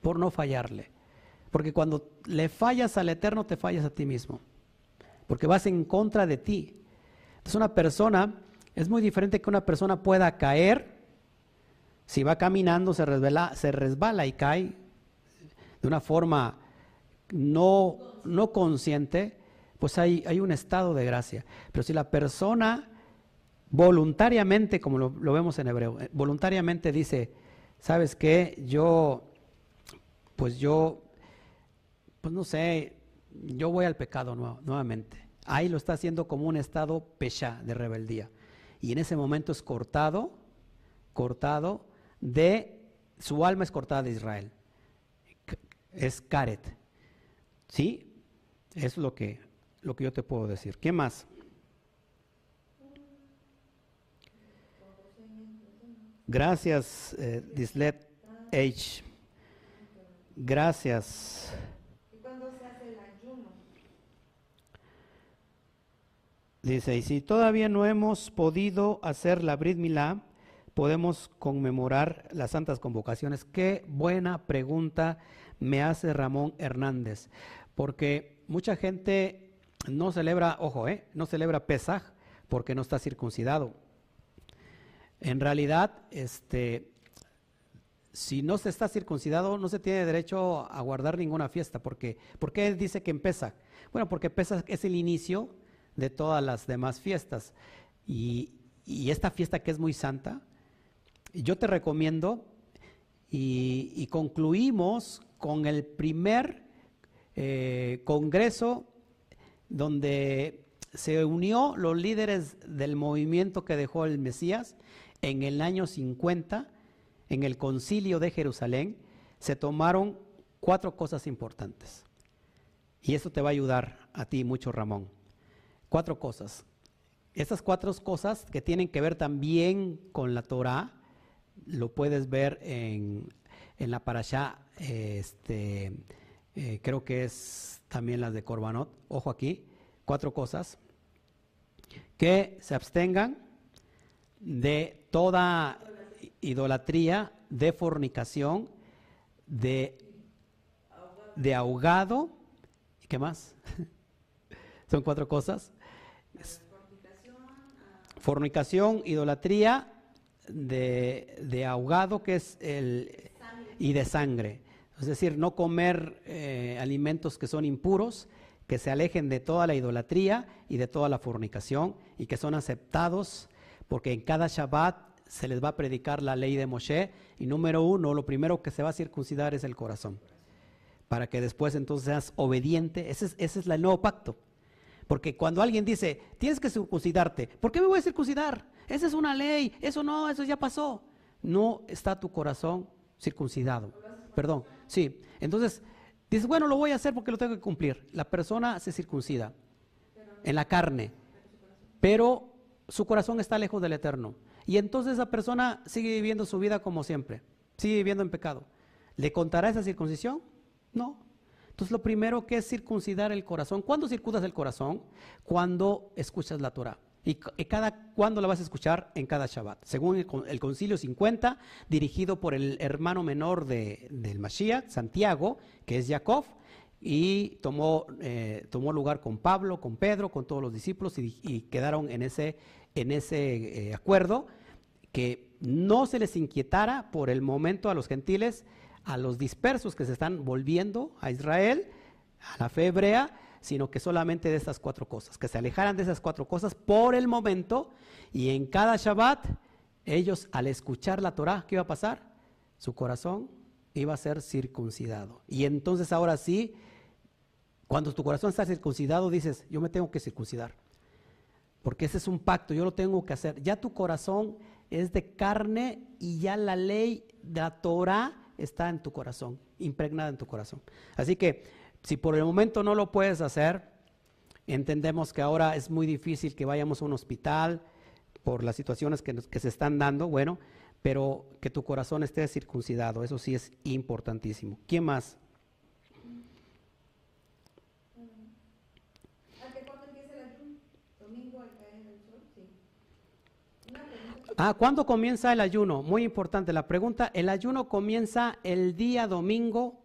por no fallarle. Porque cuando le fallas al Eterno, te fallas a ti mismo. Porque vas en contra de ti. Entonces una persona es muy diferente que una persona pueda caer, si va caminando se resbala, se resbala y cae de una forma no, no consciente, pues hay, hay, un estado de gracia. Pero si la persona voluntariamente, como lo, vemos en hebreo, eh, voluntariamente dice, ¿sabes qué? Yo, pues yo, pues no sé, yo voy al pecado nuevamente Ahí lo está haciendo como un estado pecha de rebeldía. Y en ese momento es cortado, cortado de, su alma es cortada de Israel. Es caret. ¿Sí? Es lo que, lo que yo te puedo decir. ¿Qué más? Gracias, eh, Dislet H. Gracias. ¿Y cuándo se hace el ayuno? Dice, y si todavía no hemos podido hacer la Brit Milá, podemos conmemorar las santas convocaciones. Qué buena pregunta me hace Ramón Hernández, porque mucha gente no celebra, ojo, eh, no celebra Pesaj porque no está circuncidado. En realidad, este, si no se está circuncidado, no se tiene derecho a guardar ninguna fiesta. Porque, ¿Por qué dice que empieza? Bueno, porque Pesach es el inicio de todas las demás fiestas. Y, esta fiesta que es muy santa, yo te recomiendo y, concluimos con el primer eh, congreso donde se unió los líderes del movimiento que dejó el Mesías en el año 50, en el concilio de Jerusalén, se tomaron cuatro cosas importantes. Y eso te va a ayudar a ti mucho, Ramón. Cuatro cosas. Estas cuatro cosas que tienen que ver también con la Torah, lo puedes ver en, en la parashá, este, eh, creo que es también la de Corbanot. Ojo aquí, cuatro cosas. Que se abstengan, de toda idolatría, de fornicación, de, de ahogado, ¿y qué más? Son cuatro cosas. Fornicación, idolatría, de, de, ahogado, que es el... y de sangre. Es decir, no comer eh, alimentos que son impuros, que se alejen de toda la idolatría y de toda la fornicación y que son aceptados porque en cada Shabbat se les va a predicar la ley de Moshe y número uno, lo primero que se va a circuncidar es el corazón, para que después entonces seas obediente, es, ese es el nuevo pacto. Porque cuando alguien dice, tienes que circuncidarte, ¿por qué me voy a circuncidar? Esa es una ley, eso no, eso ya pasó. No está tu corazón circuncidado. Perdón, sí. Entonces, dices, bueno, lo voy a hacer porque lo tengo que cumplir. La persona se circuncida en la carne, pero su corazón está lejos del eterno. Y entonces esa persona sigue viviendo su vida como siempre, sigue viviendo en pecado. ¿Le contará esa circuncisión? No. Entonces lo primero que es circuncidar el corazón. ¿Cuándo circundas el corazón? Cuando escuchas la Torah. ¿Y, cada cuándo la vas a escuchar? En cada Shabbat. Según el, Concilio 50, dirigido por el hermano menor de, del Mashiach, Santiago, que es Jacob, y tomó, eh, tomó lugar con Pablo, con Pedro, con todos los discípulos y, quedaron en ese, en ese eh, acuerdo que no se les inquietara por el momento a los gentiles, a los dispersos que se están volviendo a Israel, a la fe hebrea, sino que solamente de estas cuatro cosas, que se alejaran de esas cuatro cosas por el momento y en cada Shabbat ellos al escuchar la Torah, ¿qué iba a pasar? Su corazón iba a ser circuncidado. Y entonces ahora sí, cuando tu corazón está circuncidado, dices, yo me tengo que circuncidar. Porque ese es un pacto, yo lo tengo que hacer. Ya tu corazón es de carne y ya la ley de la Torah está en tu corazón, impregnada en tu corazón. Así que si por el momento no lo puedes hacer, entendemos que ahora es muy difícil que vayamos a un hospital por las situaciones que, que se están dando. Bueno, pero que tu corazón esté circuncidado, eso sí es importantísimo. ¿Quién más? Ah, ¿cuándo comienza el ayuno? Muy importante la pregunta. El ayuno comienza el día domingo,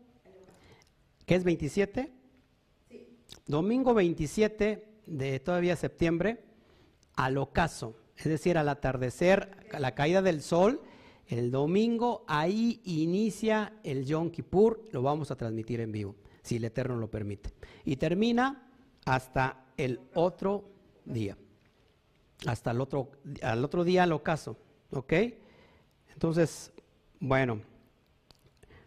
que es 27. Sí. Domingo 27 de todavía septiembre, al ocaso es decir, al atardecer, a la caída del sol, el domingo, ahí inicia el Yom Kippur, lo vamos a transmitir en vivo, si el Eterno lo permite. Y termina hasta el otro día, hasta el otro, al otro día al ocaso, ¿ok? Entonces, bueno,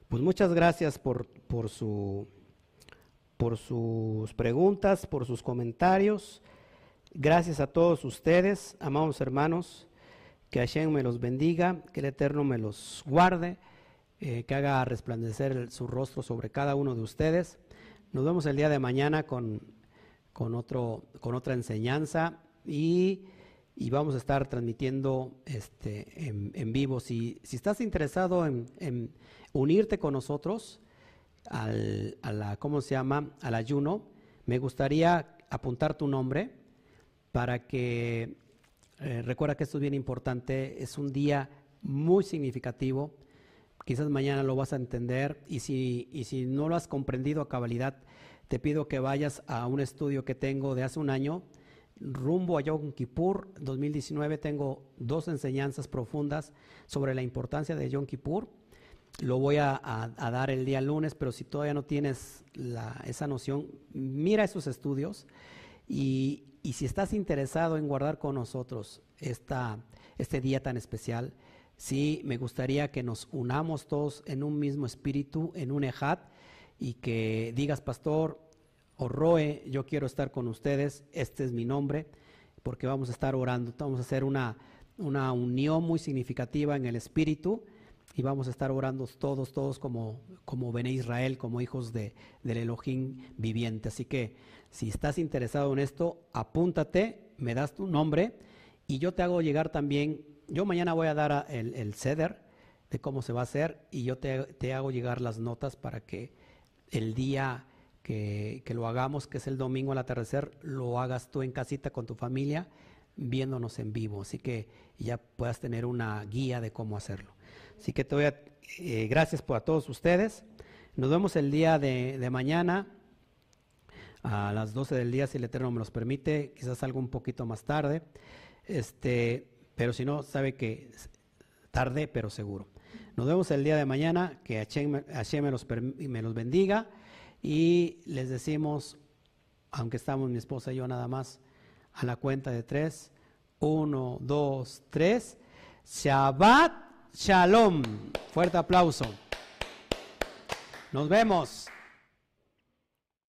pues muchas gracias por, por su por sus preguntas, por sus comentarios. Gracias a todos ustedes, amados hermanos. Que Hashem me los bendiga, que el Eterno me los guarde, eh, que haga resplandecer su rostro sobre cada uno de ustedes. Nos vemos el día de mañana con, con, otro, con otra enseñanza y, y, vamos a estar transmitiendo este, en, vivo. Si, si, estás interesado en, en unirte con nosotros al, a la, ¿cómo se llama? al ayuno, me gustaría apuntar tu nombre para que eh, recuerda que esto es bien importante, es un día muy significativo. Quizás mañana lo vas a entender y si, y si no lo has comprendido a cabalidad, te pido que vayas a un estudio que tengo de hace un año, rumbo a Yom Kippur 2019. Tengo dos enseñanzas profundas sobre la importancia de Yom Kippur. Lo voy a, dar el día lunes, pero si todavía no tienes esa noción, mira esos estudios y, y si estás interesado en guardar con nosotros esta, este día tan especial, sí, me gustaría que nos unamos todos en un mismo espíritu, en un ejad, y que digas, pastor o Roe, yo quiero estar con ustedes, este es mi nombre, porque vamos a estar orando, vamos a hacer una, una unión muy significativa en el espíritu y vamos a estar orando todos, todos como, como Bene Israel, como hijos de, del Elohim viviente. Así que si estás interesado en esto, apúntate, me das tu nombre y yo te hago llegar también, yo mañana voy a dar el, el ceder de cómo se va a hacer y yo te, te, hago llegar las notas para que el día que, lo hagamos, que es el domingo al atardecer, lo hagas tú en casita con tu familia viéndonos en vivo, así que ya puedas tener una guía de cómo hacerlo. Así que te voy a, eh, gracias por a todos ustedes. Nos vemos el día de, mañana a las 12 del día, si el Eterno me los permite, quizás algo un poquito más tarde, este, pero si no, sabe que tarde, pero seguro. Nos vemos el día de mañana, que Hashem, me, los, me los bendiga y les decimos, aunque estamos mi esposa y yo nada más, a la cuenta de tres, uno, dos, tres, Shabbat Shalom. Fuerte aplauso. Nos vemos.